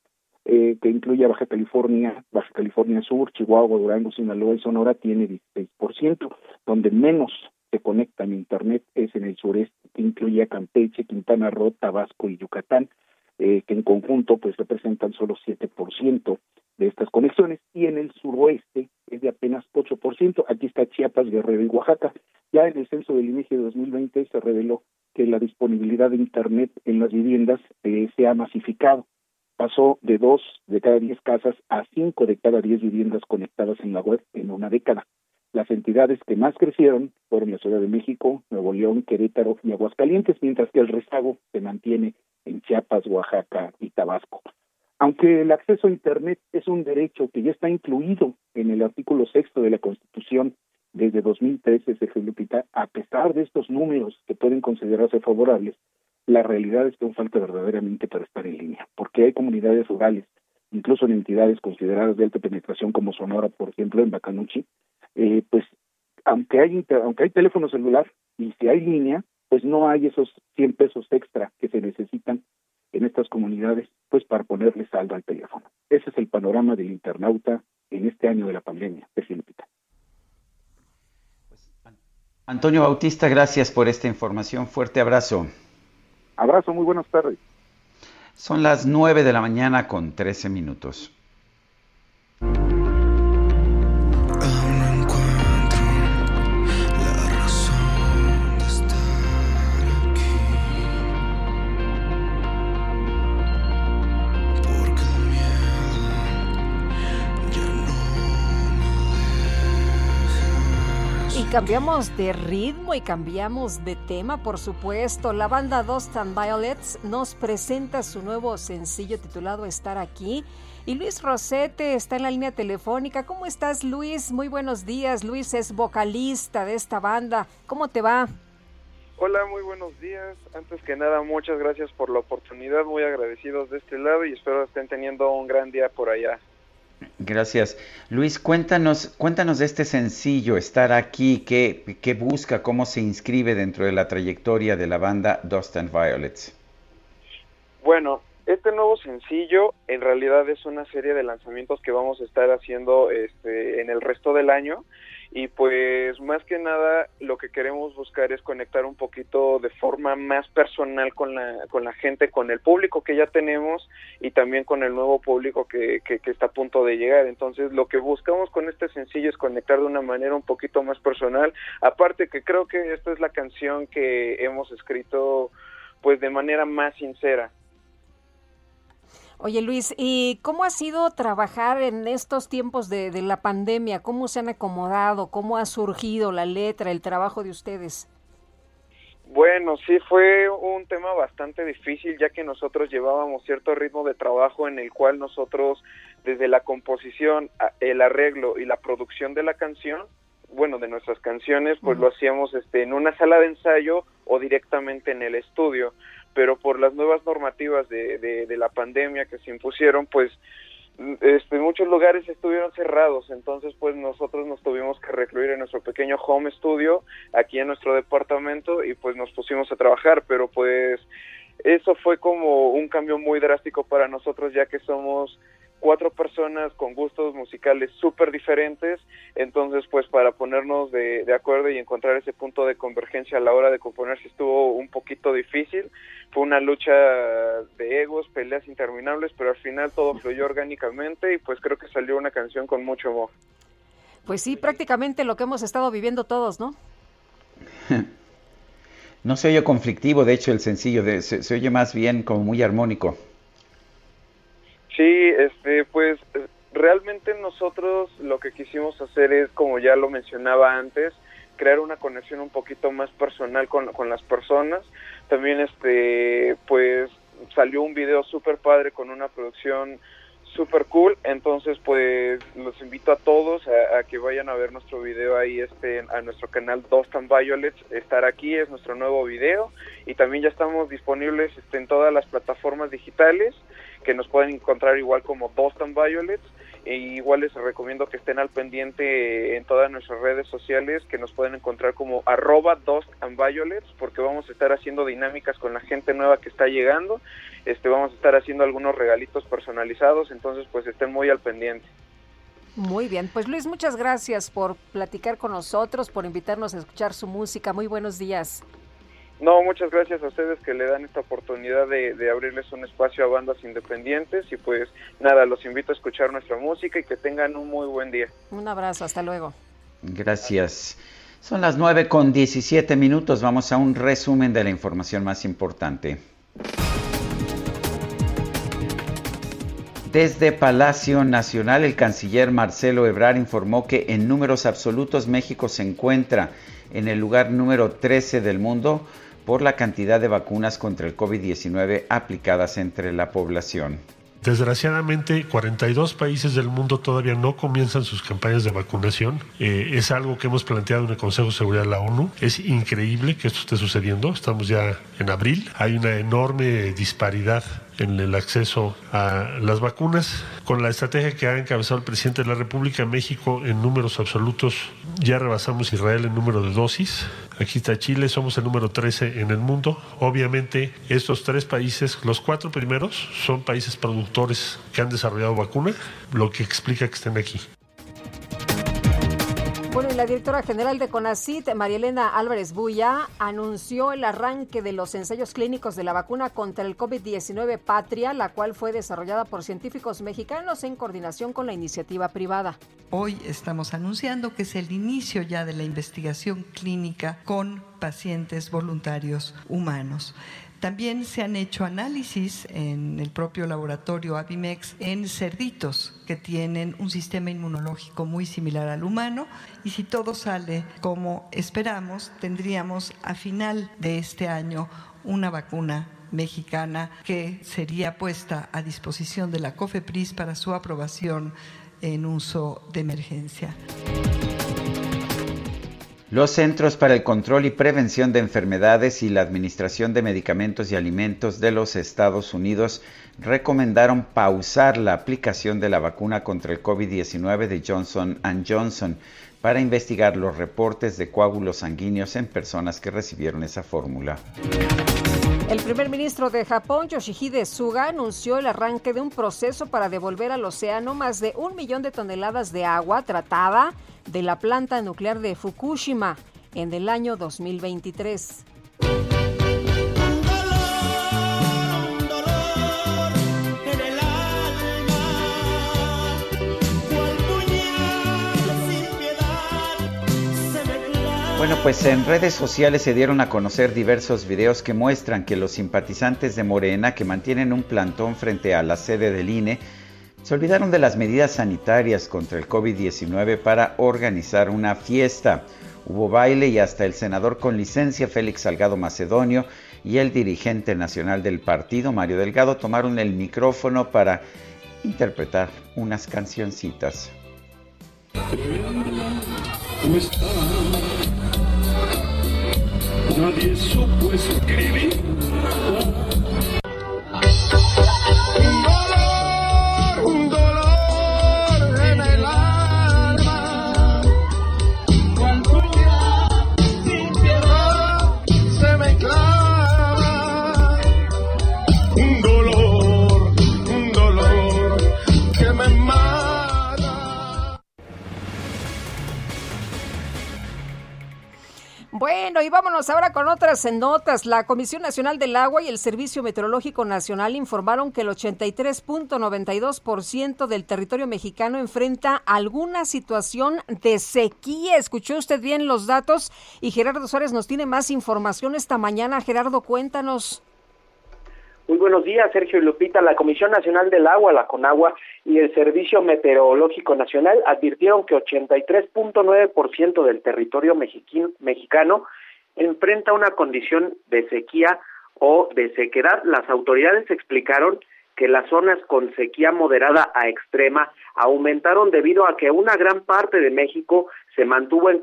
eh, que incluye Baja California, Baja California Sur, Chihuahua, Durango, Sinaloa y Sonora, tiene 16%. Donde menos se conecta en Internet es en el sureste, que incluye a Campeche, Quintana Roo, Tabasco y Yucatán, eh, que en conjunto pues representan solo 7% de estas conexiones y en el suroeste es de apenas 8%. Aquí está Chiapas, Guerrero y Oaxaca. Ya en el censo del inicio de 2020 se reveló que la disponibilidad de Internet en las viviendas eh, se ha masificado. Pasó de dos de cada diez casas a cinco de cada diez viviendas conectadas en la web en una década. Las entidades que más crecieron fueron la Ciudad de México, Nuevo León, Querétaro y Aguascalientes, mientras que el rezago se mantiene en Chiapas, Oaxaca y Tabasco. Aunque el acceso a Internet es un derecho que ya está incluido en el artículo sexto de la Constitución desde 2013, se Lupita, a pesar de estos números que pueden considerarse favorables, la realidad es que aún falta verdaderamente para estar en línea, porque hay comunidades rurales, incluso en entidades consideradas de alta penetración como Sonora, por ejemplo, en Bacanuchi, eh, pues aunque hay, aunque hay teléfono celular y si hay línea, pues no hay esos 100 pesos extra que se necesitan en estas comunidades, pues para ponerle saldo al teléfono. Ese es el panorama del internauta en este año de la pandemia. Pues, Antonio Bautista, gracias por esta información. Fuerte abrazo. Abrazo, muy buenas tardes. Son las 9 de la mañana con 13 minutos. Cambiamos de ritmo y cambiamos de tema, por supuesto. La banda Dust and Violets nos presenta su nuevo sencillo titulado Estar aquí. Y Luis Rosete está en la línea telefónica. ¿Cómo estás, Luis? Muy buenos días. Luis es vocalista de esta banda. ¿Cómo te va? Hola, muy buenos días. Antes que nada, muchas gracias por la oportunidad. Muy agradecidos de este lado y espero estén teniendo un gran día por allá. Gracias. Luis, cuéntanos, cuéntanos de este sencillo, estar aquí, qué, qué busca, cómo se inscribe dentro de la trayectoria de la banda Dust and Violets. Bueno, este nuevo sencillo en realidad es una serie de lanzamientos que vamos a estar haciendo este, en el resto del año y pues más que nada lo que queremos buscar es conectar un poquito de forma más personal con la, con la gente, con el público que ya tenemos y también con el nuevo público que, que, está a punto de llegar. Entonces lo que buscamos con este sencillo es conectar de una manera un poquito más personal, aparte que creo que esta es la canción que hemos escrito pues de manera más sincera Oye Luis, ¿y cómo ha sido trabajar en estos tiempos de, la pandemia? ¿Cómo se han acomodado? ¿Cómo ha surgido la letra, el trabajo de ustedes? Bueno, sí fue un tema bastante difícil ya que nosotros llevábamos cierto ritmo de trabajo en el cual nosotros desde la composición, el arreglo y la producción de la canción, bueno, de nuestras canciones, pues lo hacíamos este en una sala de ensayo o directamente en el estudio pero por las nuevas normativas de, de, la pandemia que se impusieron, pues este, muchos lugares estuvieron cerrados, entonces pues nosotros nos tuvimos que recluir en nuestro pequeño home studio aquí en nuestro departamento y pues nos pusimos a trabajar, pero pues eso fue como un cambio muy drástico para nosotros ya que somos cuatro personas con gustos musicales súper diferentes, entonces pues para ponernos de, de, acuerdo y encontrar ese punto de convergencia a la hora de componerse estuvo un poquito difícil, fue una lucha de egos, peleas interminables, pero al final todo fluyó orgánicamente y pues creo que salió una canción con mucho amor. Pues sí, prácticamente lo que hemos estado viviendo todos, ¿no? (laughs) No se oye conflictivo, de hecho, el sencillo, de, se oye más bien como muy armónico. Sí, este, pues realmente nosotros lo que quisimos hacer es, como ya lo mencionaba antes, crear una conexión un poquito más personal con, con las personas. También, este, pues salió un video súper padre con una producción super cool. Entonces, pues los invito a todos a, que vayan a ver nuestro video ahí este a nuestro canal Dust and Violets. Estar aquí es nuestro nuevo video y también ya estamos disponibles este, en todas las plataformas digitales que nos pueden encontrar igual como and Violets. E igual les recomiendo que estén al pendiente en todas nuestras redes sociales que nos pueden encontrar como arroba Dust and Violets porque vamos a estar haciendo dinámicas con la gente nueva que está llegando este vamos a estar haciendo algunos regalitos personalizados entonces pues estén muy al pendiente muy bien, pues Luis, muchas gracias por platicar con nosotros, por invitarnos a escuchar su música. Muy buenos días. No, muchas gracias a ustedes que le dan esta oportunidad de, abrirles un espacio a bandas independientes y pues nada, los invito a escuchar nuestra música y que tengan un muy buen día. Un abrazo, hasta luego. Gracias. Son las 9 con 17 minutos, vamos a un resumen de la información más importante. Desde Palacio Nacional, el canciller Marcelo Ebrard informó que en números absolutos México se encuentra en el lugar número 13 del mundo por la cantidad de vacunas contra el COVID-19 aplicadas entre la población. Desgraciadamente, 42 países del mundo todavía no comienzan sus campañas de vacunación. Eh, es algo que hemos planteado en el Consejo de Seguridad de la ONU. Es increíble que esto esté sucediendo. Estamos ya en abril. Hay una enorme disparidad en el acceso a las vacunas. Con la estrategia que ha encabezado el presidente de la República, México en números absolutos ya rebasamos Israel en número de dosis. Aquí está Chile, somos el número 13 en el mundo. Obviamente estos tres países, los cuatro primeros, son países productores que han desarrollado vacuna, lo que explica que estén aquí. La directora general de CONACIT, María Elena Álvarez Buya, anunció el arranque de los ensayos clínicos de la vacuna contra el COVID-19 Patria, la cual fue desarrollada por científicos mexicanos en coordinación con la iniciativa privada. Hoy estamos anunciando que es el inicio ya de la investigación clínica con pacientes voluntarios humanos. También se han hecho análisis en el propio laboratorio Avimex en cerditos que tienen un sistema inmunológico muy similar al humano y si todo sale como esperamos, tendríamos a final de este año una vacuna mexicana que sería puesta a disposición de la COFEPRIS para su aprobación en uso de emergencia. Los Centros para el Control y Prevención de Enfermedades y la Administración de Medicamentos y Alimentos de los Estados Unidos recomendaron pausar la aplicación de la vacuna contra el COVID-19 de Johnson ⁇ Johnson para investigar los reportes de coágulos sanguíneos en personas que recibieron esa fórmula. El primer ministro de Japón, Yoshihide Suga, anunció el arranque de un proceso para devolver al océano más de un millón de toneladas de agua tratada de la planta nuclear de Fukushima en el año 2023. Bueno, pues en redes sociales se dieron a conocer diversos videos que muestran que los simpatizantes de Morena que mantienen un plantón frente a la sede del INE se olvidaron de las medidas sanitarias contra el COVID-19 para organizar una fiesta. Hubo baile y hasta el senador con licencia Félix Salgado Macedonio y el dirigente nacional del partido, Mario Delgado, tomaron el micrófono para interpretar unas cancioncitas. Nadie supo escribir Bueno, y vámonos ahora con otras notas. La Comisión Nacional del Agua y el Servicio Meteorológico Nacional informaron que el 83.92% del territorio mexicano enfrenta alguna situación de sequía. Escuchó usted bien los datos y Gerardo Suárez nos tiene más información esta mañana. Gerardo, cuéntanos. Muy buenos días, Sergio y Lupita. La Comisión Nacional del Agua, la CONAGUA, y el Servicio Meteorológico Nacional advirtieron que 83.9% del territorio mexicano enfrenta una condición de sequía o de sequedad. Las autoridades explicaron que las zonas con sequía moderada a extrema aumentaron debido a que una gran parte de México se mantuvo en,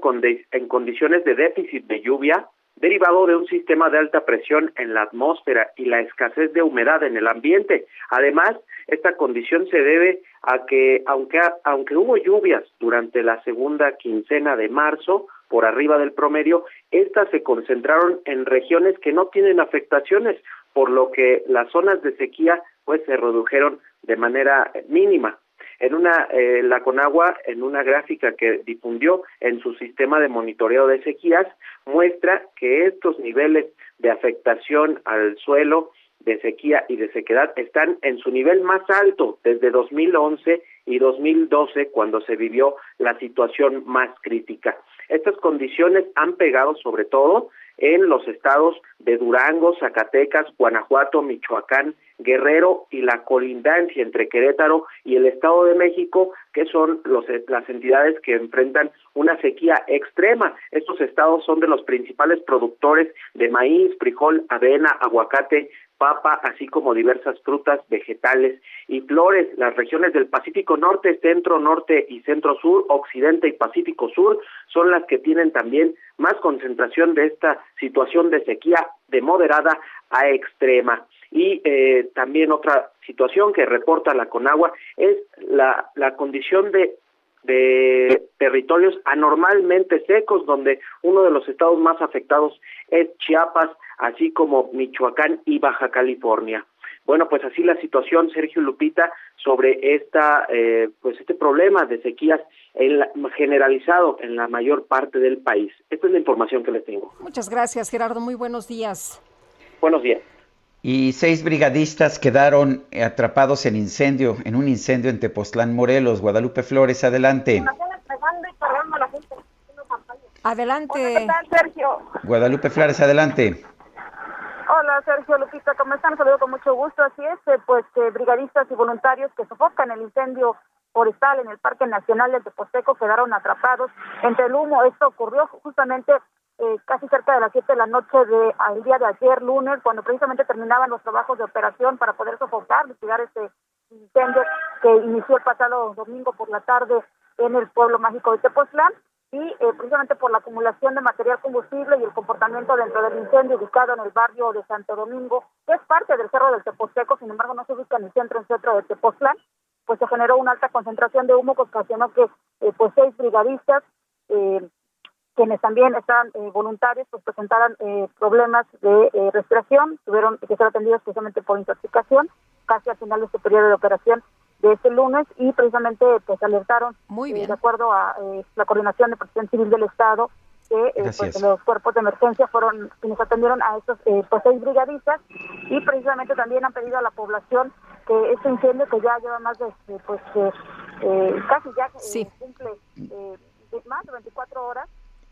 en condiciones de déficit de lluvia, derivado de un sistema de alta presión en la atmósfera y la escasez de humedad en el ambiente. Además, esta condición se debe a que, aunque, aunque hubo lluvias durante la segunda quincena de marzo, por arriba del promedio, estas se concentraron en regiones que no tienen afectaciones, por lo que las zonas de sequía pues se redujeron de manera mínima. En una, eh, la Conagua, en una gráfica que difundió en su sistema de monitoreo de sequías, muestra que estos niveles de afectación al suelo, de sequía y de sequedad están en su nivel más alto desde 2011 y 2012, cuando se vivió la situación más crítica. Estas condiciones han pegado sobre todo en los estados de Durango, Zacatecas, Guanajuato, Michoacán, Guerrero y la colindancia entre Querétaro y el Estado de México, que son los, las entidades que enfrentan una sequía extrema. Estos estados son de los principales productores de maíz, frijol, avena, aguacate, papa, así como diversas frutas, vegetales y flores. Las regiones del Pacífico Norte, Centro, Norte y Centro Sur, Occidente y Pacífico Sur son las que tienen también más concentración de esta situación de sequía de moderada a extrema. Y eh, también otra situación que reporta la Conagua es la, la condición de de territorios anormalmente secos, donde uno de los estados más afectados es Chiapas, así como Michoacán y Baja California. Bueno, pues así la situación, Sergio Lupita, sobre esta, eh, pues este problema de sequías en generalizado en la mayor parte del país. Esta es la información que les tengo. Muchas gracias, Gerardo. Muy buenos días. Buenos días. Y seis brigadistas quedaron atrapados en incendio, en un incendio en Tepoztlán, Morelos. Guadalupe Flores, adelante. Adelante. Sergio? Guadalupe Flores, adelante. Hola, Sergio Lupita, ¿cómo están? Saludo con mucho gusto. Así es, eh, pues eh, brigadistas y voluntarios que sofocan el incendio forestal en el Parque Nacional de Teposteco quedaron atrapados entre el humo. Esto ocurrió justamente eh, casi cerca de las 7 de la noche del día de ayer, lunes, cuando precisamente terminaban los trabajos de operación para poder sofocar, mitigar este incendio que inició el pasado domingo por la tarde en el pueblo mágico de Tepoztlán. Y eh, precisamente por la acumulación de material combustible y el comportamiento dentro del incendio ubicado en el barrio de Santo Domingo, que es parte del Cerro del Teposteco, sin embargo no se ubica en el centro, en centro de Tepoztlán, pues se generó una alta concentración de humo que ocasionó que eh, pues seis brigadistas eh, quienes también estaban eh, voluntarios, pues presentaran eh, problemas de eh, respiración, tuvieron que ser atendidos especialmente por intoxicación, casi al final de este periodo de operación de este lunes y precisamente pues alertaron, Muy bien. de acuerdo a la coordinación de protección civil del Estado, que pues, los cuerpos de emergencia fueron quienes atendieron a estos pues seis brigadistas y precisamente también han pedido a la población que este incendio que ya lleva más de pues casi ya cumple más de 24 horas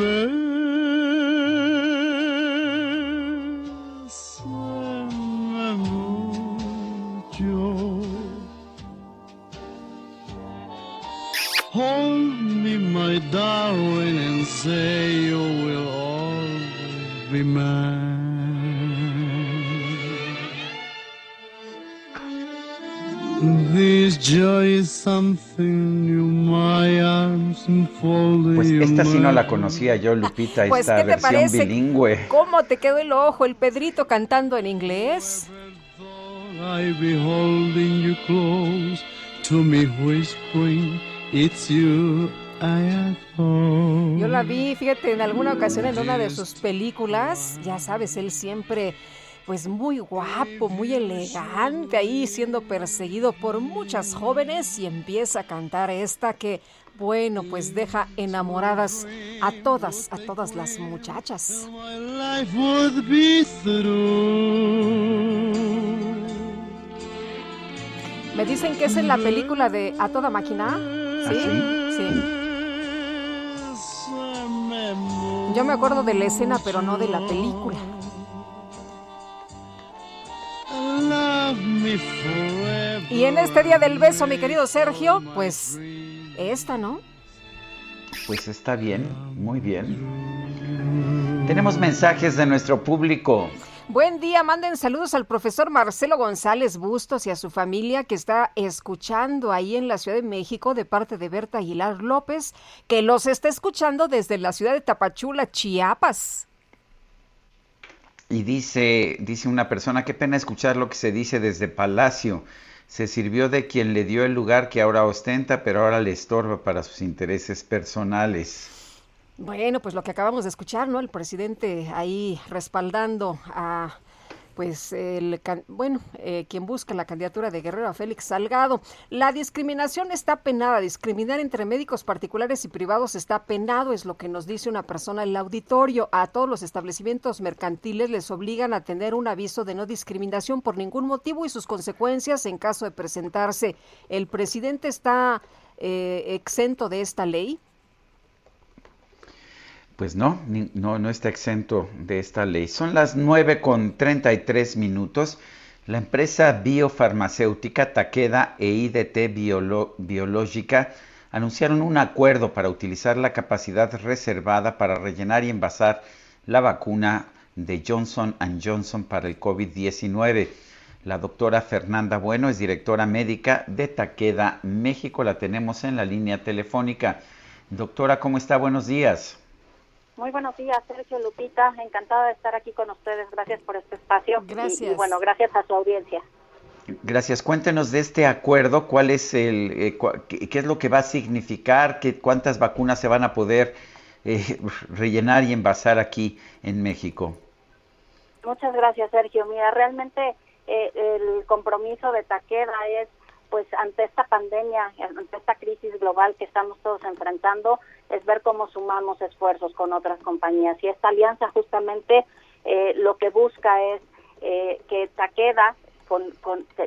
Bésame mucho. Hold me, my darling, and say you will always be mine. This joy is something new, my arms enfolded Pues esta sí no la conocía yo, Lupita, Pues, esta ¿qué te versión parece? bilingüe. ¿Cómo te quedó el ojo? El Pedrito cantando en inglés. I beholding you close to me whispering, it's you I Yo la vi, fíjate, en alguna ocasión en una de sus películas, ya sabes, él siempre pues muy guapo, muy elegante ahí siendo perseguido por muchas jóvenes y empieza a cantar esta que bueno, pues deja enamoradas a todas, a todas las muchachas. Me dicen que es en la película de A Toda Máquina. ¿Sí? ¿Ah, sí. Yo me acuerdo de la escena, pero no de la película. Y en este día del beso, mi querido Sergio, pues esta, ¿no? Pues está bien, muy bien. Tenemos mensajes de nuestro público. Buen día, manden saludos al profesor Marcelo González Bustos y a su familia que está escuchando ahí en la Ciudad de México de parte de Berta Aguilar López, que los está escuchando desde la ciudad de Tapachula, Chiapas. Y dice, dice una persona, qué pena escuchar lo que se dice desde Palacio. Se sirvió de quien le dio el lugar que ahora ostenta, pero ahora le estorba para sus intereses personales. Bueno, pues lo que acabamos de escuchar, ¿no? El presidente ahí respaldando a pues el bueno, eh, quien busca la candidatura de Guerrero Félix Salgado. La discriminación está penada, discriminar entre médicos particulares y privados está penado, es lo que nos dice una persona en el auditorio. A todos los establecimientos mercantiles les obligan a tener un aviso de no discriminación por ningún motivo y sus consecuencias en caso de presentarse. ¿El presidente está eh, exento de esta ley? Pues no, no, está exento de esta ley. Son las 9 con 33 minutos. La empresa biofarmacéutica Takeda e IDT Biológica anunciaron un acuerdo para utilizar la capacidad reservada para rellenar y envasar la vacuna de Johnson Johnson para el COVID-19. La doctora Fernanda Bueno es directora médica de Takeda México. La tenemos en la línea telefónica. Doctora, ¿cómo está? Buenos días. Muy buenos días, Sergio Lupita. Encantada de estar aquí con ustedes. Gracias por este espacio. Gracias. Y, bueno, gracias a su audiencia. Gracias. Cuéntenos de este acuerdo, cuál es el, eh, qué, es lo que va a significar, qué, cuántas vacunas se van a poder eh, (laughs) rellenar y envasar aquí en México. Muchas gracias, Sergio. Mira, realmente eh, el compromiso de Taqueda es pues ante esta pandemia, ante esta crisis global que estamos todos enfrentando, es ver cómo sumamos esfuerzos con otras compañías. Y esta alianza justamente eh, lo que busca es eh, que Takeda con,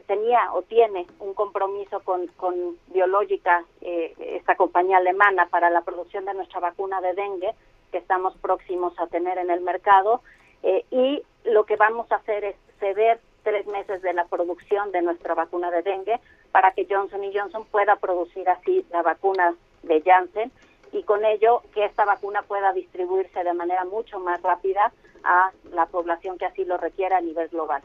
tenía o tiene un compromiso con, con Biológica, eh, esta compañía alemana, para la producción de nuestra vacuna de dengue, que estamos próximos a tener en el mercado. y lo que vamos a hacer es ceder tres meses de la producción de nuestra vacuna de dengue para que Johnson Johnson pueda producir así la vacuna de Janssen y con ello que esta vacuna pueda distribuirse de manera mucho más rápida a la población que así lo requiera a nivel global.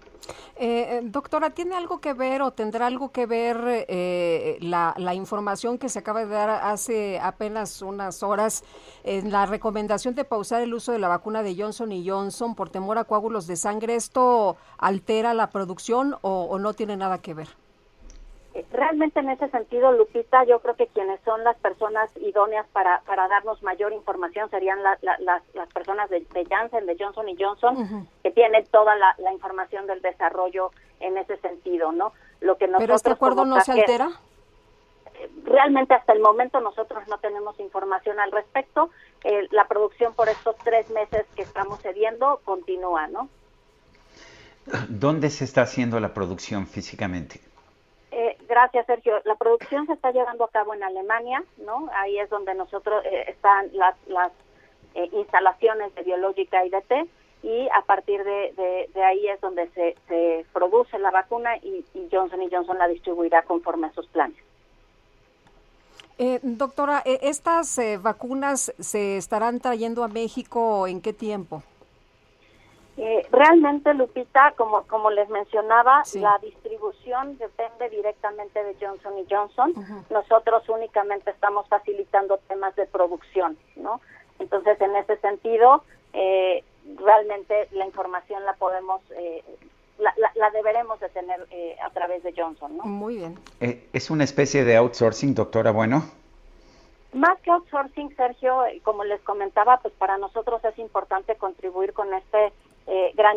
Eh, eh, doctora, ¿tiene algo que ver o tendrá algo que ver eh, la, información que se acaba de dar hace apenas unas horas en la recomendación de pausar el uso de la vacuna de Johnson y Johnson por temor a coágulos de sangre? ¿Esto altera la producción o no tiene nada que ver? Realmente en ese sentido, Lupita, yo creo que quienes son las personas idóneas para, para darnos mayor información serían las, las personas de, Janssen, de Johnson y Johnson, que tienen toda la, información del desarrollo en ese sentido, ¿no? Lo que nosotros ¿Pero este acuerdo no se altera? Realmente hasta el momento nosotros no tenemos información al respecto. Eh, la producción por estos tres meses que estamos cediendo continúa, ¿no? ¿Dónde se está haciendo la producción físicamente? Eh, gracias, Sergio. La producción se está llevando a cabo en Alemania, ¿no? Ahí es donde nosotros eh, están las, las eh, instalaciones de Biológica IDT y a partir de, de, ahí es donde se, se, produce la vacuna y, y Johnson y Johnson la distribuirá conforme a sus planes. doctora, ¿estas vacunas se estarán trayendo a México en qué tiempo? Eh, realmente, Lupita, como, como les mencionaba, la distribución depende directamente de Johnson y Johnson. Nosotros únicamente estamos facilitando temas de producción, ¿no? Entonces, en ese sentido, eh, realmente la información la podemos eh, la, deberemos de tener eh, a través de Johnson, ¿no? Muy bien. Eh, ¿Es una especie de outsourcing, doctora Bueno? Más que outsourcing, Sergio, como les comentaba, pues para nosotros es importante contribuir con este eh,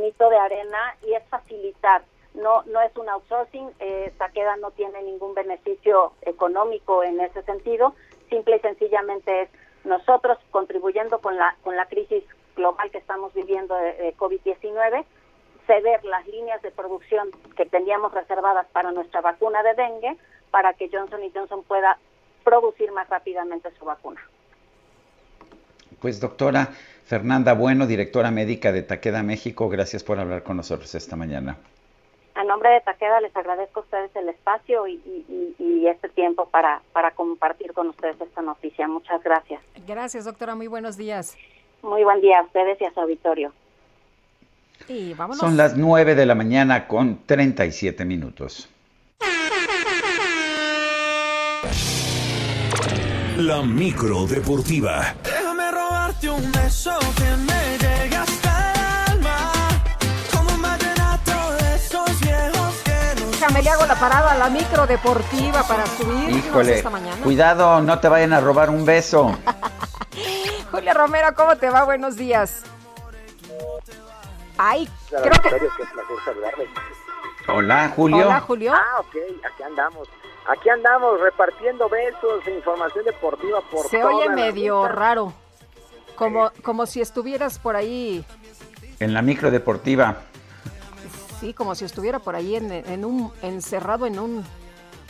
de arena y es facilitar. No, no es un outsourcing, eh, Taqueda no tiene ningún beneficio económico en ese sentido, simple y sencillamente es nosotros contribuyendo con la, con la crisis global que estamos viviendo de, COVID-19, ceder las líneas de producción que teníamos reservadas para nuestra vacuna de dengue para que Johnson Johnson pueda producir más rápidamente su vacuna. Pues doctora Fernanda Bueno, directora médica de Taqueda México, gracias por hablar con nosotros esta mañana. A nombre de Taqueda les agradezco a ustedes el espacio y, este tiempo para, para compartir con ustedes esta noticia. Muchas gracias. Gracias, doctora. Muy buenos días. Muy buen día a ustedes y a su auditorio. Y vámonos. Son las 9 de la mañana con 37 minutos. La micro deportiva. Beso que me llegue hasta el alma. Como un vallenato de esos viejos que nos... Déjame le hago la parada a la micro deportiva para subir Híjole, esta mañana. cuidado, no te vayan a robar un beso. (laughs) Julia Romero, ¿cómo te va? Buenos días. Ay, creo que... Hola, Julio. Hola, Julio. Ah, ok, aquí andamos. Aquí andamos repartiendo besos e información deportiva por Se toda oye la medio ruta. raro. Como, como si estuvieras por ahí, En la micro deportiva. sí, como si estuviera por ahí en, en un, encerrado en un,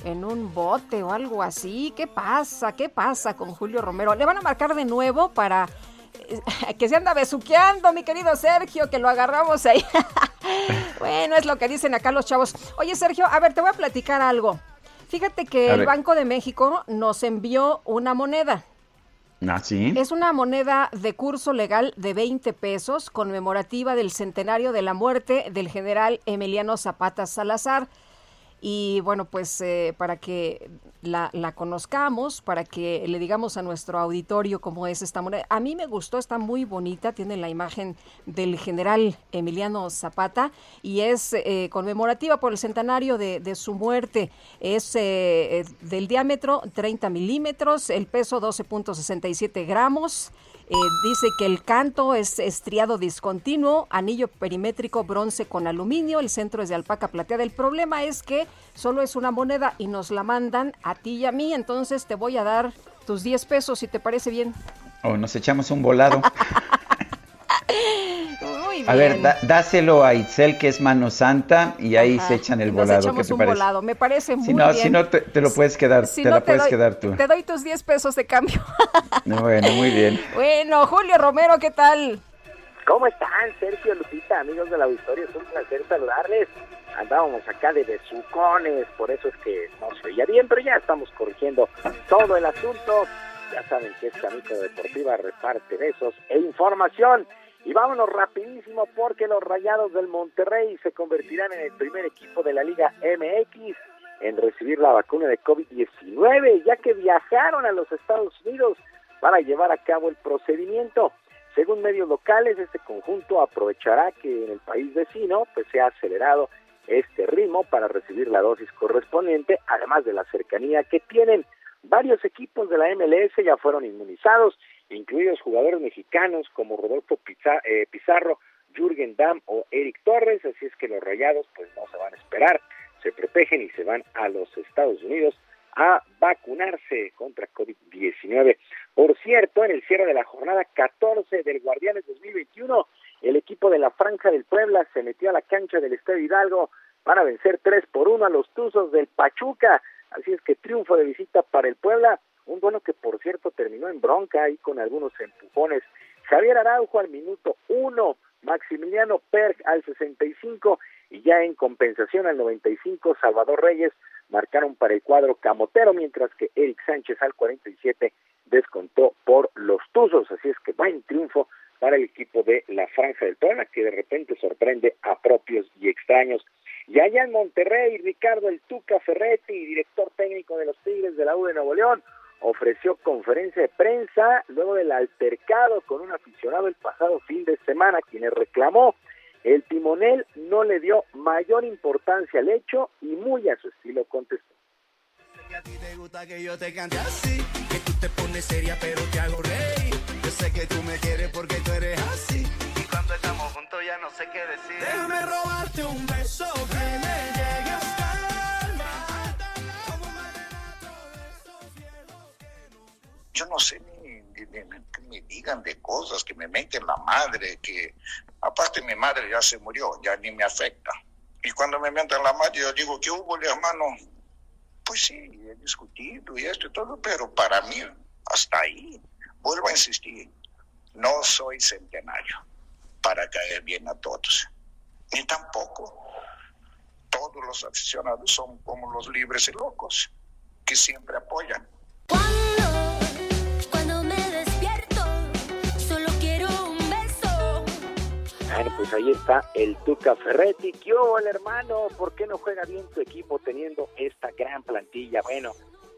en un bote o algo así. ¿Qué pasa? ¿Qué pasa con Julio Romero? Le van a marcar de nuevo para eh, (laughs) que se anda besuqueando, mi querido Sergio, que lo agarramos ahí. (laughs) bueno, es lo que dicen acá los chavos. Oye, Sergio, a ver, te voy a platicar algo. Fíjate que el. Banco de México nos envió una moneda. Ah. Es una moneda de curso legal de 20 pesos conmemorativa del centenario de la muerte del general Emiliano Zapata Salazar. Y bueno, pues eh, para que la, conozcamos, para que le digamos a nuestro auditorio cómo es esta moneda. A mí me gustó, está muy bonita, tiene la imagen del general Emiliano Zapata y es eh, conmemorativa por el centenario de, de su muerte. Es eh, eh, del diámetro 30 milímetros, el peso 12.67 gramos. Eh, dice que el canto es estriado discontinuo, anillo perimétrico bronce con aluminio, el centro es de alpaca plateada. El problema es que solo es una moneda y nos la mandan a ti y a mí, entonces te voy a dar tus 10 pesos si te parece bien. O nos echamos un volado. (laughs) Muy A ver, bien. da- dáselo a Itzel, que es mano santa, y ahí Ajá, se echan el nos volado. ¿Qué te un parece? volado, me parece muy Si no, bien. si no te, te lo puedes quedar, Si te no, la puedes doy- quedar tú. Te doy tus 10 pesos de cambio. (laughs) Bueno, muy bien. bueno, Julio Romero, ¿qué tal? ¿Cómo están, Sergio, Lupita, amigos del auditorio? Es un placer saludarles. Andábamos acá de besucones, por eso es que no se oía bien, pero ya estamos corrigiendo todo el asunto. Ya saben que esta micro deportiva reparte besos e información. Y vámonos rapidísimo porque los Rayados del Monterrey se convertirán en el primer equipo de la Liga MX en recibir la vacuna de COVID-19, ya que viajaron a los Estados Unidos para llevar a cabo el procedimiento. Según medios locales, este conjunto aprovechará que en el país vecino pues se ha acelerado este ritmo para recibir la dosis correspondiente, además de la cercanía que tienen. Varios equipos de la MLS ya fueron inmunizados, incluidos jugadores mexicanos como Rodolfo eh, Pizarro, Jürgen Damm o Eric Torres, así es que los rayados pues no se van a esperar, se protegen y se van a los Estados Unidos a vacunarse contra COVID-19. Por cierto, en el cierre de la jornada 14 del Guardianes 2021, el equipo de la Franja del Puebla se metió a la cancha del Estadio Hidalgo para vencer 3 por 1 a los Tuzos del Pachuca. Así es que triunfo de visita para el Puebla, un duelo que por cierto terminó en bronca y con algunos empujones. Javier Araujo al minuto 1, Maximiliano Perg al 65 y ya en compensación al 95 Salvador Reyes marcaron para el cuadro camotero, mientras que Eric Sánchez al 47 descontó por los Tuzos. Así es que buen triunfo para el equipo de la Franja del Puebla, que de repente sorprende a propios y extraños. Y allá en Monterrey, Ricardo El Tuca Ferretti, director técnico de los Tigres de la U de Nuevo León, ofreció conferencia de prensa luego del altercado con un aficionado el pasado fin de semana, quien reclamó El timonel no le dio mayor importancia al hecho y muy a su estilo contestó. Que a ti te gusta que yo te cante así, que tú te pones seria pero te hago reír. Yo sé que tú me quieres porque tú eres así. Y cuando estamos juntos ya no sé qué decir. Déjame robarte un beso que me yo no sé ni, ni- ni- que me digan de cosas, que me meten la madre, que aparte mi madre ya se murió, ya ni me afecta. Y cuando me meten la madre, yo digo, ¿qué hubo, hermano? Pues sí, he discutido y esto y todo, pero para mí, hasta ahí, vuelvo a insistir, no soy centenario para caer bien a todos, ni tampoco todos los aficionados son como los libres y locos, que siempre apoyan. Pues ahí está el Tuca Ferretti. ¿Qué el hermano? ¿Por qué no juega bien tu equipo teniendo esta gran plantilla? Bueno,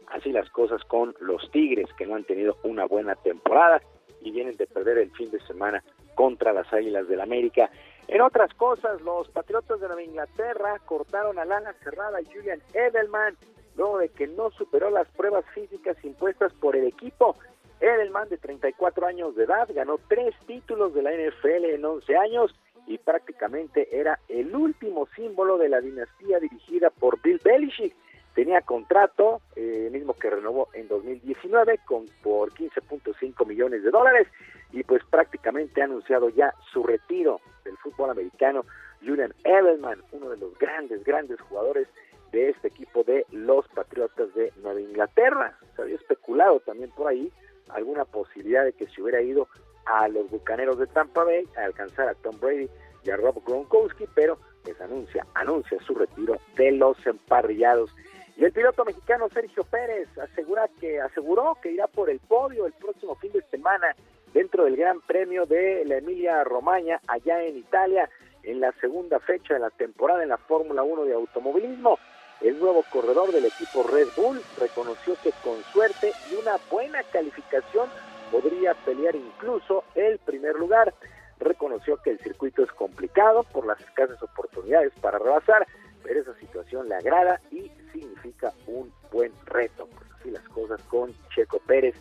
así las cosas con los Tigres, que no han tenido una buena temporada y vienen de perder el fin de semana contra las Águilas del América. En otras cosas, los Patriotas de Nueva Inglaterra cortaron a Lana Cerrada y Julian Edelman luego de que no superó las pruebas físicas impuestas por el equipo. Edelman, de 34 años de edad, ganó tres títulos de la NFL en 11 años y prácticamente era el último símbolo de la dinastía dirigida por Bill Belichick. Tenía contrato, eh, mismo que renovó en 2019 con, por 15.5 millones de dólares y pues prácticamente ha anunciado ya su retiro del fútbol americano. Julian Edelman, uno de los grandes, grandes jugadores de este equipo de los Patriotas de Nueva Inglaterra. Se había especulado también por ahí alguna posibilidad de que se hubiera ido a los Bucaneros de Tampa Bay a alcanzar a Tom Brady y a Rob Gronkowski, pero pues anuncia, anuncia su retiro de los emparrillados. Y el piloto mexicano Sergio Pérez asegura que aseguró que irá por el podio el próximo fin de semana dentro del Gran Premio de la Emilia Romagna allá en Italia en la segunda fecha de la temporada en la Fórmula 1 de automovilismo. El nuevo corredor del equipo Red Bull reconoció que con suerte y una buena calificación podría pelear incluso el primer lugar. Reconoció que el circuito es complicado por las escasas oportunidades para rebasar, pero esa situación le agrada y significa un buen reto. Pues así las cosas con Checo Pérez.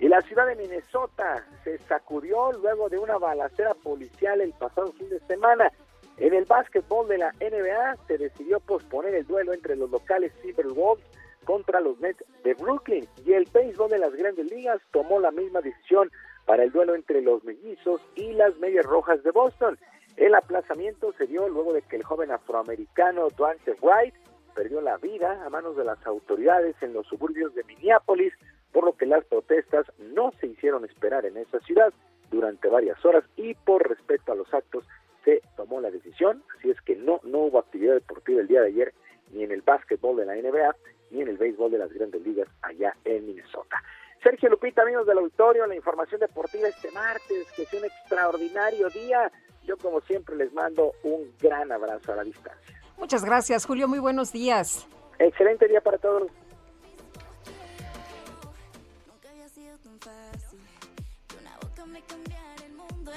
Y la ciudad de Minnesota se sacudió luego de una balacera policial el pasado fin de semana. En el básquetbol de la NBA se decidió posponer el duelo entre los locales Timberwolves contra los Nets de Brooklyn. Y el béisbol de las grandes ligas tomó la misma decisión para el duelo entre los mellizos y las medias rojas de Boston. El aplazamiento se dio luego de que el joven afroamericano Dwayne Wright perdió la vida a manos de las autoridades en los suburbios de Minneapolis, por lo que las protestas no se hicieron esperar en esa ciudad durante varias horas y por respeto a los actos se tomó la decisión, así es que no, no hubo actividad deportiva el día de ayer ni en el básquetbol de la NBA ni en el béisbol de las grandes ligas allá en Minnesota. Sergio Lupita, amigos del auditorio, la información deportiva este martes, que es un extraordinario día. Yo como siempre les mando un gran abrazo a la distancia. Muchas gracias, Julio. Muy buenos días. Excelente día para todos.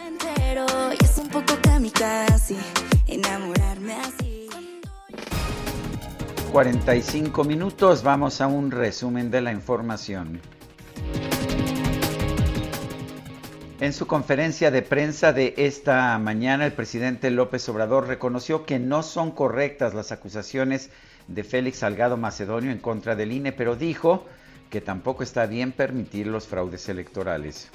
Entero, y es un poco kamikaze enamorarme así. 45 minutos, vamos a un resumen de la información. En su conferencia de prensa de esta mañana, el presidente López Obrador reconoció que no son correctas las acusaciones de Félix Salgado Macedonio en contra del INE, pero dijo que tampoco está bien permitir los fraudes electorales.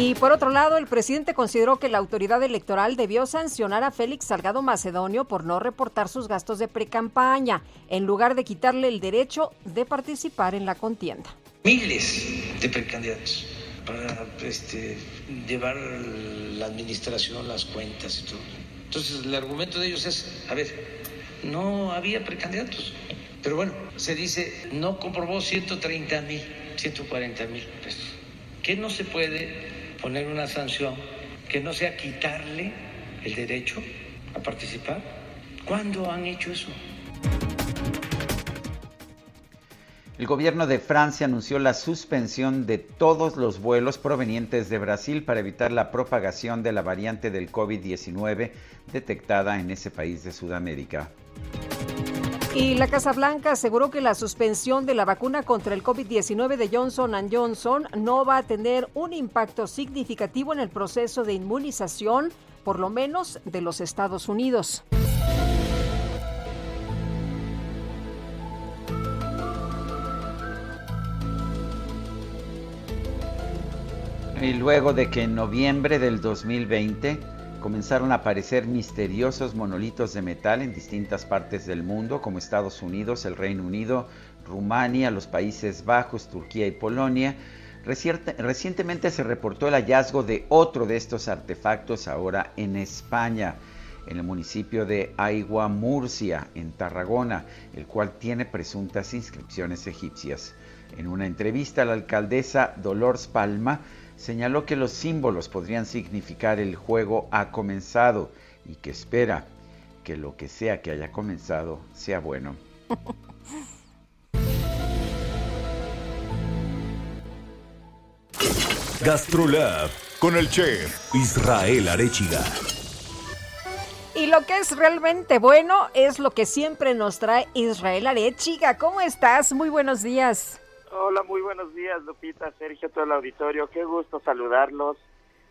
Y por otro lado, el presidente consideró que la autoridad electoral debió sancionar a Félix Salgado Macedonio por no reportar sus gastos de precampaña, en lugar de quitarle el derecho de participar en la contienda. Miles de precandidatos para este, llevar la administración, las cuentas y todo. Entonces, el argumento de ellos es, a ver, no había precandidatos. Pero bueno, se dice, no comprobó 130 mil, 140 mil pesos. ¿Qué no se puede poner una sanción que no sea quitarle el derecho a participar? ¿Cuándo han hecho eso? El gobierno de Francia anunció la suspensión de todos los vuelos provenientes de Brasil para evitar la propagación de la variante del COVID-19 detectada en ese país de Sudamérica. Y la Casa Blanca aseguró que la suspensión de la vacuna contra el COVID-19 de Johnson Johnson no va a tener un impacto significativo en el proceso de inmunización, por lo menos de los Estados Unidos. Y luego de que en noviembre del 2020 comenzaron a aparecer misteriosos monolitos de metal en distintas partes del mundo, como Estados Unidos, el Reino Unido, Rumania, los Países Bajos, Turquía y Polonia, recientemente se reportó el hallazgo de otro de estos artefactos ahora en España, en el municipio de Aigua Murcia, en Tarragona, el cual tiene presuntas inscripciones egipcias. En una entrevista, la alcaldesa Dolores Palma señaló que los símbolos podrían significar el juego ha comenzado y que espera que lo que sea que haya comenzado sea bueno. (laughs) Gastrolab con el chef Israel Arechiga. Y lo que es realmente bueno es lo que siempre nos trae Israel Arechiga. ¿Cómo estás? Muy buenos días. Hola, muy buenos días, Lupita, Sergio, todo el auditorio. Qué gusto saludarlos.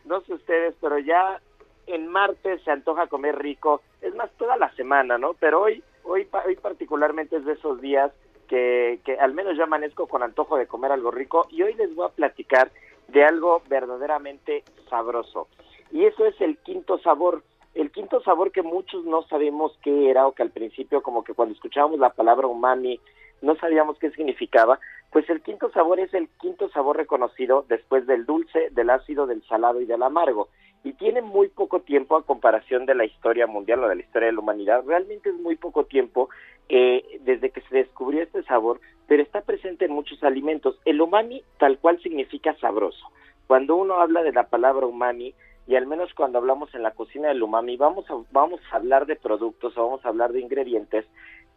No sé ustedes, pero ya en martes se antoja comer rico. Es más, toda la semana, ¿no? Pero hoy, hoy, hoy particularmente es de esos días que, que al menos ya amanezco con antojo de comer algo rico. Y hoy les voy a platicar de algo verdaderamente sabroso. Y eso es el quinto sabor. El quinto sabor que muchos no sabemos qué era o que al principio como que cuando escuchábamos la palabra umami no sabíamos qué significaba, pues el quinto sabor es el quinto sabor reconocido después del dulce, del ácido, del salado y del amargo. Y tiene muy poco tiempo a comparación de la historia mundial o de la historia de la humanidad. Realmente es muy poco tiempo eh, desde que se descubrió este sabor, pero está presente en muchos alimentos. El umami tal cual significa sabroso. Cuando uno habla de la palabra umami, y al menos cuando hablamos en la cocina del umami, vamos a, vamos a hablar de productos o vamos a hablar de ingredientes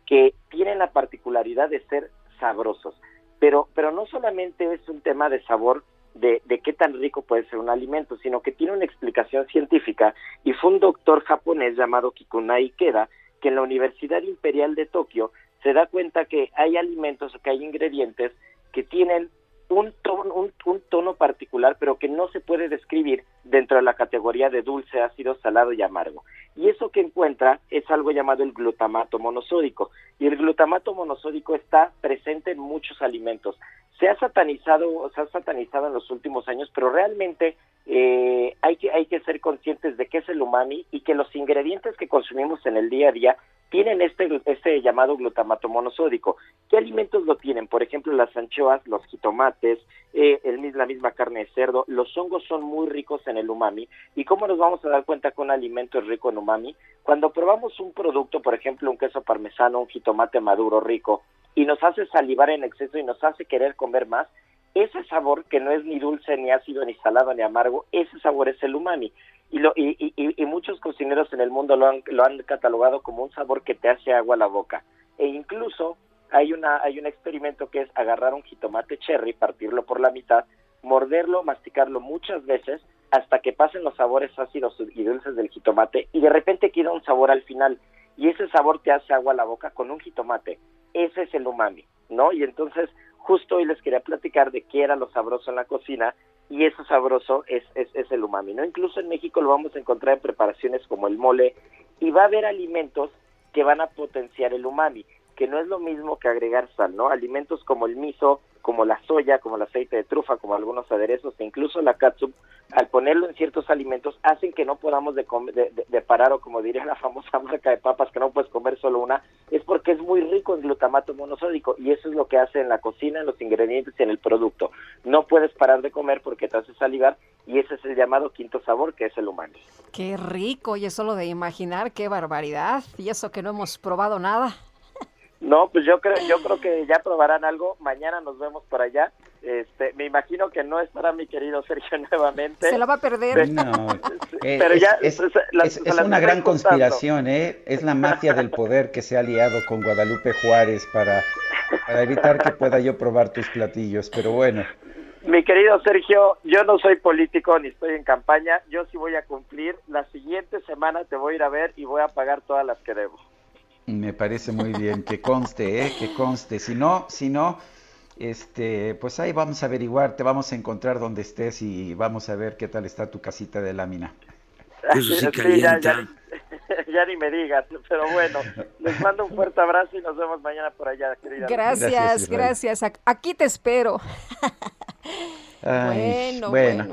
que tienen la particularidad de ser sabrosos. Pero, pero no solamente es un tema de sabor de, de, qué tan rico puede ser un alimento, sino que tiene una explicación científica y fue un doctor japonés llamado Kikunai Ikeda que en la Universidad Imperial de Tokio se da cuenta que hay alimentos o que hay ingredientes que tienen un tono, un, tono particular, pero que no se puede describir dentro de la categoría de dulce, ácido, salado y amargo. Y eso que encuentra es algo llamado el glutamato monosódico. Y el glutamato monosódico está presente en muchos alimentos. Se ha satanizado, se ha satanizado en los últimos años, pero realmente eh, hay, que, hay que ser conscientes de qué es el umami y que los ingredientes que consumimos en el día a día tienen este, este llamado glutamato monosódico. ¿Qué alimentos lo tienen? Por ejemplo, las anchoas, los jitomates, eh, el, la misma carne de cerdo. Los hongos son muy ricos en el umami. ¿Y cómo nos vamos a dar cuenta que un alimento es rico en umami? Cuando probamos un producto, por ejemplo, un queso parmesano, un jitomate maduro rico, y nos hace salivar en exceso y nos hace querer comer más, ese sabor que no es ni dulce, ni ácido, ni salado, ni amargo, ese sabor es el umami y, lo, y, y, y, muchos cocineros en el mundo lo han, lo han catalogado como un sabor que te hace agua a la boca. E incluso hay, una, hay un experimento que es agarrar un jitomate cherry, partirlo por la mitad, morderlo, masticarlo muchas veces hasta que pasen los sabores ácidos y dulces del jitomate y de repente queda un sabor al final y ese sabor te hace agua a la boca con un jitomate. Ese es el umami, ¿no? Y entonces justo hoy les quería platicar de qué era lo sabroso en la cocina y eso sabroso es, es, es, el umami, ¿no? Incluso en México lo vamos a encontrar en preparaciones como el mole y va a haber alimentos que van a potenciar el umami, que no es lo mismo que agregar sal, ¿no? Alimentos como el miso, como la soya, como el aceite de trufa, como algunos aderezos, e incluso la katsup, al ponerlo en ciertos alimentos, hacen que no podamos de, de, de, parar, o como diría la (laughs) famosa marca de papas, que no puedes comer solo una, es porque es muy rico en glutamato monosódico, y eso es lo que hace en la cocina, en los ingredientes y en el producto. No puedes parar de comer porque te hace salivar, y ese es el llamado quinto sabor, que es el humano. Qué rico, y eso lo de imaginar, qué barbaridad, y eso que no hemos probado nada. No, pues yo creo, yo creo que ya probarán algo. Mañana nos vemos por allá. Este, me imagino que no estará mi querido (laughs) Sergio nuevamente. Se lo va a perder. No, (laughs) pero ya es, es, es, es una gran conspiración, ¿eh? Es la mafia del poder que se ha aliado con Guadalupe Juárez para para evitar que pueda yo probar tus platillos, pero bueno. Mi querido Sergio, yo no soy político ni estoy en campaña, yo sí voy a cumplir. La siguiente semana te voy a ir a ver y voy a pagar todas las que debo. Me parece muy bien, que conste, ¿eh? que conste. Si no, si no, este, pues ahí vamos a averiguar, te vamos a encontrar donde estés y vamos a ver qué tal está tu casita de lámina. Eso sí (laughs) calienta. ya, (laughs) ya, ni me digas, pero bueno, les mando un fuerte abrazo y nos vemos mañana por allá, querida. Gracias, gracias. Aquí te espero. (laughs) bueno, bueno.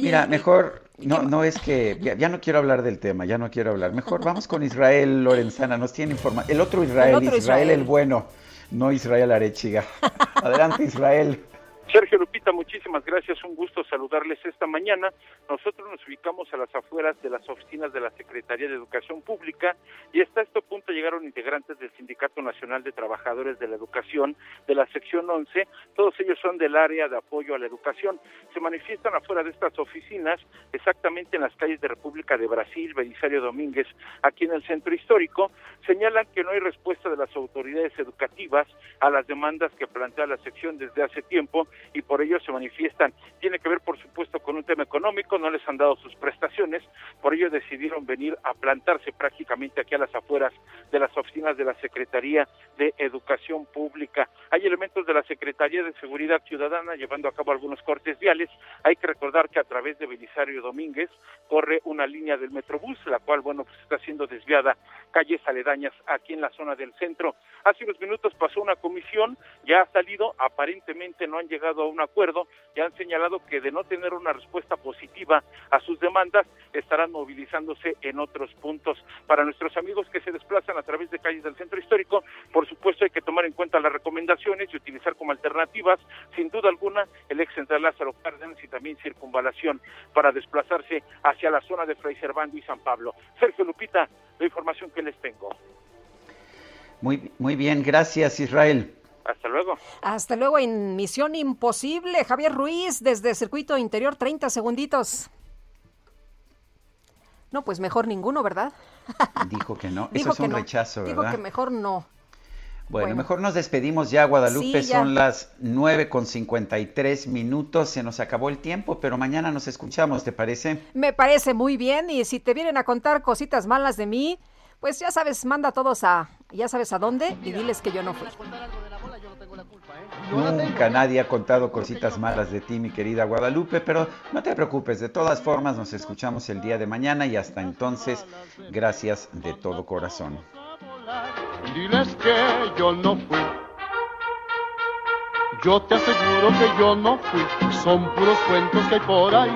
Mira, mejor, no, no es que, ya, no quiero hablar del tema, ya no quiero hablar. Mejor vamos con Israel Lorenzana, nos tiene información. El otro Israel, el otro Israel, el bueno, no Israel Arechiga. Adelante, Israel. Sergio Lupita, muchísimas gracias. Un gusto saludarles esta mañana. Nosotros nos ubicamos a las afueras de las oficinas de la Secretaría de Educación Pública y hasta este punto llegaron integrantes del Sindicato Nacional de Trabajadores de la Educación de la sección 11. Todos ellos son del área de apoyo a la educación. Se manifiestan afuera de estas oficinas, exactamente en las calles de República de Brasil, Belisario Domínguez, aquí en el centro histórico. Señalan que no hay respuesta de las autoridades educativas a las demandas que plantea la sección desde hace tiempo y por ello se manifiestan. Tiene que ver, por supuesto, con un tema económico, no les han dado sus prestaciones, por ello decidieron venir a plantarse prácticamente aquí a las afueras de las oficinas de la Secretaría de Educación Pública. Hay elementos de la Secretaría de Seguridad Ciudadana llevando a cabo algunos cortes viales. Hay que recordar que a través de Belisario Domínguez corre una línea del Metrobús, la cual, bueno, pues está siendo desviada calles aledañas aquí en la zona del centro. Hace unos minutos pasó una comisión, ya ha salido, aparentemente no han llegado a un acuerdo y han señalado que de no tener una respuesta positiva a sus demandas, estarán movilizándose en otros puntos. Para nuestros amigos que se desplazan a través de calles del centro histórico, por supuesto hay que tomar en cuenta las recomendaciones y utilizar como alternativas, sin duda alguna, el ex central Lázaro Cárdenas y también circunvalación para desplazarse hacia la zona de Fray Servando y San Pablo. Sergio Lupita, la información que les tengo. Muy, muy bien, gracias Israel. Hasta luego. Hasta luego en Misión Imposible. Javier Ruiz, desde Circuito Interior, 30 segunditos. No, pues mejor ninguno, ¿verdad? (laughs) Dijo que no. Eso es un rechazo, ¿verdad? Dijo que mejor no. Bueno, mejor nos despedimos ya, Guadalupe. Son las 9 con 53 minutos. Se nos acabó el tiempo, pero mañana nos escuchamos, ¿te parece? Me parece muy bien. Y si te vienen a contar cositas malas de mí, pues ya sabes, manda a todos a, ya sabes a dónde y diles que yo no fui. Nunca nadie ha contado cositas malas de ti, mi querida Guadalupe, pero no te preocupes, de todas formas nos escuchamos el día de mañana y hasta entonces, gracias de todo corazón. Diles que yo no fui. Yo te aseguro que yo no fui, son puros cuentos que hay por ahí.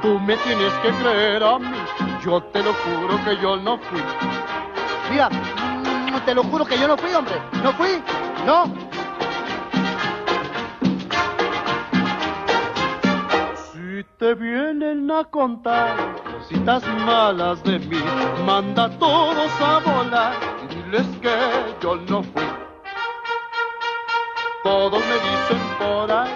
Tú me tienes que creer a mí, yo te lo juro que yo no fui. Mira, mm, te lo juro que yo no fui, hombre. No fui, no. Te vienen a contar cositas malas de mí, manda a todos a volar y diles que yo no fui. Todos me dicen por ahí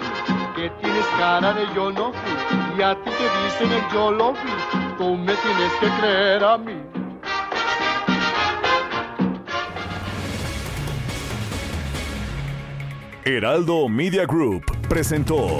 que tienes cara de yo no fui y a ti te dicen el yo lo vi. Tú me tienes que creer a mí. Heraldo Media Group presentó